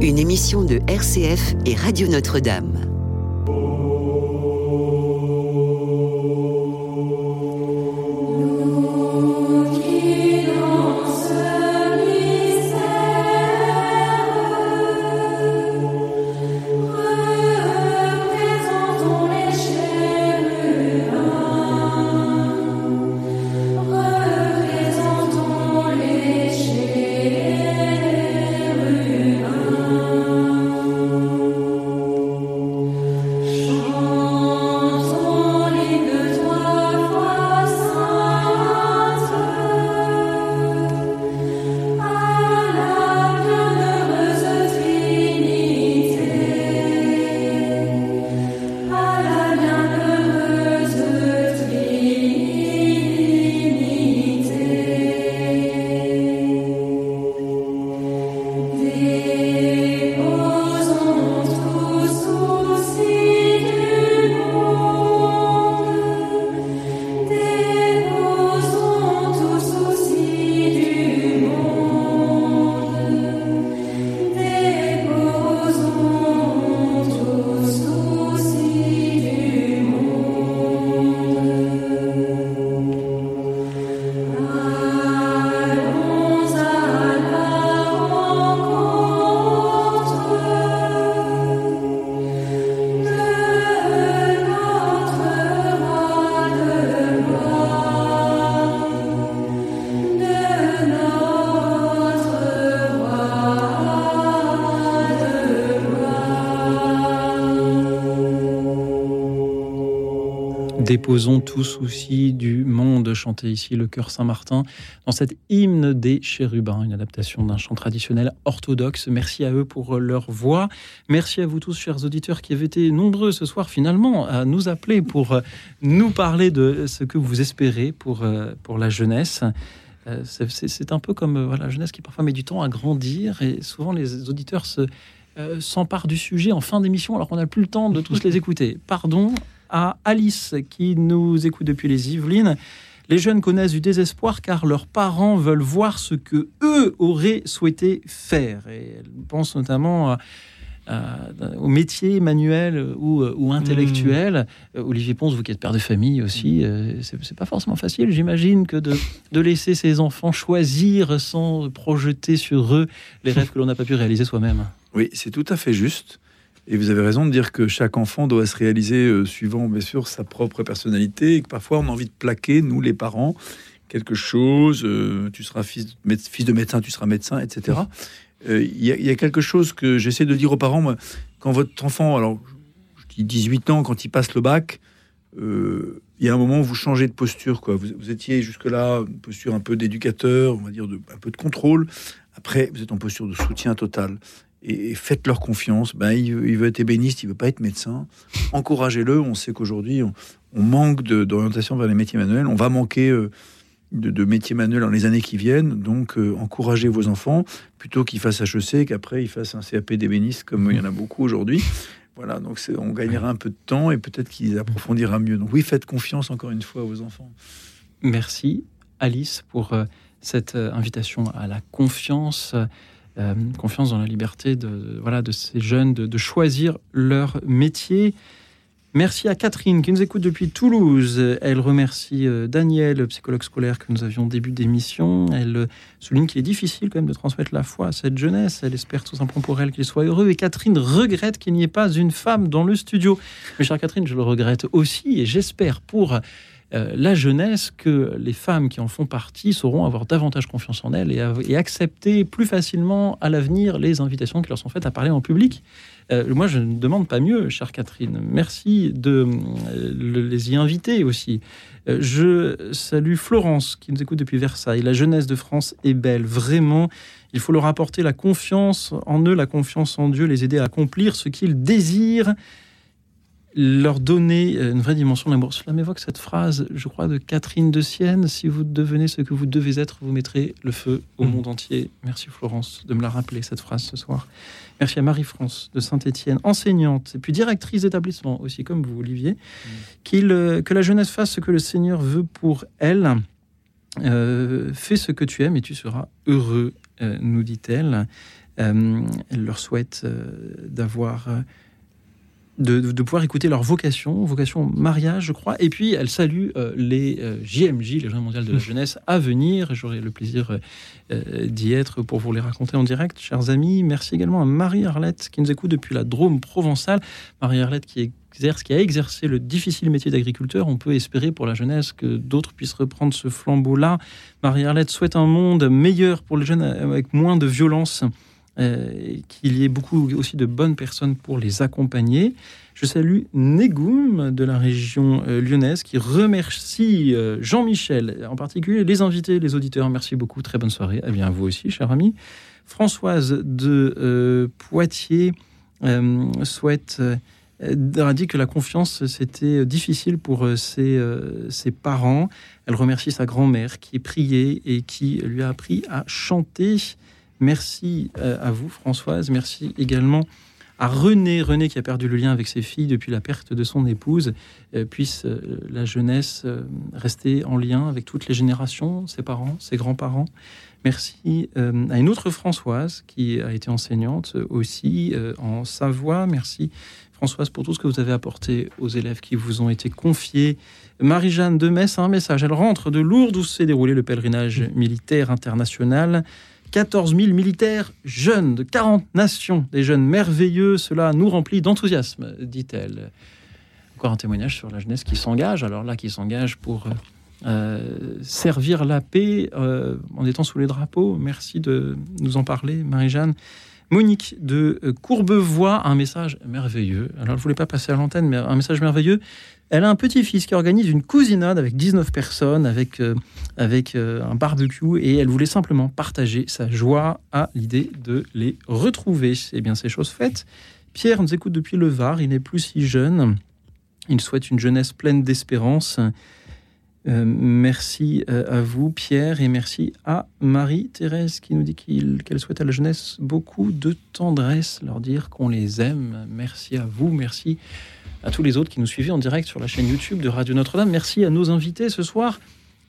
une émission de RCF et Radio Notre-Dame. Déposons tout souci du monde, chanter ici le chœur Saint-Martin dans cette hymne des chérubins, une adaptation d'un chant traditionnel orthodoxe. Merci à eux pour leur voix. Merci à vous tous, chers auditeurs, qui avez été nombreux ce soir finalement à nous appeler pour nous parler de ce que vous espérez pour, pour la jeunesse. Euh, c'est un peu comme la jeunesse qui parfois met du temps à grandir et souvent les auditeurs se, euh, s'emparent du sujet en fin d'émission alors qu'on n'a plus le temps de tous les écouter. Pardon à Alice qui nous écoute depuis les Yvelines. Les jeunes connaissent du désespoir car leurs parents veulent voir ce que eux auraient souhaité faire. Et elle pense notamment à au métier manuel ou, euh, ou intellectuel. Hmm. Euh, Olivier Ponce, vous qui êtes père de famille aussi, euh, c'est pas forcément facile, j'imagine, que de, de, laisser ses enfants choisir sans projeter sur eux les rêves que l'on n'a pas pu réaliser soi-même. Oui, c'est tout à fait juste. Et vous avez raison de dire que chaque enfant doit se réaliser suivant, bien sûr, sa propre personnalité et que parfois on a envie de plaquer, nous les parents, quelque chose. tu seras fils de, fils de médecin, tu seras médecin, etc. Euh, il y, a quelque chose que j'essaie de dire aux parents. quand votre enfant, alors je dis 18 ans, quand il passe le bac, euh, il y a un moment où vous changez de posture. Quoi. Vous, étiez jusque-là une posture un peu d'éducateur, on va dire de, un peu de contrôle. Après, vous êtes en posture de soutien total. Et, faites-leur confiance. Ben, il, veut être ébéniste, il veut pas être médecin. Encouragez-le. On sait qu'aujourd'hui, on, manque d'orientation vers les métiers manuels. On va manquer euh, de, métiers manuels dans les années qui viennent. Donc, euh, encouragez vos enfants plutôt qu'ils fassent HEC qu'après ils fassent un CAP d'ébéniste comme il y en a beaucoup aujourd'hui. Voilà, donc on gagnera un peu de temps et peut-être qu'ils approfondira mieux. Donc oui, faites confiance encore une fois vos enfants. Merci Alice pour euh, cette invitation à la confiance. Confiance dans la liberté de, voilà, de ces jeunes de choisir leur métier. Merci à Catherine qui nous écoute depuis Toulouse. Elle remercie euh, Daniel, psychologue scolaire que nous avions début d'émission. Elle euh, souligne qu'il est difficile quand même de transmettre la foi à cette jeunesse. Elle espère tout simplement pour elle qu'il soit heureux. Et Catherine regrette qu'il n'y ait pas une femme dans le studio. Mais chère Catherine, je le regrette aussi et j'espère pour euh, la jeunesse que les femmes qui en font partie sauront avoir davantage confiance en elles et accepter plus facilement à l'avenir les invitations qui leur sont faites à parler en public. Euh, moi, je ne demande pas mieux, chère Catherine. Merci de euh, les y inviter aussi. Je salue Florence, qui nous écoute depuis Versailles. La jeunesse de France est belle, vraiment. Il faut leur apporter la confiance en eux, la confiance en Dieu, les aider à accomplir ce qu'ils désirent leur donner une vraie dimension d'amour. Cela m'évoque cette phrase, je crois, de Catherine de Sienne Si vous devenez ce que vous devez être, vous mettrez le feu au mmh. monde entier. Merci Florence de me la rappeler, cette phrase ce soir. Merci à Marie-France de Saint-Étienne, enseignante et puis directrice d'établissement aussi, comme vous, Olivier, mmh. qu'il, euh, que la jeunesse fasse ce que le Seigneur veut pour elle. Euh, fais ce que tu aimes et tu seras heureux, euh, nous dit-elle. elle leur souhaite d'avoir de, pouvoir écouter leur vocation, vocation mariage, je crois. Et puis, elle salue euh, les JMJ, euh, les Journées mondiales de la jeunesse, à venir. J'aurai le plaisir euh, d'y être pour vous les raconter en direct, chers amis. Merci également à Marie-Arlette, qui nous écoute depuis la Drôme provençale. Marie-Arlette qui exerce, qui a exercé le difficile métier d'agriculteur. On peut espérer pour la jeunesse que d'autres puissent reprendre ce flambeau-là. Marie-Arlette souhaite un monde meilleur pour les jeunes avec moins de violence euh, qu'il y ait beaucoup aussi de bonnes personnes pour les accompagner. Je salue Négoum de la région euh, lyonnaise qui remercie euh, Jean-Michel, en particulier les invités, les auditeurs. Merci beaucoup, très bonne soirée. Eh bien, vous aussi, cher ami. Françoise de Poitiers souhaite a dit que la confiance, c'était difficile pour ses, ses, parents. Elle remercie sa grand-mère qui priait et qui lui a appris à chanter. Merci euh, à vous, Françoise. Merci également à René, René qui a perdu le lien avec ses filles depuis la perte de son épouse, euh, puisse euh, la jeunesse rester en lien avec toutes les générations, ses parents, ses grands-parents. Merci à une autre Françoise qui a été enseignante aussi en Savoie. Merci Françoise pour tout ce que vous avez apporté aux élèves qui vous ont été confiés. Marie-Jeanne de Metz a un message. Elle rentre de Lourdes où s'est déroulé le pèlerinage militaire international. 14 000 militaires jeunes de 40 nations, des jeunes merveilleux, cela nous remplit d'enthousiasme, dit-elle. Encore un témoignage sur la jeunesse qui s'engage, alors là, qui s'engage pour euh, servir la paix euh, en étant sous les drapeaux. Merci de nous en parler, Marie-Jeanne. Monique de euh, Courbevoie, un message merveilleux. Alors, je ne voulais pas passer à l'antenne, mais un message merveilleux. Elle a un petit-fils qui organise une cousinade avec 19 personnes, avec, euh, avec euh, un barbecue, et elle voulait simplement partager sa joie à l'idée de les retrouver. Eh bien, c'est chose faite. Pierre nous écoute depuis le Var, il n'est plus si jeune. Il souhaite une jeunesse pleine d'espérance. Euh, merci à vous, Pierre, et merci à Marie-Thérèse qui nous dit qu'elle souhaite à la jeunesse beaucoup de tendresse, leur dire qu'on les aime. Merci à vous, merci à tous les autres qui nous suivaient en direct sur la chaîne YouTube de Radio Notre-Dame. Merci à nos invités ce soir.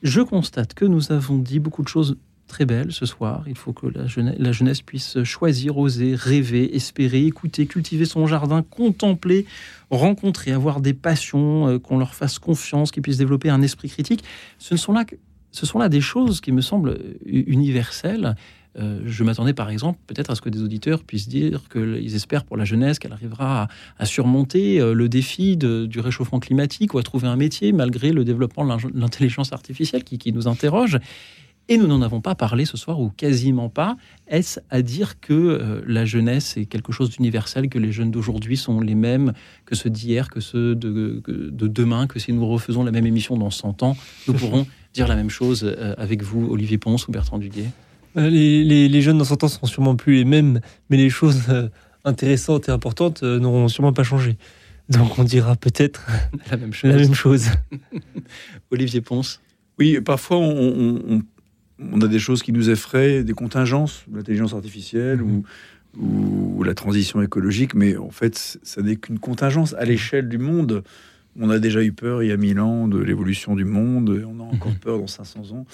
Je constate que nous avons dit beaucoup de choses très belle ce soir. Il faut que la jeunesse, puisse choisir, oser, rêver, espérer, écouter, cultiver son jardin, contempler, rencontrer, avoir des passions, euh, qu'on leur fasse confiance, qu'ils puissent développer un esprit critique. Ce sont là, ce sont là des choses qui me semblent universelles. Euh, je m'attendais par exemple peut-être à ce que des auditeurs puissent dire qu'ils espèrent pour la jeunesse qu'elle arrivera à, surmonter euh, le défi du réchauffement climatique ou à trouver un métier malgré le développement de l'intelligence artificielle qui, nous interroge. Et nous n'en avons pas parlé ce soir, ou quasiment pas. Est-ce à dire que euh, la jeunesse est quelque chose d'universel, que les jeunes d'aujourd'hui sont les mêmes que ceux d'hier, que ceux de, demain, que si nous refaisons la même émission dans 100 ans, nous pourrons dire la même chose avec vous, Olivier Ponce ou Bertrand Duguet? Euh, les, jeunes dans 100 ans seront sûrement plus les mêmes, mais les choses intéressantes et importantes n'auront sûrement pas changé. Donc on dira peut-être la même chose. La même chose. Olivier Ponce. Oui, parfois on on a des choses qui nous effraient, des contingences, l'intelligence artificielle ou, ou, la transition écologique, mais en fait, ça n'est qu'une contingence à l'échelle du monde. On a déjà eu peur il y a mille ans de l'évolution du monde, et on a encore mhm. peur dans 500 ans.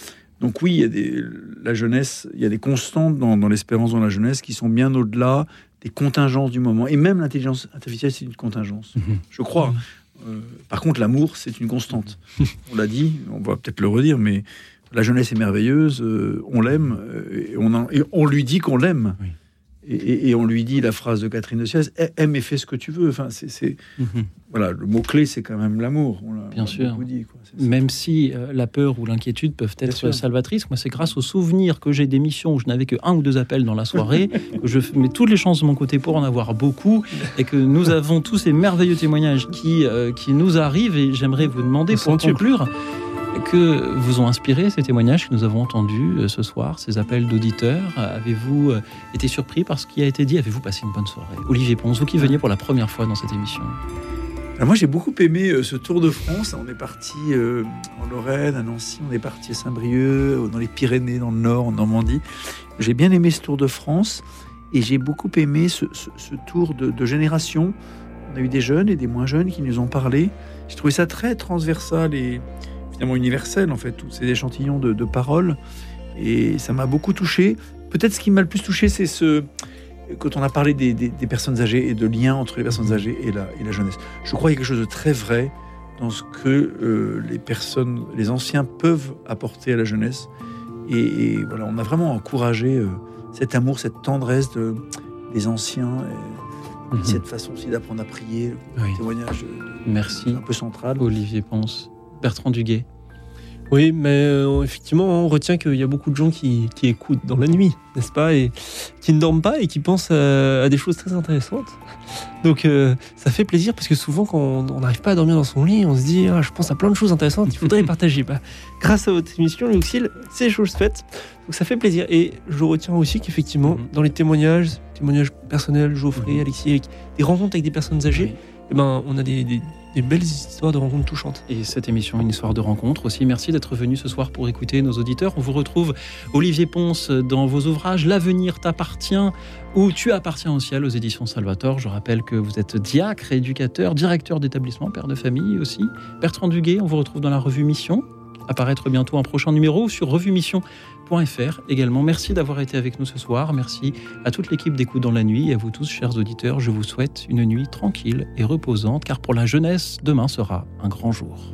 Donc oui, il y a des, la jeunesse, il y a des constantes dans, l'espérance dans la jeunesse qui sont bien au-delà des contingences du moment. Et même l'intelligence artificielle, c'est une contingence, mhm. je crois. Euh, par contre, l'amour, c'est une constante. on l'a dit, on va peut-être le redire, mais la jeunesse est merveilleuse, euh, on l'aime, euh, et, on et on lui dit qu'on l'aime. Et, on lui dit la phrase de Catherine de Siès aime et fais ce que tu veux. Enfin, c'est, mhm. voilà, le mot clé, c'est quand même l'amour. Bien sûr. même si euh, la peur ou l'inquiétude peuvent être salvatrices, moi, c'est grâce au souvenir que j'ai d'émissions où je n'avais que un ou deux appels dans la soirée, que je mets toutes les chances de mon côté pour en avoir beaucoup, et que nous avons tous ces merveilleux témoignages qui, qui nous arrivent. Et j'aimerais vous demander, pour conclure, que vous ont inspiré ces témoignages que nous avons entendus euh, ce soir, ces appels d'auditeurs? Avez-vous euh, été surpris par ce qui a été dit? Avez-vous passé une bonne soirée? Olivier Ponce, vous qui veniez pour la première fois dans cette émission. moi j'ai beaucoup aimé euh, ce Tour de France. On est parti en Lorraine, à Nancy, on est parti à Saint-Brieuc, dans les Pyrénées, dans le Nord, en Normandie. J'ai bien aimé ce Tour de France et j'ai beaucoup aimé ce, tour de, de génération. On a eu des jeunes et des moins jeunes qui nous ont parlé. J'ai trouvé ça très transversal et, universel, en fait, tous ces échantillons de, paroles. Et ça m'a beaucoup touché. Peut-être ce qui m'a le plus touché, c'est ce. Quand on a parlé des, personnes âgées et de lien entre les personnes âgées et la, et la jeunesse. Je crois qu'il y a quelque chose de très vrai dans ce que euh, les personnes, les anciens peuvent apporter à la jeunesse. Et, voilà, on a vraiment encouragé euh, cet amour, cette tendresse de, des anciens. Et, mhm. Cette façon aussi d'apprendre à prier, oui. témoignage Merci. un peu central. Olivier Ponce. Bertrand Duguet. Oui, mais euh, effectivement, on retient qu'il y a beaucoup de gens qui, écoutent dans la nuit, n'est-ce pas, et qui ne dorment pas et qui pensent à, des choses très intéressantes. Donc, euh, ça fait plaisir parce que souvent, quand on n'arrive pas à dormir dans son lit, on se dit ah, Je pense à plein de choses intéressantes, il faudrait les partager. Bah, grâce à votre émission, Luxil, c'est chose faite. Donc, ça fait plaisir. Et je retiens aussi qu'effectivement, mhm. dans les témoignages, témoignages personnels, Geoffrey, mhm. Alexis, des rencontres avec des personnes âgées, eh ben, on a des, belles histoires de rencontres touchantes. Et cette émission, une histoire de rencontre aussi. Merci d'être venu ce soir pour écouter nos auditeurs. On vous retrouve, Olivier Ponce, dans vos ouvrages L'avenir t'appartient ou Tu appartiens au ciel aux éditions Salvator. Je rappelle que vous êtes diacre, éducateur, directeur d'établissement, père de famille aussi. Bertrand Duguet, on vous retrouve dans la revue Mission apparaître bientôt un prochain numéro sur également. Merci d'avoir été avec nous ce soir. Merci à toute l'équipe d'écoute dans la nuit et à vous tous, chers auditeurs. Je vous souhaite une nuit tranquille et reposante car pour la jeunesse, demain sera un grand jour.